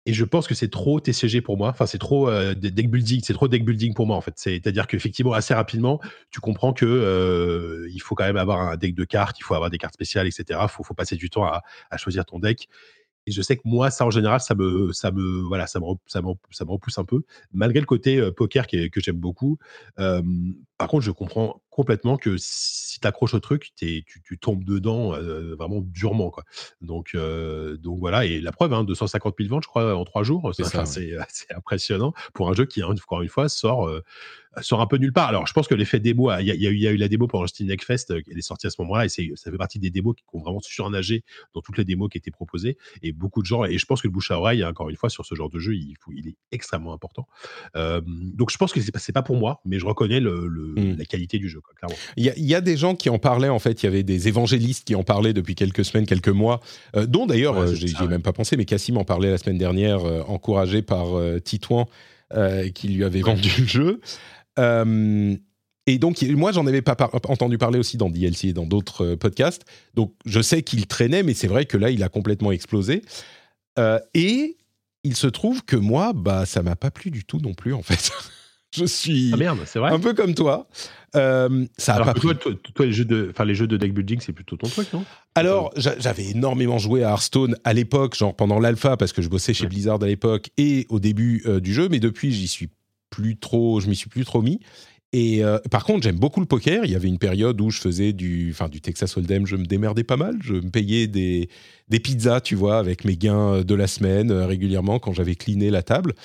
et je pense que c'est trop TCG pour moi. Enfin, c'est trop deck building. C'est trop deck building pour moi, en fait. C'est-à-dire qu'effectivement, assez rapidement, tu comprends que il faut quand même avoir un deck de cartes, il faut avoir des cartes spéciales, etc. Il faut, faut, passer du temps à, à, choisir ton deck. Et je sais que moi, ça en général, ça me, ça me, voilà, ça me, ça me, ça me repousse un peu, malgré le côté euh, poker que j'aime beaucoup. Par contre, je comprends complètement que si tu accroches au truc, tu, tu, tombes dedans euh, vraiment durement. Quoi. Donc, donc voilà, et la preuve, hein, 250 000 ventes, je crois, en trois jours, c'est impressionnant pour un jeu qui, encore une fois, sort sort un peu nulle part. Alors, je pense que l'effet démo, il y, a, y, a eu la démo pendant Steam Fest, euh, elle est sortie à ce moment-là, et ça fait partie des démos qui ont vraiment surnagé dans toutes les démos qui étaient proposées. Et beaucoup de gens, et je pense que le bouche à oreille, encore une fois, sur ce genre de jeu, il, faut, il est extrêmement important. Donc, je pense que c'est pas, pas pour moi, mais je reconnais le, mmh. la qualité du jeu, clairement. Il y, a des gens qui en parlaient, en fait, il y avait des évangélistes qui en parlaient depuis quelques semaines, quelques mois, euh, dont d'ailleurs, j'ai même pas pensé, mais Cassim en parlait la semaine dernière, encouragé par Titouan. qui lui avait vendu le jeu. Euh, et donc, moi, j'en avais pas entendu parler aussi dans DLC et dans d'autres euh, podcasts. Donc, je sais qu'il traînait, mais c'est vrai que là, il a complètement explosé. Euh, et il se trouve que moi, bah, ça m'a pas plu du tout non plus, en fait. (laughs) je suis ah merde, c'est vrai. un peu comme toi. Euh, ça a pas toi, toi, toi, les jeux de, enfin les jeux de deck building, c'est plutôt ton truc, non? Alors, j'avais énormément joué à Hearthstone à l'époque, genre pendant l'alpha, parce que je bossais chez Blizzard à l'époque et au début du jeu, mais depuis, j'y suis plus trop, je m'y suis plus trop mis. Et euh, par contre, j'aime beaucoup le poker. Il y avait une période où je faisais du, enfin, du Texas Hold'em, je me démerdais pas mal. Je me payais des, des pizzas, tu vois, avec mes gains de la semaine euh, régulièrement quand j'avais cliné la table.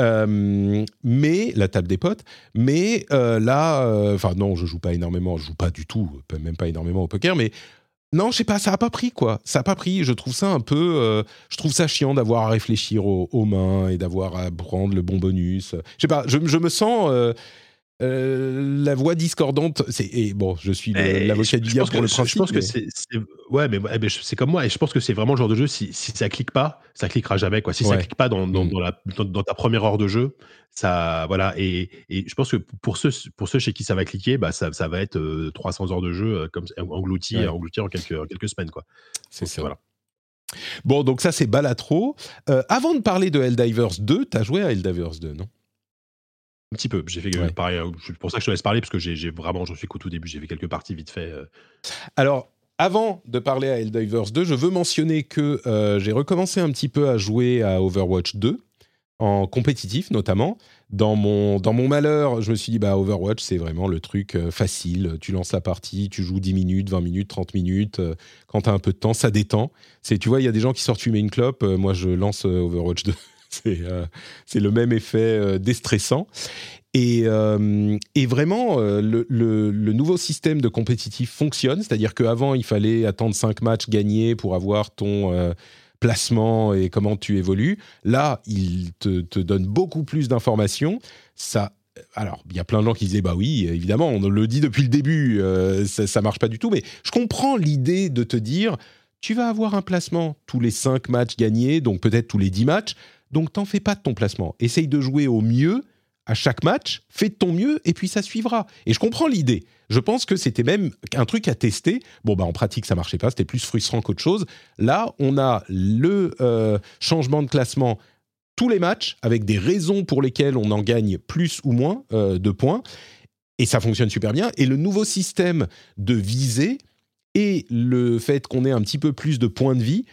Euh, mais la table des potes. Mais là, enfin non, je joue pas énormément. Je joue pas du tout, même pas énormément au poker. Mais non, je sais pas, ça a pas pris quoi. Ça a pas pris. Je trouve ça un peu, euh, je trouve ça chiant d'avoir à réfléchir aux, mains et d'avoir à prendre le bon bonus. Je sais pas, je, me sens euh, euh, la voix discordante, c'est et bon, je suis l'avocat du diable pour le principe. Je pense que c'est ouais, mais, eh ben, c'est comme moi et je pense que c'est vraiment le genre de jeu si, si ça clique pas, ça cliquera jamais quoi. Si ça clique pas dans, dans, mm. dans, ta première heure de jeu, ça voilà et, et, je pense que pour ceux pour ceux chez qui ça va cliquer, bah ça, ça va être 300 heures de jeu euh, comme englouti englouti en quelques quelques semaines quoi. C'est ça. Voilà. Bon, donc ça c'est Balatro. Euh, avant de parler de Helldivers 2, tu as joué à Helldivers 2, non? Un petit peu. J'ai fait pareil. Euh, c'est pour ça que je te laisse parler parce que j'ai vraiment, j'en suis qu'au tout début. J'ai fait quelques parties vite fait. Euh. Alors, avant de parler à Helldivers 2, je veux mentionner que euh, j'ai recommencé un petit peu à jouer à Overwatch 2 en compétitif notamment. Dans mon, dans mon malheur, je me suis dit, bah, Overwatch, c'est vraiment le truc facile. Tu lances la partie, tu joues 10 minutes, 20 minutes, 30 minutes. quand tu as un peu de temps, ça détend. C'est, tu vois, il y a des gens qui sortent fumer une clope. moi, je lance Overwatch 2. Euh, c'est le même effet euh, déstressant. Et, euh, et vraiment, le, le, nouveau système de compétitif fonctionne, c'est-à-dire qu'avant, il fallait attendre 5 matchs gagnés pour avoir ton placement et comment tu évolues. Là, il te, te donne beaucoup plus d'informations. Ça alors, il y a plein de gens qui disaient, bah oui, évidemment, on le dit depuis le début, ça, ça marche pas du tout, mais je comprends l'idée de te dire, tu vas avoir un placement tous les 5 matchs gagnés, donc peut-être tous les 10 matchs, donc, t'en fais pas de ton placement. Essaye de jouer au mieux à chaque match, fais de ton mieux et puis ça suivra. Et je comprends l'idée. Je pense que c'était même un truc à tester. Bon, bah en pratique, ça marchait pas, c'était plus frustrant qu'autre chose. Là, on a le euh, changement de classement tous les matchs avec des raisons pour lesquelles on en gagne plus ou moins euh, de points. Et ça fonctionne super bien. Et le nouveau système de visée et le fait qu'on ait un petit peu plus de points de vie,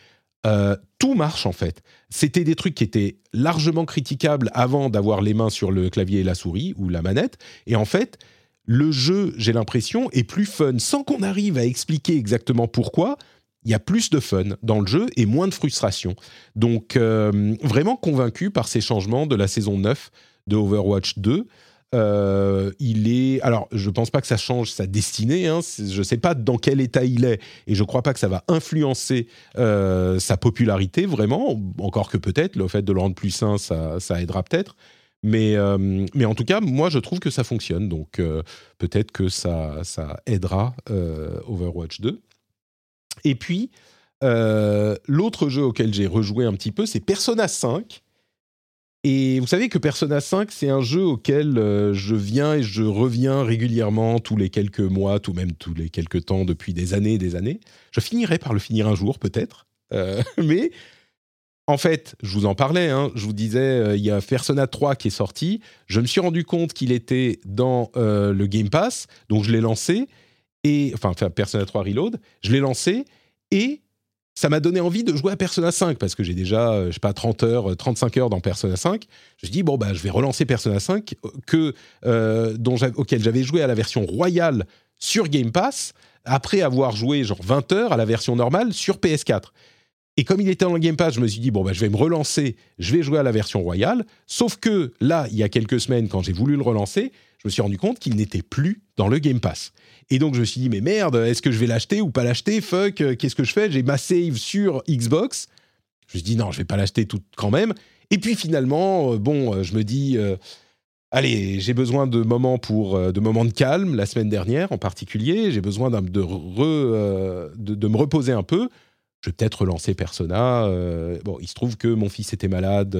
euh, tout marche en fait. C'était des trucs qui étaient largement critiquables avant d'avoir les mains sur le clavier et la souris ou la manette. Et en fait, le jeu, j'ai l'impression, est plus fun sans qu'on arrive à expliquer exactement pourquoi. Il y a plus de fun dans le jeu et moins de frustration. Donc, euh, vraiment convaincu par ces changements de la saison 9 de Overwatch 2. Euh, il est. Alors, je pense pas que ça change sa destinée. Hein. Je sais pas dans quel état il est, et je crois pas que ça va influencer euh, sa popularité vraiment. Encore que peut-être le fait de le rendre plus sain, ça, ça aidera peut-être. Mais, euh, mais en tout cas, moi, je trouve que ça fonctionne. Donc, peut-être que ça, ça aidera Overwatch 2. Et puis, l'autre jeu auquel j'ai rejoué un petit peu, c'est Persona 5 et vous savez que Persona 5, c'est un jeu auquel euh, je viens et je reviens régulièrement tous les quelques mois, tout même tous les quelques temps depuis des années et des années. Je finirai par le finir un jour peut-être, euh, (laughs) mais en fait, je vous en parlais, hein, je vous disais, euh, il y a Persona 3 qui est sorti. Je me suis rendu compte qu'il était dans le Game Pass, donc je l'ai lancé. Et, enfin, Persona 3 Reload, je l'ai lancé et ça m'a donné envie de jouer à Persona 5 parce que j'ai déjà, euh, je sais pas, 30 heures, 35 heures dans Persona 5. Je dis, bon, bah, je vais relancer Persona 5 que, dont auquel j'avais joué à la version royale sur Game Pass après avoir joué genre 20 heures à la version normale sur PS4. Et comme il était en Game Pass, je me suis dit, bon, bah, je vais me relancer, je vais jouer à la version royale. Sauf que là, il y a quelques semaines, quand j'ai voulu le relancer, je me suis rendu compte qu'il n'était plus dans le Game Pass. Et donc, je me suis dit, mais merde, est-ce que je vais l'acheter ou pas l'acheter? Fuck, euh, qu'est-ce que je fais? J'ai ma save sur Xbox. Je me suis dit, non, je vais pas l'acheter tout quand même. Et puis finalement, euh, bon, euh, je me dis, allez, j'ai besoin de moments pour de moments de calme la semaine dernière en particulier. J'ai besoin de, de, de, me reposer un peu je vais peut-être relancer Persona. Bon, il se trouve que mon fils était malade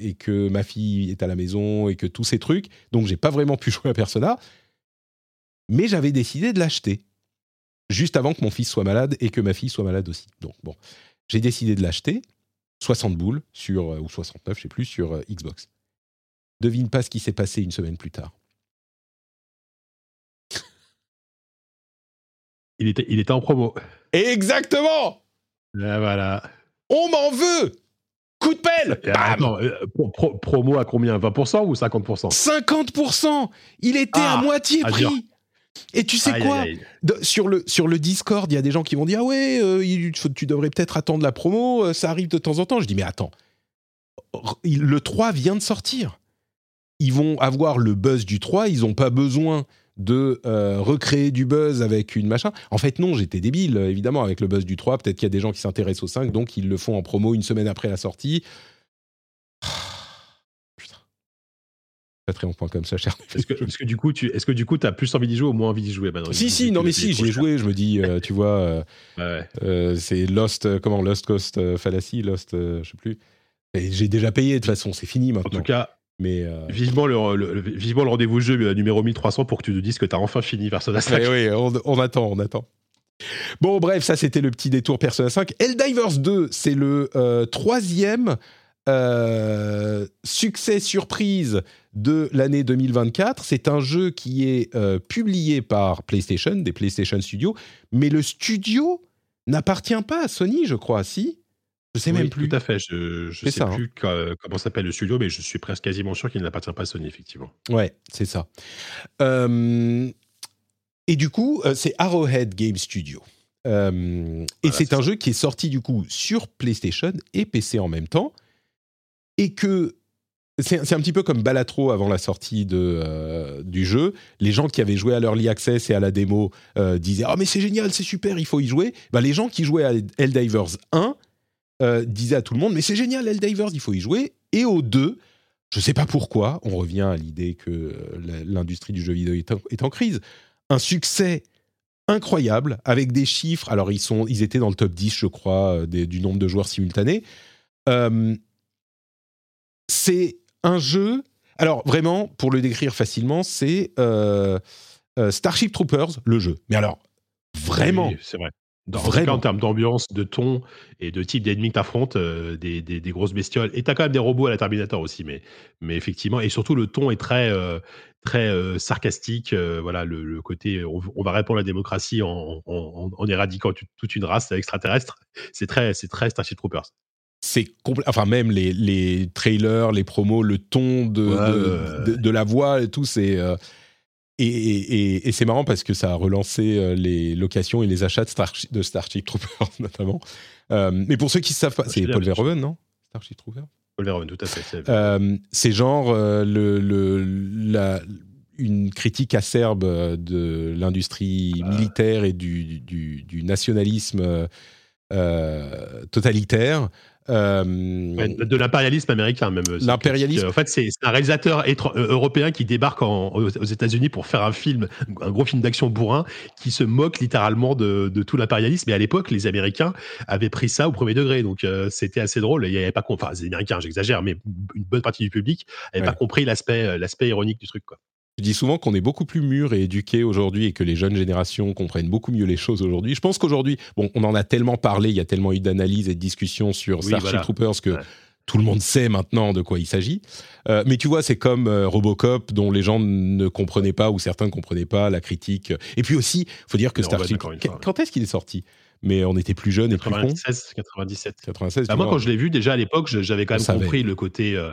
et que ma fille est à la maison et que tous ces trucs. Donc, j'ai pas vraiment pu (laughs) jouer à Persona. Mais j'avais décidé de l'acheter juste avant que mon fils soit malade et que ma fille soit malade aussi. Donc, bon, j'ai décidé de l'acheter. 60 boules sur, euh, ou 69, je sais plus, sur Xbox. Devine pas ce qui s'est passé une semaine plus tard. Il était, il était en promo. Exactement voilà. On m'en veut Coup de pelle euh, Promo à combien? 20% ou 50% 50% Il était à ah, moitié prix et tu sais quoi sur, le, sur le Discord, il y a des gens qui vont dire Ah ouais, euh, tu devrais peut-être attendre la promo, euh, ça arrive de temps en temps. Je dis Mais attends, le 3 vient de sortir. Ils vont avoir le buzz du 3, ils n'ont pas besoin de euh, recréer du buzz avec une machin. En fait, non, j'étais débile, évidemment, avec le buzz du 3. Peut-être qu'il y a des gens qui s'intéressent au 5, donc ils le font en promo une semaine après la sortie. Patreon.com, comme ça, cher. (laughs) Est-ce que, est que, du coup, tu est-ce que du coup, as plus envie d'y jouer ou moins envie d'y jouer maintenant Si, si, non, mais si, j'y ai joué. Je me dis, euh, tu vois, euh, c'est Lost, comment Lost Coast Fallacy, Lost, je sais plus. J'ai déjà payé de toute façon, c'est fini maintenant. En tout cas, mais euh, vivement, le, vivement le rendez-vous jeu euh, numéro 1300 pour que tu nous dises que tu as enfin fini Persona 5. Oui, oui on, attend, on attend. Bon, bref, ça c'était le petit détour Persona 5. Helldivers 2, c'est le euh, troisième succès surprise de l'année 2024. C'est un jeu qui est publié par PlayStation, des PlayStation Studios, mais le studio n'appartient pas à Sony, je crois, si? Je sais même plus. Tout à fait. Je ne sais hein. plus comment s'appelle le studio, mais je suis presque quasiment sûr qu'il n'appartient pas à Sony, effectivement. Ouais, c'est ça. et du coup, euh, c'est Arrowhead Game Studio. et c'est un jeu qui est sorti du coup sur PlayStation et PC en même temps. Et que c'est un petit peu comme Balatro avant la sortie de, euh, du jeu. Les gens qui avaient joué à l'Early Access et à la démo euh, disaient Ah, mais c'est génial, c'est super, il faut y jouer. Bah, les gens qui jouaient à Helldivers 1 euh, disait à tout le monde mais c'est génial Helldivers, il faut y jouer. Et au 2, je ne sais pas pourquoi, on revient à l'idée que l'industrie du jeu vidéo est en, crise. Un succès incroyable avec des chiffres. Alors ils sont, ils étaient dans le top 10, je crois, du nombre de joueurs simultanés. C'est un jeu. Alors vraiment, pour le décrire facilement, c'est Starship Troopers, le jeu. Mais alors vraiment, c'est vrai. Dans, en termes d'ambiance, de ton et de type d'ennemis que tu affrontes, euh, des, des, grosses bestioles. Et tu as quand même des robots à la Terminator aussi, mais, mais effectivement, et surtout le ton est très, euh, très euh, sarcastique. voilà, le, côté on, va répondre à la démocratie en, en, éradiquant toute une race extraterrestre. C'est très, c'est très Starship Troopers. C'est enfin même les, les, trailers, les promos, le ton de, de, de, la voix et tout, c'est et, c'est marrant parce que ça a relancé euh, les locations et les achats de, Starship Troopers, (laughs) notamment. Euh, mais pour ceux qui ne savent pas, c'est Paul Verhoeven, non? Starship Troopers? Paul Verhoeven, tout à fait. Euh, c'est genre le, le, la, une critique acerbe de l'industrie ah. militaire et du, du, du nationalisme totalitaire euh, de l'impérialisme américain même. L'impérialisme. En fait, c'est un réalisateur euh, européen qui débarque aux États-Unis pour faire un film, un gros film d'action bourrin, qui se moque littéralement de, tout l'impérialisme. Et à l'époque, les Américains avaient pris ça au premier degré, donc euh, c'était assez drôle. Il y avait pas, enfin, les Américains, j'exagère, mais une bonne partie du public n'avait pas compris l'aspect, l'aspect ironique du truc, quoi. Je dis souvent qu'on est beaucoup plus mûr et éduqué aujourd'hui et que les jeunes générations comprennent beaucoup mieux les choses aujourd'hui. Je pense qu'aujourd'hui, bon, on en a tellement parlé, il y a tellement eu d'analyses et de discussions sur Oui, Starship voilà. Troopers que Ouais. tout le monde sait maintenant de quoi il s'agit. Euh, mais tu vois, c'est comme euh, Robocop dont les gens ne comprenaient pas ou certains ne comprenaient pas la critique. Et puis aussi, faut dire que Starship, fois, ouais. quand est-ce qu'il est sorti? Mais on était plus jeunes et plus cons. 96, 97. 96. Bah, moi, vois. quand je l'ai vu, déjà à l'époque, j'avais quand On même savait. compris le côté. euh,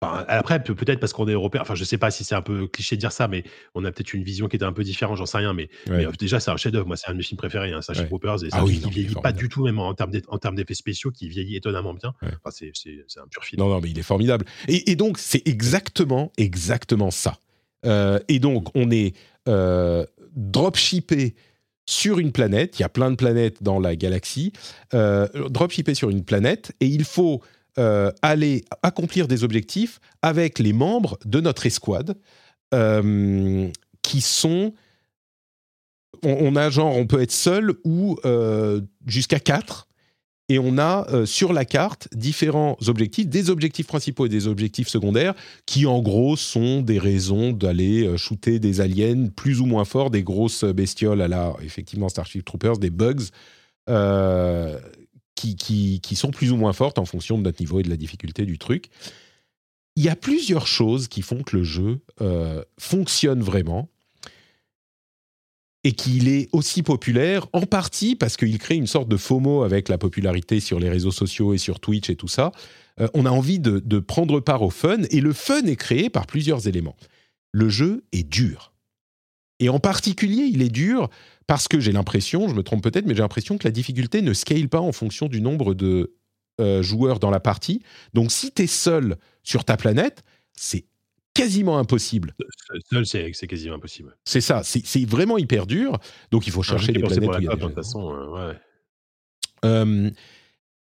enfin, après, peut- peut-être parce qu'on est européen. Enfin, je sais pas si c'est un peu cliché de dire ça, mais on a peut-être une vision qui était un peu différente, j'en sais rien. Mais, Ouais. mais, euh, déjà, c'est un chef-d'œuvre. Moi, c'est un de mes films préférés, hein, Starship Ouais. Troopers. Et Ah ça oui, qui non, vieillit pas du tout, même en termes d'eff- en termes d'effets spéciaux, qui vieillit étonnamment bien. Ouais. Enfin, c'est- c'est c'est un pur film. Non, non, mais il est formidable. Et, et donc, c'est exactement, exactement ça. Euh, et donc, on est euh, dropshippé sur une planète. Il y a plein de planètes dans la galaxie. Euh, dropshippé sur une planète. Et il faut euh, aller accomplir des objectifs avec les membres de notre escouade euh, qui sont. On, a genre, on peut être seul ou euh, jusqu'à quatre et on a sur la carte différents objectifs, des objectifs principaux et des objectifs secondaires, qui en gros sont des raisons d'aller shooter des aliens plus ou moins forts, des grosses bestioles à la, effectivement, Starship Troopers, des bugs, qui, qui, qui sont plus ou moins fortes en fonction de notre niveau et de la difficulté du truc. Il y a plusieurs choses qui font que le jeu euh, fonctionne vraiment et qu'il est aussi populaire, en partie parce qu'il crée une sorte de FOMO avec la popularité sur les réseaux sociaux et sur Twitch et tout ça. Euh, on a envie de, de prendre part au fun, et le fun est créé par plusieurs éléments. Le jeu est dur. Et en particulier, il est dur parce que j'ai l'impression, je me trompe peut-être, mais j'ai l'impression que la difficulté ne scale pas en fonction du nombre de euh, joueurs dans la partie. Donc si tu es seul sur ta planète, c'est quasiment impossible. Seul, c'est quasiment impossible. C'est ça, c'est vraiment hyper dur. Donc il faut chercher des Ah, planètes pour où y a de toute façon. euh, ouais. Euh,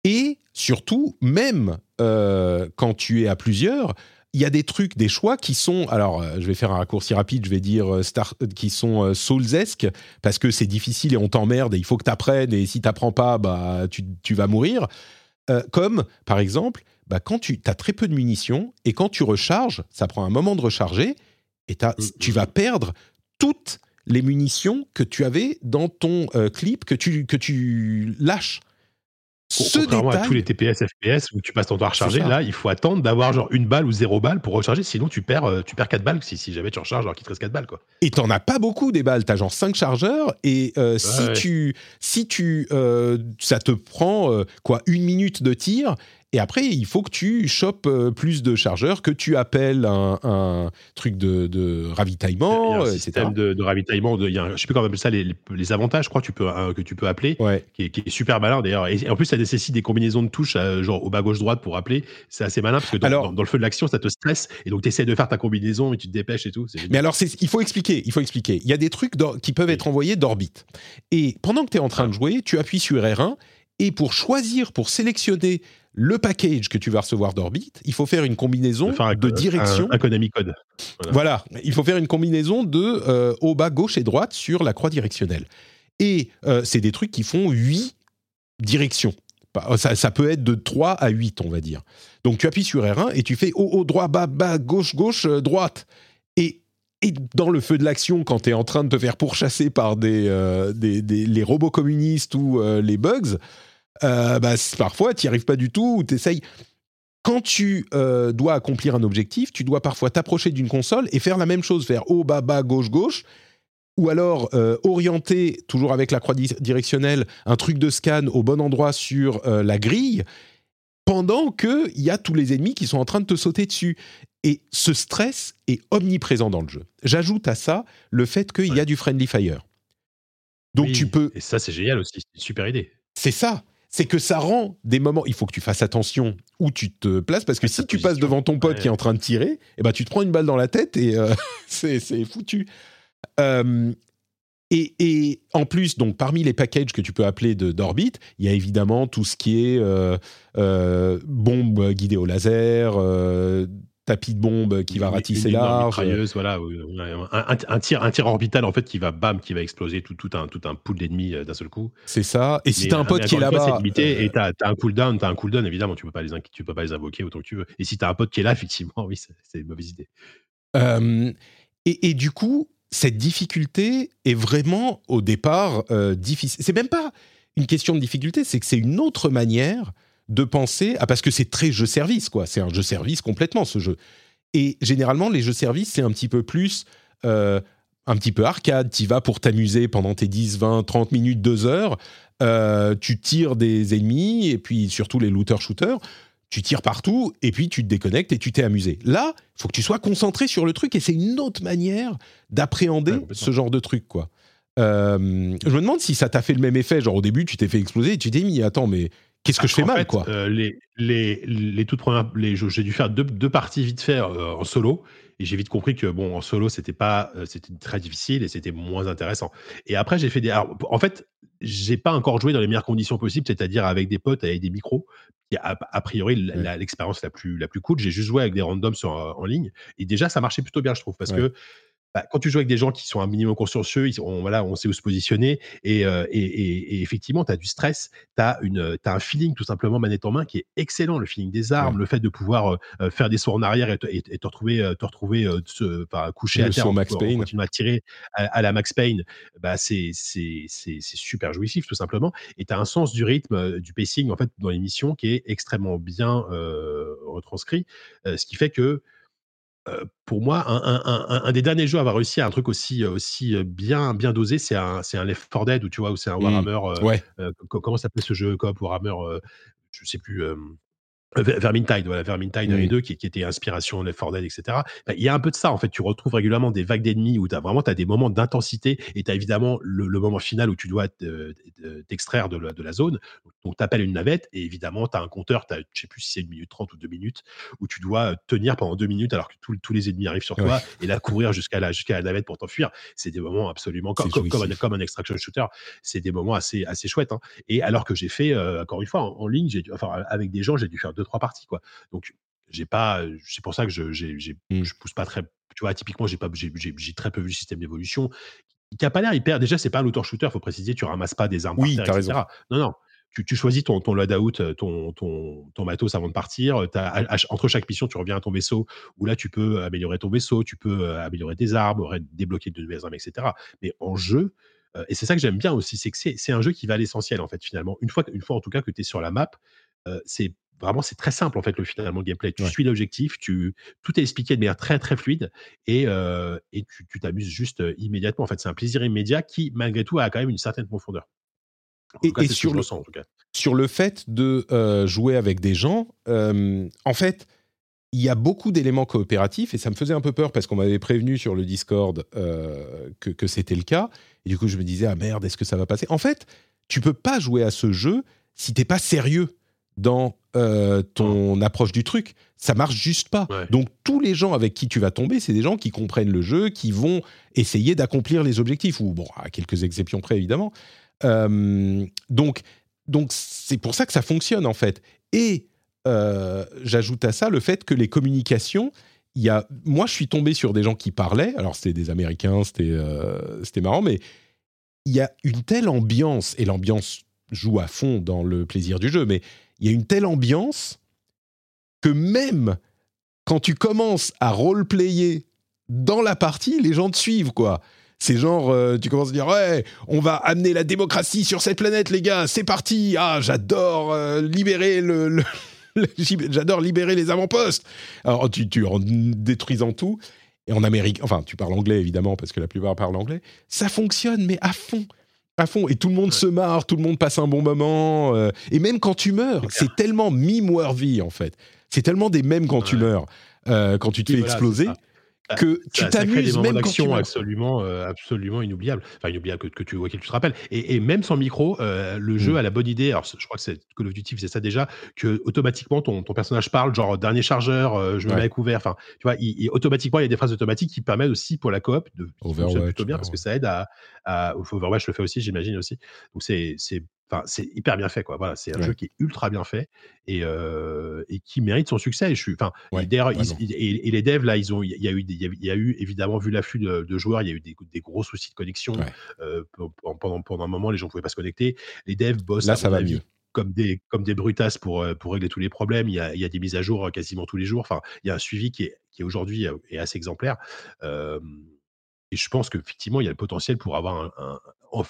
et surtout, même euh, quand tu es à plusieurs, il y a des trucs, des choix qui sont. Alors, euh, je vais faire un raccourci rapide, je vais dire euh, star, euh, qui sont soulsesques, parce que c'est difficile et on t'emmerde et il faut que tu apprennes, et si tu n'apprends pas, bah, tu, tu vas mourir. Euh, comme, par exemple, bah, quand tu as très peu de munitions et quand tu recharges, ça prend un moment de recharger et Mm, tu mm. vas perdre toutes les munitions que tu avais dans ton euh, clip que tu, que tu lâches. Ce Contrairement à tous les TPS, FPS où tu passes ton temps à recharger, là, il faut attendre d'avoir genre une balle ou zéro balle pour recharger, sinon tu perds, euh, tu perds 4 balles si, si jamais tu recharges alors qu'il te reste 4 balles. Quoi. et t'en as pas beaucoup des balles, t'as genre 5 chargeurs et euh, si ouais. tu si tu euh, ça te prend quoi une minute de tir et après il faut que tu chopes euh, plus de chargeurs, que tu appelles un, un truc de, de Il y a ravitaillement, un euh, système de, de ravitaillement, de, il y a un- je sais plus comment on appelle ça, les, avantages, je crois, que tu peux, euh, que tu peux appeler, Ouais. qui est, qui est super malin d'ailleurs. Et en plus, ça nécessite des combinaisons de touches, genre au bas gauche-droite pour appeler. C'est assez malin parce que dans, Alors- dans- dans le feu de l'action, ça te stresse et donc tu essaies de faire ta combinaison, mais tu te dépêches et tout. Mais alors, il faut expliquer. Il faut expliquer. Il y a des trucs qui peuvent être envoyés d'orbite. Et pendant que tu es en train de jouer, tu appuies sur R1 et pour choisir, pour sélectionner le package que tu vas recevoir d'orbite, il faut faire une combinaison Faire un- de direction. Un, Konami code. Voilà, il faut faire une combinaison de euh, au bas gauche et droite sur la croix directionnelle. Et euh, c'est des trucs qui font 8 directions. Ça, ça peut être de 3 à 8, on va dire. Donc tu appuies sur R1 et tu fais haut, haut, droit, bas, bas, gauche, gauche, euh, droite. Et, et dans le feu de l'action, quand tu es en train de te faire pourchasser par des, euh, des, des- les robots communistes ou euh, les bugs, euh, bah, parfois tu n'y arrives pas du tout ou tu essayes. Quand tu euh, dois accomplir un objectif, tu dois parfois t'approcher d'une console et faire la même chose, faire haut, bas, bas, gauche, gauche, ou alors euh, orienter, toujours avec la croix di- directionnelle, un truc de scan au bon endroit sur la grille, pendant qu'il y a tous les ennemis qui sont en train de te sauter dessus. Et ce stress est omniprésent dans le jeu. J'ajoute à ça le fait qu'il y a du friendly fire. Donc Oui. tu peux Et ça, c'est génial aussi. C'est une super idée. c'est ça. C'est que ça rend des moments. Il faut que tu fasses attention où tu te places parce que si tu passes devant ton pote Ouais. qui est en train de tirer, eh ben tu te prends une balle dans la tête et euh, (laughs) c'est foutu. Euh, et, et en plus, donc parmi les packages que tu peux appeler d'orbite, il y a évidemment tout ce qui est euh, euh, bombe guidée au laser, tapis de bombe qui va ratisser large. voilà, un, un- un tir, un tir orbital en fait qui va bam, qui va exploser tout, tout un tout un pool d'ennemis euh, d'un seul coup. C'est ça. Et si t'as un pote qui est là-bas, limité euh, et t'as as un cooldown, t'as un cooldown évidemment, tu peux pas les tu peux pas les invoquer autant que tu veux. Et si t'as un pote qui est là, (laughs) effectivement, oui, c'est c'est une mauvaise idée. Euh, Et, et du coup, cette difficulté est vraiment au départ euh, difficile. C'est même pas une question de difficulté, c'est que c'est une autre manière de penser. Ah, parce que c'est très jeu service, quoi. C'est un jeu service complètement ce jeu. Et généralement, les jeux service, c'est un petit peu plus. euh, un petit peu arcade, tu vas pour t'amuser pendant tes 10, 20, 30 minutes, 2 heures, euh, tu tires des ennemis, et puis surtout les looter-shooters, tu tires partout, et puis tu te déconnectes et tu t'es amusé. Là, il faut que tu sois concentré sur le truc, et c'est une autre manière d'appréhender Ouais, ce genre de truc, quoi. Euh, je me demande si ça t'a fait le même effet, genre au début tu t'es fait exploser et tu t'es mis, attends, mais qu'est-ce que je fais En mal, fait, quoi euh, les, les, les toutes premières, les, j'ai dû faire deux, deux parties vite fait euh, en solo. Et j'ai vite compris que bon, en solo, c'était pas, euh, c'était très difficile et c'était moins intéressant. Et après, j'ai fait des. alors, en fait, j'ai pas encore joué dans les meilleures conditions possibles, c'est-à-dire avec des potes, avec des micros. qui a, a priori Ouais. l'expérience la plus, la plus cool. J'ai juste joué avec des randoms sur, en ligne. Et déjà, ça marchait plutôt bien, je trouve. Parce Ouais. que bah, quand tu joues avec des gens qui sont un minimum consciencieux, ils, on, voilà, on sait où se positionner. Et, euh, et, et- et effectivement, tu as du stress, tu as, un feeling tout simplement manette en main qui est excellent. Le feeling des armes, le fait de pouvoir euh, faire des sauts en arrière et te, et- et te retrouver, euh, te retrouver euh, se- enfin, couché Le à terre en, Max en Payne. continuant à tirer à, à la Max Payne, bah, c'est super jouissif tout simplement. Et tu as un sens du rythme, euh, du pacing en fait dans l'émission qui est extrêmement bien euh, retranscrit, euh, ce qui fait que euh, pour moi, un, un- un- un des derniers jeux à avoir réussi à un truc aussi, aussi bien, bien dosé, c'est un, c'est un Left 4 Dead ou tu vois, où c'est un Mm. Warhammer. Ouais, euh, comment s'appelle ce jeu coop Warhammer Je sais plus. Euh, euh, Ver- Vermintide, voilà, Vermintide Oui. 1 et 2, qui, qui était inspiration 4 Dead, etc. Bah, Il y a un peu de ça, en fait. Tu retrouves régulièrement des vagues d'ennemis où tu as vraiment as des moments d'intensité et tu as évidemment le, le moment final où tu dois te- te- t'extraire de, la- de la zone. Donc, tu appelles une navette et évidemment, tu as un compteur, t'as- je sais plus si c'est une minute 30 ou deux minutes, où tu dois tenir pendant deux minutes alors que tous- tous les ennemis arrivent sur toi et là, courir jusqu'à la, jusqu'à la navette pour t'enfuir. C'est des moments absolument comme, comme, comme un, jouissif. comme un extraction shooter. C'est des moments assez, assez chouettes. hein. Et alors que j'ai fait, euh, encore une fois, en, en ligne, enfin, avec des gens, j'ai dû faire deux, trois parties. Quoi. Donc, j'ai pas, c'est pour ça que je, j'ai, j'ai- Mm. je pousse pas très. Tu vois, typiquement, j'ai pas, j'ai, j'ai- j'ai très peu vu le système d'évolution qui a pas l'air hyper. Déjà, c'est pas un looter shooter, faut préciser. Tu ramasses pas des armes Oui, par terre, etc. raison. Non, non. Tu, tu choisis ton, ton loadout, ton, ton, ton matos avant de partir. T'as- entre chaque mission, tu reviens à ton vaisseau où là, tu peux améliorer ton vaisseau, tu peux améliorer tes armes, débloquer de nouvelles armes, etc. Mais en jeu, et c'est ça que j'aime bien aussi, c'est que c'est, c'est un jeu qui va à l'essentiel, en fait, finalement. Une fois, une fois en tout cas que tu es sur la map, euh, c'est vraiment c'est très simple en fait le finalement le gameplay. Tu Ouais. suis l'objectif, tu tout est expliqué de manière très très fluide et, euh, et tu t'amuses juste euh, immédiatement. En fait, c'est un plaisir immédiat qui malgré tout a quand même une certaine profondeur. En Et- tout cas, et sur le- ressens, en tout cas. sur le fait de euh, jouer avec des gens, euh, en fait, il y a beaucoup d'éléments coopératifs et ça me faisait un peu peur parce qu'on m'avait prévenu sur le Discord euh, que, que c'était le cas. Et du coup, je me disais, ah merde, est-ce que ça va passer? En fait, tu peux pas jouer à ce jeu si t'es pas sérieux dans euh, ton approche du truc. Ça marche juste pas. Ouais. Donc, tous les gens avec qui tu vas tomber, c'est des gens qui comprennent le jeu, qui vont essayer d'accomplir les objectifs, ou bon, à quelques exceptions près, évidemment. Euh, donc, donc c'est pour ça que ça fonctionne en fait. Et euh, j'ajoute à ça le fait que les communications, il y a, moi je suis tombé sur des gens qui parlaient. Alors c'était des Américains, c'était c'était marrant, mais il y a une telle ambiance et l'ambiance joue à fond dans le plaisir du jeu, mais il y a une telle ambiance que même quand tu commences à roleplayer dans la partie, les gens te suivent quoi. C'est genre, euh, tu commences à dire, ouais, on va amener la démocratie sur cette planète, les gars, c'est parti. Ah, j'adore euh, libérer le, (laughs) j'adore libérer les avant-postes. Alors, tu, tu en détruisant tout. Et en Amérique, enfin, tu parles anglais évidemment parce que la plupart parlent anglais. Ça fonctionne, mais à fond, à fond. Et tout le monde Ouais. se marre, tout le monde passe un bon moment. euh, et même quand tu meurs, C'est tellement meme-worthy en fait. C'est tellement des mêmes quand tu meurs, euh, quand tu te Oui, fais voilà, exploser, c'est ça. Que tu t'amuses même quand tu meurs. absolument, euh, absolument inoubliables. Enfin, inoubliables que, que tu, auxquels tu te rappelles. Et, et même sans micro, euh, le jeu Mm. a la bonne idée. Alors, je crois que c'est Call of Duty faisait ça déjà, que automatiquement ton, ton personnage parle, genre dernier chargeur, euh, je me Ouais. mets à couvert. Enfin, tu vois, il, il- automatiquement il y a des phrases automatiques qui permettent aussi pour la coop de Overwatch, plutôt bien parce que ça aide à, à Overwatch le fait aussi, j'imagine aussi. Donc c'est c'est Enfin, c'est hyper bien fait, quoi. Voilà, c'est un Ouais. jeu qui est ultra bien fait et, euh, et qui mérite son succès. Et je suis, enfin, Ouais, et, et les devs là, ils ont, il y a eu, il y a, il y a eu évidemment vu l'afflux de, de joueurs, il y a eu des, des gros soucis de connexion Ouais. euh, pe- pendant pendant un moment, les gens pouvaient pas se connecter. Les devs bossent. Là, ça va mieux. comme des, comme des brutasses pour, euh, pour régler tous les problèmes. Il y a, il y a des mises à jour quasiment tous les jours. Enfin, il y a un suivi qui est, qui aujourd'hui est assez exemplaire. Euh, et je pense qu'effectivement, il y a le potentiel pour avoir un,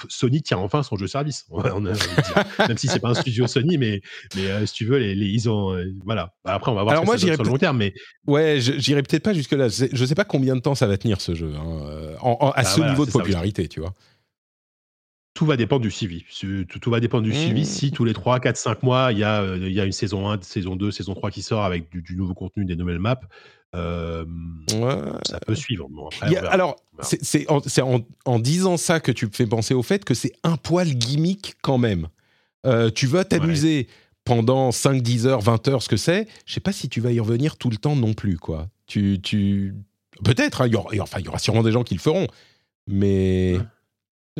Sony tient enfin son jeu service. On a. (laughs) Même si c'est pas un studio Sony, mais, mais euh, si tu veux, les, les- ils ont. euh, voilà. Bah, après, on va voir Alors ce que moi, ça sur le long terme. Mais Ouais, j'irai peut-être pas jusque là. C'est- Je sais pas combien de temps ça va tenir ce jeu, hein, euh, en- en- à Ah, ce voilà, niveau de ça popularité, tu vois. Tout va dépendre du suivi. Su- Tout, tout va dépendre du Mmh. suivi. Si tous les 3, 4, 5 mois, il y, a, euh, il y a une saison 1, saison 2, saison 3 qui sort avec du, du nouveau contenu, des nouvelles maps, euh, Ouais. ça peut suivre. Bon, après, a- alors, c'est en, en- en disant ça que tu me fais penser au fait que c'est un poil gimmick quand même. Euh, tu vas t'amuser pendant 5, 10 heures, 20 heures, ce que c'est. Je sais pas si tu vas y revenir tout le temps non plus, quoi. Tu, tu... Peut-être, hein, il y aura, enfin, il y aura sûrement des gens qui le feront, mais Ouais.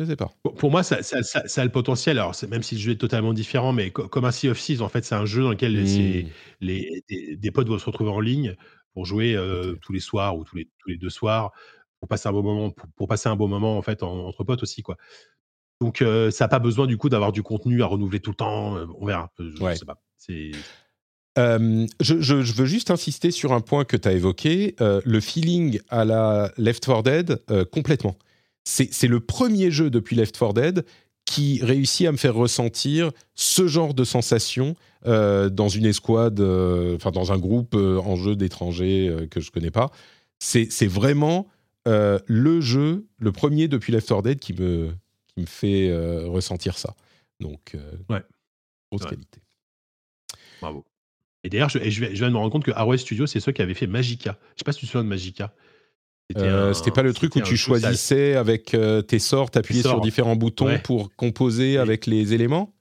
Je sais pas. Pour- moi, ça, ça- ça- ça a le potentiel. Alors, même si le jeu est totalement différent, mais co- comme un Sea of Thieves, en fait, c'est un jeu dans lequel Mmh. les, des, des potes vont se retrouver en ligne pour jouer euh, tous les soirs ou tous les, tous les deux soirs pour passer un bon moment, pour, pour passer un bon moment en fait en- entre potes aussi, quoi. Donc, euh, ça n'a pas besoin du coup d'avoir du contenu à renouveler tout le temps. euh, On verra. Je, je Ouais. sais pas. C'est Euh, je, je- je veux juste insister sur un point que tu as évoqué, euh, le feeling à la Left 4 Dead, euh, complètement. C'est le premier jeu depuis Left 4 Dead qui réussit à me faire ressentir ce genre de sensation euh, dans une escouade, euh, enfin dans un groupe euh, en jeu d'étrangers que je connais pas. C'est vraiment le jeu, le premier depuis Left 4 Dead qui me, qui me fait ressentir ça. Donc, Ouais. grosse Ouais. qualité. bravo. Et d'ailleurs, je, je, viens- de me rendre compte que Arrowhead Studio, c'est ceux qui avaient fait Magica. Je sais pas si tu te souviens de Magica. Euh, C'était pas le truc où tu choisissais avec euh, tes sorts, t'appuyais sur différents boutons Ouais. pour composer Et- avec les éléments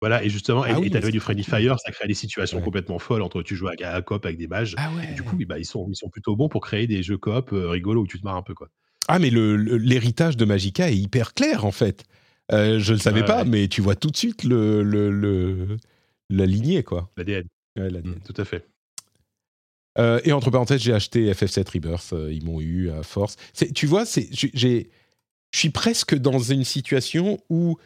Voilà, et justement, Ah et- oui, et t'avais du cool. Fire, ça crée des situations Ouais. complètement folles entre tu joues à, à coop avec des mages. Ah Et du coup, oui, bah, ils, sont, ils sont plutôt bons pour créer des jeux coop euh, rigolos où tu te marres un peu. Quoi. Ah, mais l'héritage de Magica est hyper clair en fait. Euh, je le savais Ouais, pas, ouais. mais tu vois tout de suite le, le- le- la lignée quoi. L'ADN, Ouais, l'ADN. tout à fait. Euh, et entre parenthèses, j'ai acheté FF7 Rebirth. euh, ils m'ont eu à force. Tu vois, je suis presque dans une situation où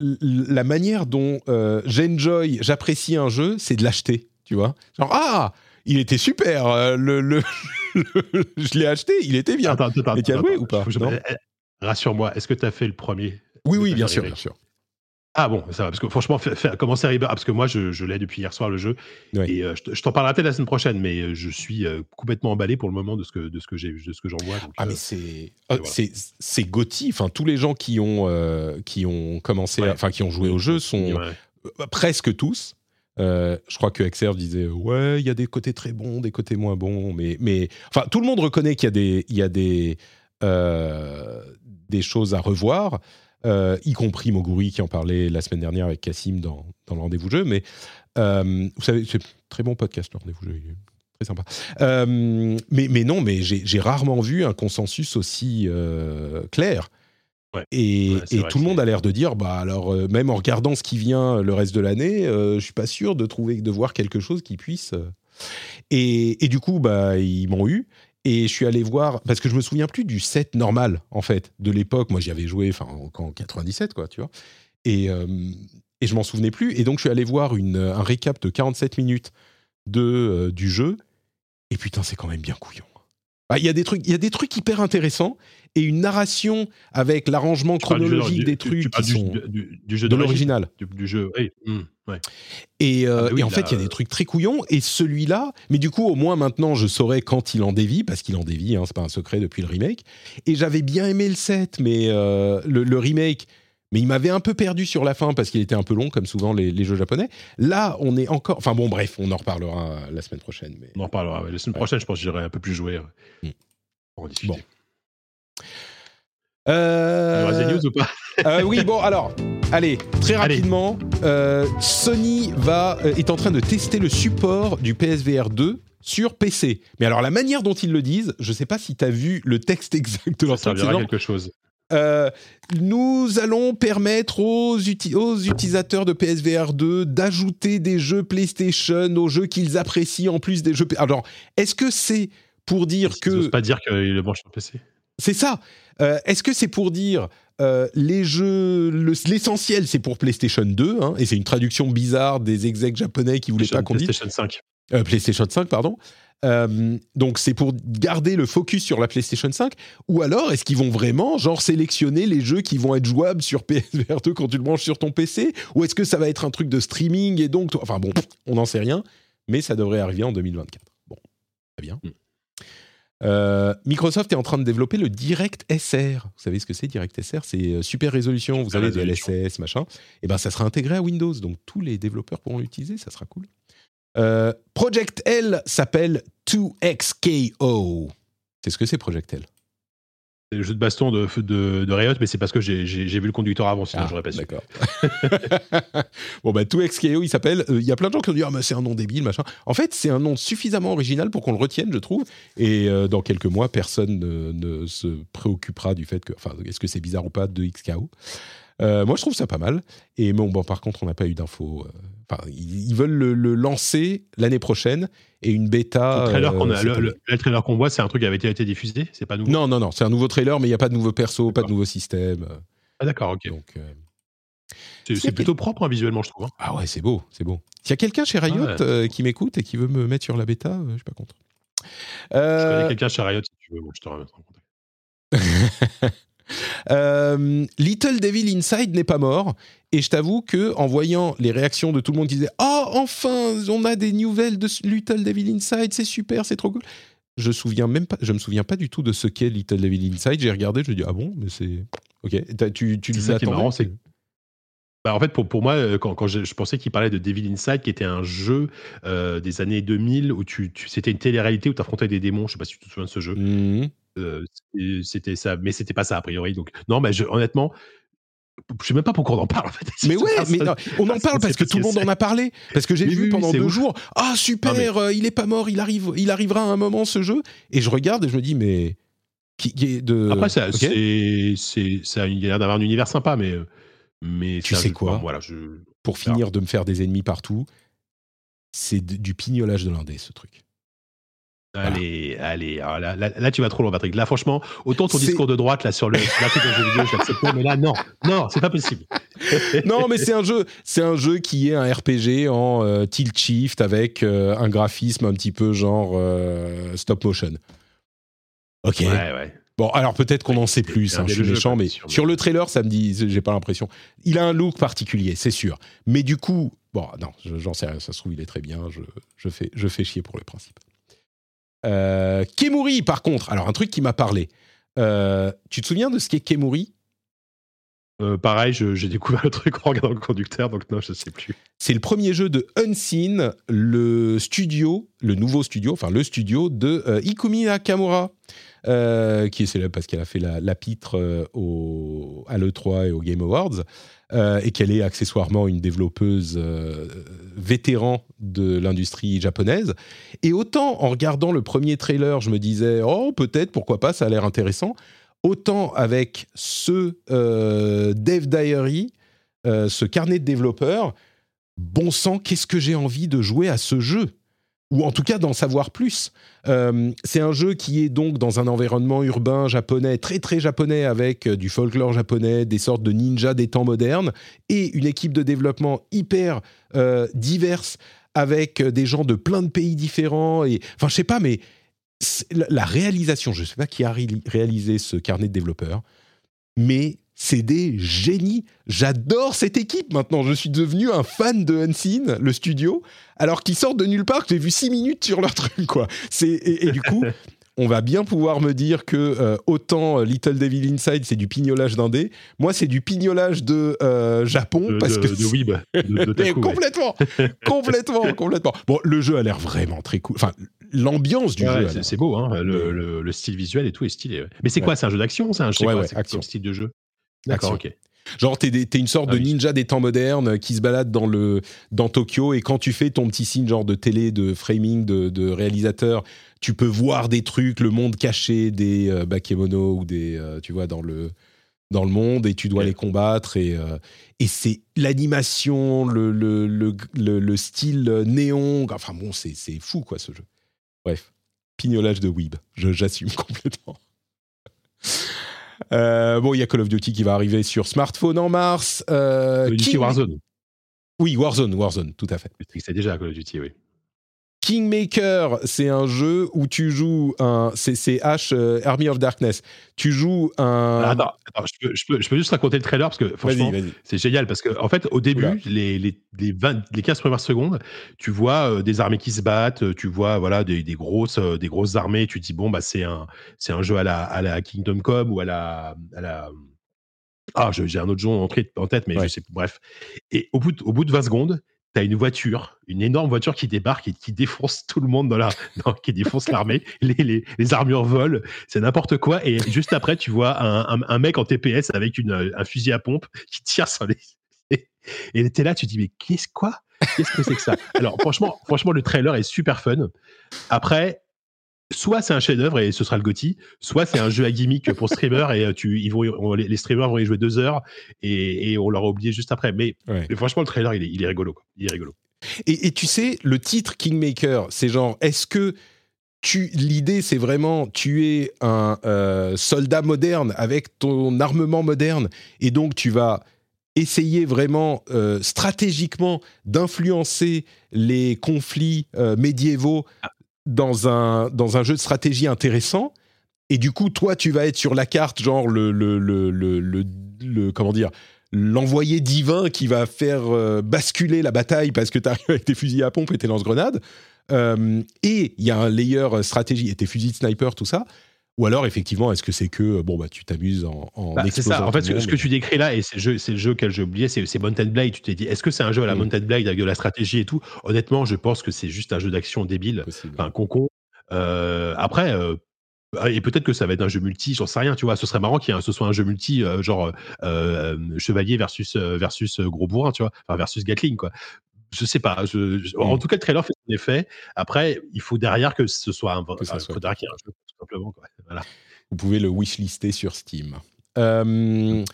la manière dont euh, j'enjoy, j'apprécie un jeu, c'est de l'acheter. Tu vois Genre, ah, il était super. euh, le, le- (laughs) le- je l'ai acheté, il était bien. Attends, attends, Et tu as joué ou pas eh, Rassure-moi, est-ce que tu as fait le premier Oui, oui, sûr, bien sûr. Ah bon, ça va, parce que franchement, fais- fais- commencer à ah, parce que moi, je, je l'ai depuis hier soir le jeu, Ouais. et euh, je, te- je t'en parlerai peut-être la semaine prochaine, mais euh, je suis euh, complètement emballé pour le moment de ce que, de ce que j'ai, de ce que j'en vois. donc, Ah euh, mais c'est voilà. c'est c'est. Enfin tous les gens qui ont qui ont commencé, Ouais. enfin qui ont joué au jeu sont ouais. presque tous. Je crois que Exerve disait ouais il y a des côtés très bons, des côtés moins bons, mais mais enfin tout le monde reconnaît qu'il y a des il y a des des choses à revoir. Euh, y compris Moguri qui en parlait la semaine dernière avec Cassim dans, dans le rendez-vous jeu. Mais euh, vous savez, c'est un très bon podcast, le rendez-vous jeu. Très sympa. Euh, mais, mais non, mais j'ai rarement vu un consensus aussi clair. Ouais. Et, Ouais, et tout le monde a l'air de dire, bah alors même en regardant ce qui vient le reste de l'année, je suis pas sûr de trouver, de voir quelque chose qui puisse. Et, et du coup, bah ils m'ont eu. Et je suis allé voir parce que je me souviens plus du set normal en fait de l'époque. Moi, j'y avais joué, en, en 97 quoi, tu vois. Et, euh, et je m'en souvenais plus. Et donc je suis allé voir un récap de 47 minutes de euh, du jeu. Et putain, c'est quand même bien couillon. Ah, Il y a des trucs, il y a des trucs hyper intéressants et une narration avec l'arrangement chronologique du- des trucs qui du, sont du- jeu de l'original. Du, jeu, ouais. Et, euh, Ah bah oui, et en fait, il y a des trucs très couillons. Et celui-là, mais du coup, au moins maintenant, je saurais quand il en dévie, parce qu'il en dévie, hein, c'est pas un secret depuis le remake. Et j'avais bien aimé le set, mais euh, le, le remake, mais il m'avait un peu perdu sur la fin parce qu'il était un peu long, comme souvent les, les jeux japonais. Là, on est encore. Enfin bon, bref, on en reparlera la semaine prochaine. Mais... On en reparlera. ouais. La semaine Ouais. prochaine, je pense que j'irai un peu plus jouer. ouais, Mm. Pour en discuter. Bon. Euh, news ou pas? Euh, oui, bon, alors, allez, très Allez. rapidement, euh, Sony va, euh, est en train de tester le support du PSVR 2 sur PC. Mais alors, la manière dont ils le disent, je ne sais pas si tu as vu le texte exact de leur Ça servira à quelque chose. Euh, nous allons permettre aux, uti- aux utilisateurs de PSVR 2 d'ajouter des jeux PlayStation aux jeux qu'ils apprécient en plus des jeux. Alors, est-ce que c'est pour dire que pas dire qu'il le branche sur PC. c'est ça. Euh, Est-ce que c'est pour dire euh, les jeux, le- l'essentiel, c'est pour PlayStation 2, hein, et c'est une traduction bizarre des execs japonais qui voulaient pas qu'on dise. PlayStation 5. Euh, PlayStation 5, pardon. Euh, donc c'est pour garder le focus sur la PlayStation 5 ou alors est-ce qu'ils vont vraiment genre sélectionner les jeux qui vont être jouables sur PSVR 2 quand tu le branches sur ton PC ou est-ce que ça va être un truc de streaming et donc enfin bon on n'en sait rien mais ça devrait arriver en 2024 bon très bien Mm. Euh, Microsoft est en train de développer le Direct SR. Vous savez ce que c'est Direct SR C'est euh, super résolution, vous avez de résolution. LSS, machin. Et ben ça sera intégré à Windows, donc tous les développeurs pourront l'utiliser, ça sera cool. Euh, Project L s'appelle 2XKO. C'est ce que c'est Project L? C'est le jeu de baston de, de, de Riot, mais c'est parce que j'ai vu le conducteur avant, sinon Ah, j'aurais pas su. D'accord. (laughs) bon, bah, 2XKO, il s'appelle. euh, Il y a plein de gens qui ont dit Ah, mais c'est un nom débile, machin. En fait, c'est un nom suffisamment original pour qu'on le retienne, je trouve. Et euh, dans quelques mois, personne ne, ne se préoccupera du fait que. Enfin, est-ce que c'est bizarre ou pas, 2XKO Euh, moi, je trouve ça pas mal. Et bon, bon par contre, on n'a pas eu d'infos. euh, Enfin, ils, veulent le, le lancer l'année prochaine et une bêta. Le trailer qu'on euh, le, trailer qu'on voit, c'est un truc qui avait déjà été diffusé, c'est pas nouveau? Non, non, non, c'est un nouveau trailer, mais il n'y a pas de nouveau perso, pas de nouveau système. Ah d'accord, ok. Donc, euh, C'est plutôt propre hein, visuellement, je trouve. hein. Ah ouais, c'est beau, c'est beau. S'il y a quelqu'un chez Riot Ah ouais. qui m'écoute et qui veut me mettre sur la bêta, je suis pas contre. Je connais quelqu'un chez Riot, si tu veux, bon, je te remettrai en contact. (laughs) euh, Little Devil Inside n'est pas mort et je t'avoue que en voyant les réactions de tout le monde qui disait oh enfin on a des nouvelles de Little Devil Inside c'est super c'est trop cool je souviens même pas je me souviens pas du tout de ce qu'est Little Devil Inside j'ai regardé je me dis ah bon mais c'est ok tu tu le qui est marrant, c'est que- Bah, en fait, pour, pour moi, euh, quand, quand je, je pensais qu'il parlait de Devil Inside, qui était un jeu euh, des années 2000 où tu, tu- c'était une télé-réalité où tu affrontais des démons. Je sais pas si tu te souviens de ce jeu. Mhm. Euh, c'était- ça, mais c'était pas ça a priori. Donc, non, mais je- honnêtement, je sais même pas pourquoi on en parle en fait. (laughs) Mais ouais, mais non, (laughs) on en parle parce que tout le monde en a parlé. Parce que j'ai Oui, vu pendant deux ouf. jours. Ah super, Non, mais- euh, il est pas mort, il arrive, il arrivera à un moment ce jeu. Et je regarde et je me dis mais qui, qui est de. Après, ça, c'est, ça, a l'air d'avoir un univers sympa, mais, euh, mais Tu sais quoi? Voilà, je. Pour finir de me faire des ennemis partout, c'est du pignolage de l'indé ce truc. Allez, allez, là, là, là, tu vas trop loin, Patrick. Là, franchement, autant ton discours de droite là sur le jeu vidéo, je l'accepte pas, mais là, non, non, c'est pas possible. (laughs) non, mais c'est un jeu, c'est un jeu qui est un RPG en euh, tilt shift avec euh, un graphisme un petit peu genre euh, stop motion. Ok. Ouais, ouais. Bon, alors peut-être qu'on en sait plus, hein, je suis méchant, mais sûr, sur le trailer, ça me dit, j'ai pas l'impression. Il a un look particulier, c'est sûr. Mais du coup, bon, non, je- j'en sais rien, ça se trouve, il est très bien, je, je, fais, je fais chier pour le principe. Euh, Kemuri, par contre, alors un truc qui m'a parlé. Euh, tu te souviens de ce qu'est Kemuri? Euh, pareil, j'ai découvert le truc en regardant le conducteur, donc non, je sais plus. C'est le premier jeu de Unseen, le studio, le nouveau studio, enfin le studio de euh, Ikumi Nakamura, euh, qui est célèbre parce qu'elle a fait la, pitre euh, au, à l'E3 et au Game Awards, euh, et qu'elle est accessoirement une développeuse euh, vétéran de l'industrie japonaise. Et autant en regardant le premier trailer, je me disais, oh peut-être, pourquoi pas, ça a l'air intéressant. Autant avec ce Dev Diary, ce carnet de développeurs, bon sang, qu'est-ce que j'ai envie de jouer à ce jeu? Ou en tout cas d'en savoir plus. Euh, c'est un jeu qui est donc dans un environnement urbain japonais, très très japonais, avec euh, du folklore japonais, des sortes de ninjas des temps modernes, et une équipe de développement hyper euh, diverse, avec des gens de plein de pays différents. Et, enfin, je sais pas, mais la, réalisation, je sais pas qui a ré- réalisé ce carnet de développeurs, mais c'est des génies. J'adore cette équipe maintenant. Je suis devenu un fan de Unseen, le studio, alors qu'ils sortent de nulle part, j'ai vu six minutes sur leur truc. Quoi. C'est, et, et du coup, (laughs) on va bien pouvoir me dire que euh, autant euh, Little Devil Inside, c'est du pignolage d'indé. Moi, c'est du pignolage de euh, Japon. De, parce de, que de Weeb, de, de mais (laughs) Taku, ouais. complètement, complètement, (laughs) complètement. Bon, le jeu a l'air vraiment très cool. Enfin, l'ambiance du Ouais, jeu. c'est- beau, hein, le, Mais- le- le style visuel et tout est stylé. ouais. Mais c'est quoi? C'est un jeu d'action C'est un je sais Ouais, quoi, ouais, c'est action. quel style de jeu? D'accord, ok. Genre, t'es, une sorte Ah de oui. ninja des temps modernes euh, qui se balade dans, le, dans Tokyo et quand tu fais ton petit signe genre de télé, de framing, de, de réalisateur, tu peux voir des trucs, le monde caché des euh, bakemono ou des, euh, tu vois, dans le, dans le monde et tu dois les combattre et, euh, et c'est l'animation, le, le, le, le- le style néon, enfin bon, c'est, c'est fou quoi ce jeu. Bref, pignolage de Weeb, j'assume (laughs) complètement. Euh, bon, il y a Call of Duty qui va arriver sur smartphone en mars. Euh, Call of Duty King- Warzone. Oui, Warzone, Warzone, tout à fait. C'est déjà Call of Duty, oui. Kingmaker, c'est un jeu où tu joues un. C'est H euh, Army of Darkness. Tu joues un. Attends, attends, je, peux, je, peux, je peux juste raconter le trailer parce que franchement, c'est génial parce que en fait, au début, les, les, les, 20 les 15 premières secondes, tu vois euh, des armées qui se battent, euh, tu vois voilà des, des grosses euh, des grosses armées. Tu te dis bon bah c'est un c'est un jeu à la à la Kingdom Come ou à la à la ah j'ai un autre jeu en, tête- en tête mais Ouais. je sais bref. Et au bout de, au bout de 20 secondes, T'as une voiture, une énorme voiture qui débarque et qui défonce tout le monde dans la, (laughs) dans- qui défonce l'armée. Les, armures volent, c'est n'importe quoi. Et juste après, tu vois un, mec en TPS avec un fusil à pompe qui tire sur les. (laughs) Et t'es là, tu te dis mais qu'est-ce quoi? Qu'est-ce que c'est que ça? Alors franchement, franchement, le trailer est super fun. Après, soit c'est un chef-d'œuvre et ce sera le Gotti, soit c'est un jeu à gimmick pour streamers et euh, tu, ils vont, on- les streamers vont y jouer deux heures et, et on l'aura oublié juste après. Mais, Ouais. mais franchement, le trailer, il est, il est rigolo. Quoi. Il est rigolo. Et, et tu sais, le titre Kingmaker, c'est genre, est-ce que tu, l'idée, c'est vraiment, tu es un euh, soldat moderne avec ton armement moderne, et donc tu vas essayer vraiment euh, stratégiquement d'influencer les conflits euh, médiévaux dans un, dans un jeu de stratégie intéressant. Et du coup, toi, tu vas être sur la carte, genre le, le, le, le, comment dire, l'envoyé divin qui va faire euh, basculer la bataille parce que tu arrives avec tes fusils à pompe et tes lance-grenades. Euh, et il y a un layer euh, stratégie et tes fusils de sniper, tout ça. Ou alors, effectivement, est-ce que c'est que, euh, bon, bah, tu t'amuses en, en Bah, c'est ça. En fait, ce, que tu décris là, et c'est le jeu, auquel j'ai oublié, c'est, Mountain Blade. Tu t'es dit, est-ce que c'est un jeu à la Mm. Mountain Blade avec de la stratégie et tout? Honnêtement, je pense que c'est juste un jeu d'action débile, enfin concon. Euh, après, euh, et peut-être que ça va être un jeu multi, j'en sais rien, tu vois. Ce serait marrant qu'il un- ce soit un jeu multi, euh, genre euh, chevalier versus versus gros bourrin, tu vois, enfin versus Gatling, quoi. Je sais pas. je- je- En Mm. tout cas, le trailer fait son effet. Après, il faut derrière que ce soit un, Que ça un- soit. derrière un jeu, simplement. Quoi. (laughs) Voilà. Vous pouvez le wishlister sur Steam. Euh,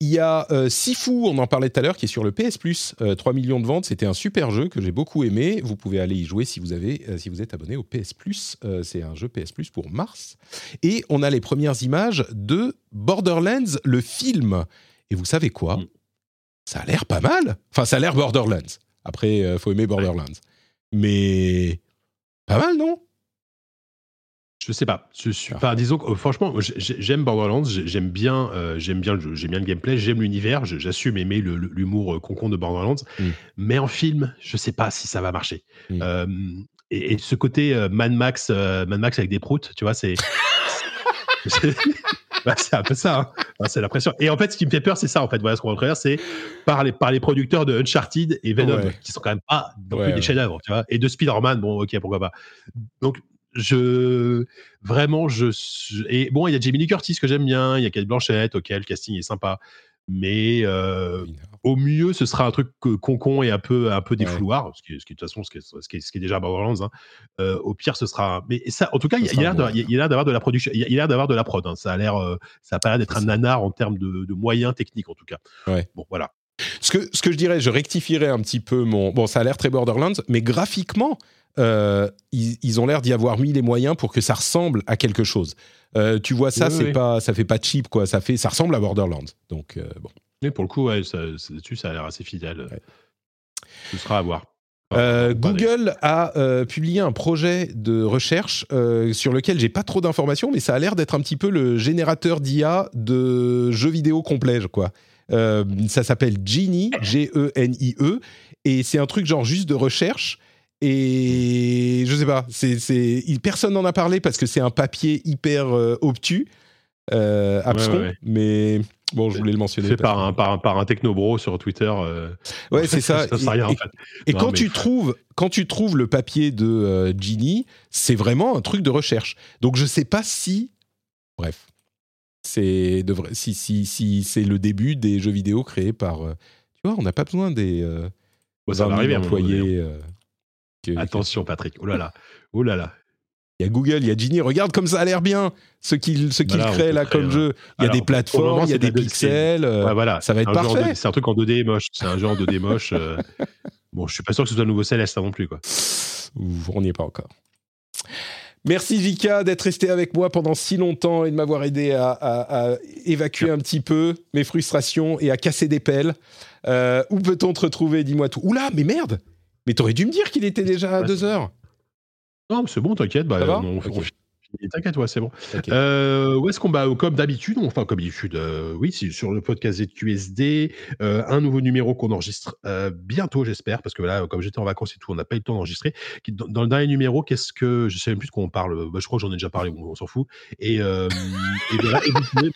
Il y a euh, Sifu, on en parlait tout à l'heure, qui est sur le PS Plus. 3 millions de ventes. C'était un super jeu que j'ai beaucoup aimé. Vous pouvez aller y jouer si vous, avez, euh, si vous êtes abonné au PS Plus. Euh, C'est un jeu PS Plus pour mars. Et on a les premières images de Borderlands, le film. Et vous savez quoi? Mm. Ça a l'air pas mal. Enfin, ça a l'air Borderlands. Après, il faut aimer Borderlands. Mais pas mal, non? Je sais pas. Je suis pas. Disons que euh, franchement, j'ai- j'ai- j'aime Borderlands. j'ai- J'aime bien, euh, j'aime bien le jeu, j'aime bien le gameplay, j'aime l'univers. J'assume aimer l'humour euh, concon de Borderlands. Mm. Mais en film, je sais pas si ça va marcher. Mm. Euh, et, et ce côté euh, Mad Max, Mad Max avec des proutes, tu vois, c'est. (laughs) Bah, c'est un peu ça, hein. Enfin, c'est l'impression. Et en fait, ce qui me fait peur, c'est ça. En fait, voilà ce qu'on va travers, c'est par les, par les producteurs de Uncharted et Venom, Ouais. qui sont quand même pas non Ouais, plus ouais. des chefs-d'œuvre, tu vois. Et de Spider-Man, bon, ok, pourquoi pas. Donc, je vraiment, je et bon, il y a Jamie Lee Curtis que j'aime bien, il y a Kate Blanchett, ok, le casting est sympa, mais euh, au mieux, ce sera un truc concon et un peu, un peu défouloir, ce, qui ce qui de toute façon ce qui est, ce qui est, ce qui est déjà Borderlands. hein. Euh, au pire, ce sera. Mais ça, en tout cas, il y y a bon, l'air d'avoir de la production, il y a a l'air d'avoir de la prod. hein. Ça a l'air, euh, ça a pas l'air d'être un nanar en termes de, de moyens techniques, en tout cas. Ouais. Bon, voilà. Ce que, ce que je dirais, je rectifierais un petit peu mon. Bon, ça a l'air très Borderlands, mais graphiquement, euh, ils, ils ont l'air d'y avoir mis les moyens pour que ça ressemble à quelque chose. Euh, tu vois ça, Oui, c'est oui. pas, ça fait pas cheap quoi. Ça fait, ça ressemble à Borderlands. Donc euh, bon. Mais pour le coup, ouais, ça, ça- a l'air assez fidèle. Ouais. Ce sera à voir. Euh, Google a euh, publié un projet de recherche euh, sur lequel j'ai pas trop d'informations, mais ça a l'air d'être un petit peu le générateur d'IA de jeux vidéo complets, quoi. Ça s'appelle Genie, G-E-N-I-E, et c'est un truc genre juste de recherche. Et je sais pas, c'est, personne n'en a parlé parce que c'est un papier hyper euh, obtus, euh, abscon, Ouais, ouais, ouais. mais bon, je voulais le mentionner. fait par un, par, un, par un technobro sur Twitter. euh, Ouais, c'est ça. (laughs) ça à rien, Et- en fait. Et Non, quand mais- tu trouves, quand tu trouves le papier de Ginny, c'est vraiment un truc de recherche. Donc je sais pas si, bref, c'est de vrai- si si si c'est le début des jeux vidéo créés par. tu vois, on n'a pas besoin des ça 20 va 000 arriver à un moment donné. employés. euh, que- Attention, Patrick. Oh là là. Oh là là. Il y a Google, il y a Ginny. Regarde comme ça a l'air bien. Ce qu'ils ce Voilà, créent peut là comme jeu. Il y a Alors, des plateformes, moment, il y a des pixels. euh, Ouais, voilà. ça va être parfait. 2D C'est un truc en 2D moche. C'est un jeu en 2D moche. euh. Bon, je suis pas sûr que ce soit le nouveau Céleste non plus. Quoi. Ouh, on n'y est pas encore. Merci Vika d'être resté avec moi pendant si longtemps et de m'avoir aidé à, à- à évacuer un petit peu mes frustrations et à casser des pelles. Euh, où peut-on te retrouver Dis-moi tout. Oula, mais merde Mais t'aurais dû me dire qu'il était déjà à Ouais, 2 heures. Non, mais c'est bon, t'inquiète. Bah, on- T'inquiète, ouais, c'est bon. Euh, où est-ce qu'on va Comme d'habitude, enfin comme d'habitude, euh, oui, c'est sur le podcast ZQSD, euh, un nouveau numéro qu'on enregistre euh, bientôt, j'espère, parce que là, comme j'étais en vacances et tout, on n'a pas eu le temps d'enregistrer. Dans, dans le dernier numéro, qu'est-ce que je sais même plus de quoi on parle. Bah, je crois que j'en ai déjà parlé, on, on s'en fout. Et, (laughs) et voilà, et vous pouvez-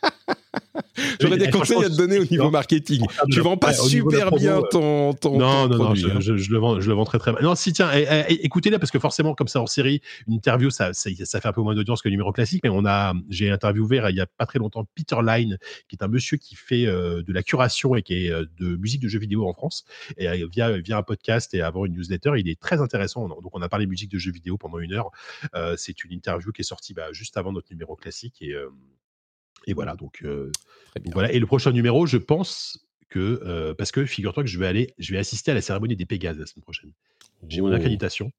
J'aurais des conseils à te donner au niveau marketing. Tu vends pas super bien ton, ton, non, non, non, je, hein. je- le vends, je le vends très très bien. Non, si, tiens, eh, eh, écoutez-le parce que forcément, comme ça hors série, une interview, ça, fait un peu moins d'audience que le numéro classique, mais on a, j'ai interviewé euh, il y a pas très longtemps Peter Line, qui est un monsieur qui fait euh, de la curation et qui est euh, de musique de jeux vidéo en France, et via, via un podcast et avant une newsletter, il est très intéressant. Donc, on a parlé musique de jeux vidéo pendant une heure. C'est une interview qui est sortie bah, juste avant notre numéro classique et, et voilà. Donc, euh, donc voilà. Et le prochain numéro, je pense que euh, parce que figure-toi que je vais aller, je vais assister à la cérémonie des Pégases la semaine prochaine. J'ai mon Oh. accréditation.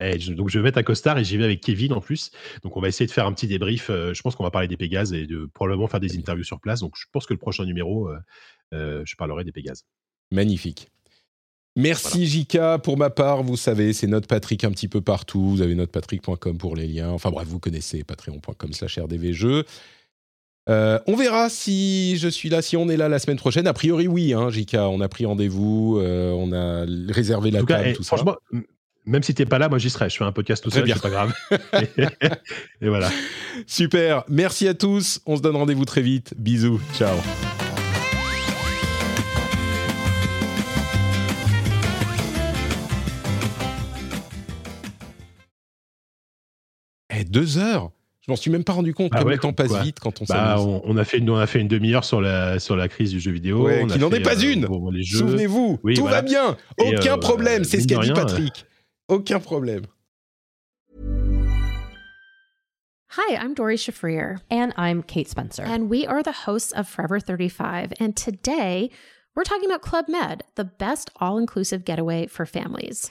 Et je- donc je vais mettre un costard et j'y vais avec Kevin en plus. Donc on va essayer de faire un petit débrief. euh, je pense qu'on va parler des Pégases et de probablement faire des interviews sur place. Donc je pense que le prochain numéro, je parlerai des Pégases. Magnifique. Merci Jika. Pour ma part, vous savez, c'est notre Patrick un petit peu partout. Vous avez notrepatrick.com pour les liens. Enfin bref, vous connaissez patreon.com slash rdvjeux. Euh, on verra si je suis là, si on est là la semaine prochaine. A priori, oui, hein, Jika. On a pris rendez-vous, euh, on a réservé la tout table, eh, tout ça. franchement, même si t'es pas là, moi j'y serai. Je fais un podcast tout Très seul, c'est pas grave. (laughs) et voilà. Super. Merci à tous. On se donne rendez-vous très vite. Bisous. Ciao. Eh, deux heures? Je m'en suis même pas rendu compte Ah comme ouais, le temps passe quoi. vite quand on Bah, s'amuse. on, on a fait une, on a fait une demi-heure sur la sur la crise du jeu vidéo. Ouais, On qui n'en est pas euh, une. Souvenez-vous, Oui, tout voilà. va bien. Et, Aucun euh, problème, c'est ce qu'a dit Patrick. Aucun problème. Hi, I'm Dory Shafrir, And I'm Kate Spencer. and we are the hosts of Forever 35. And today, we're talking about Club Med, the best all inclusive getaway for families.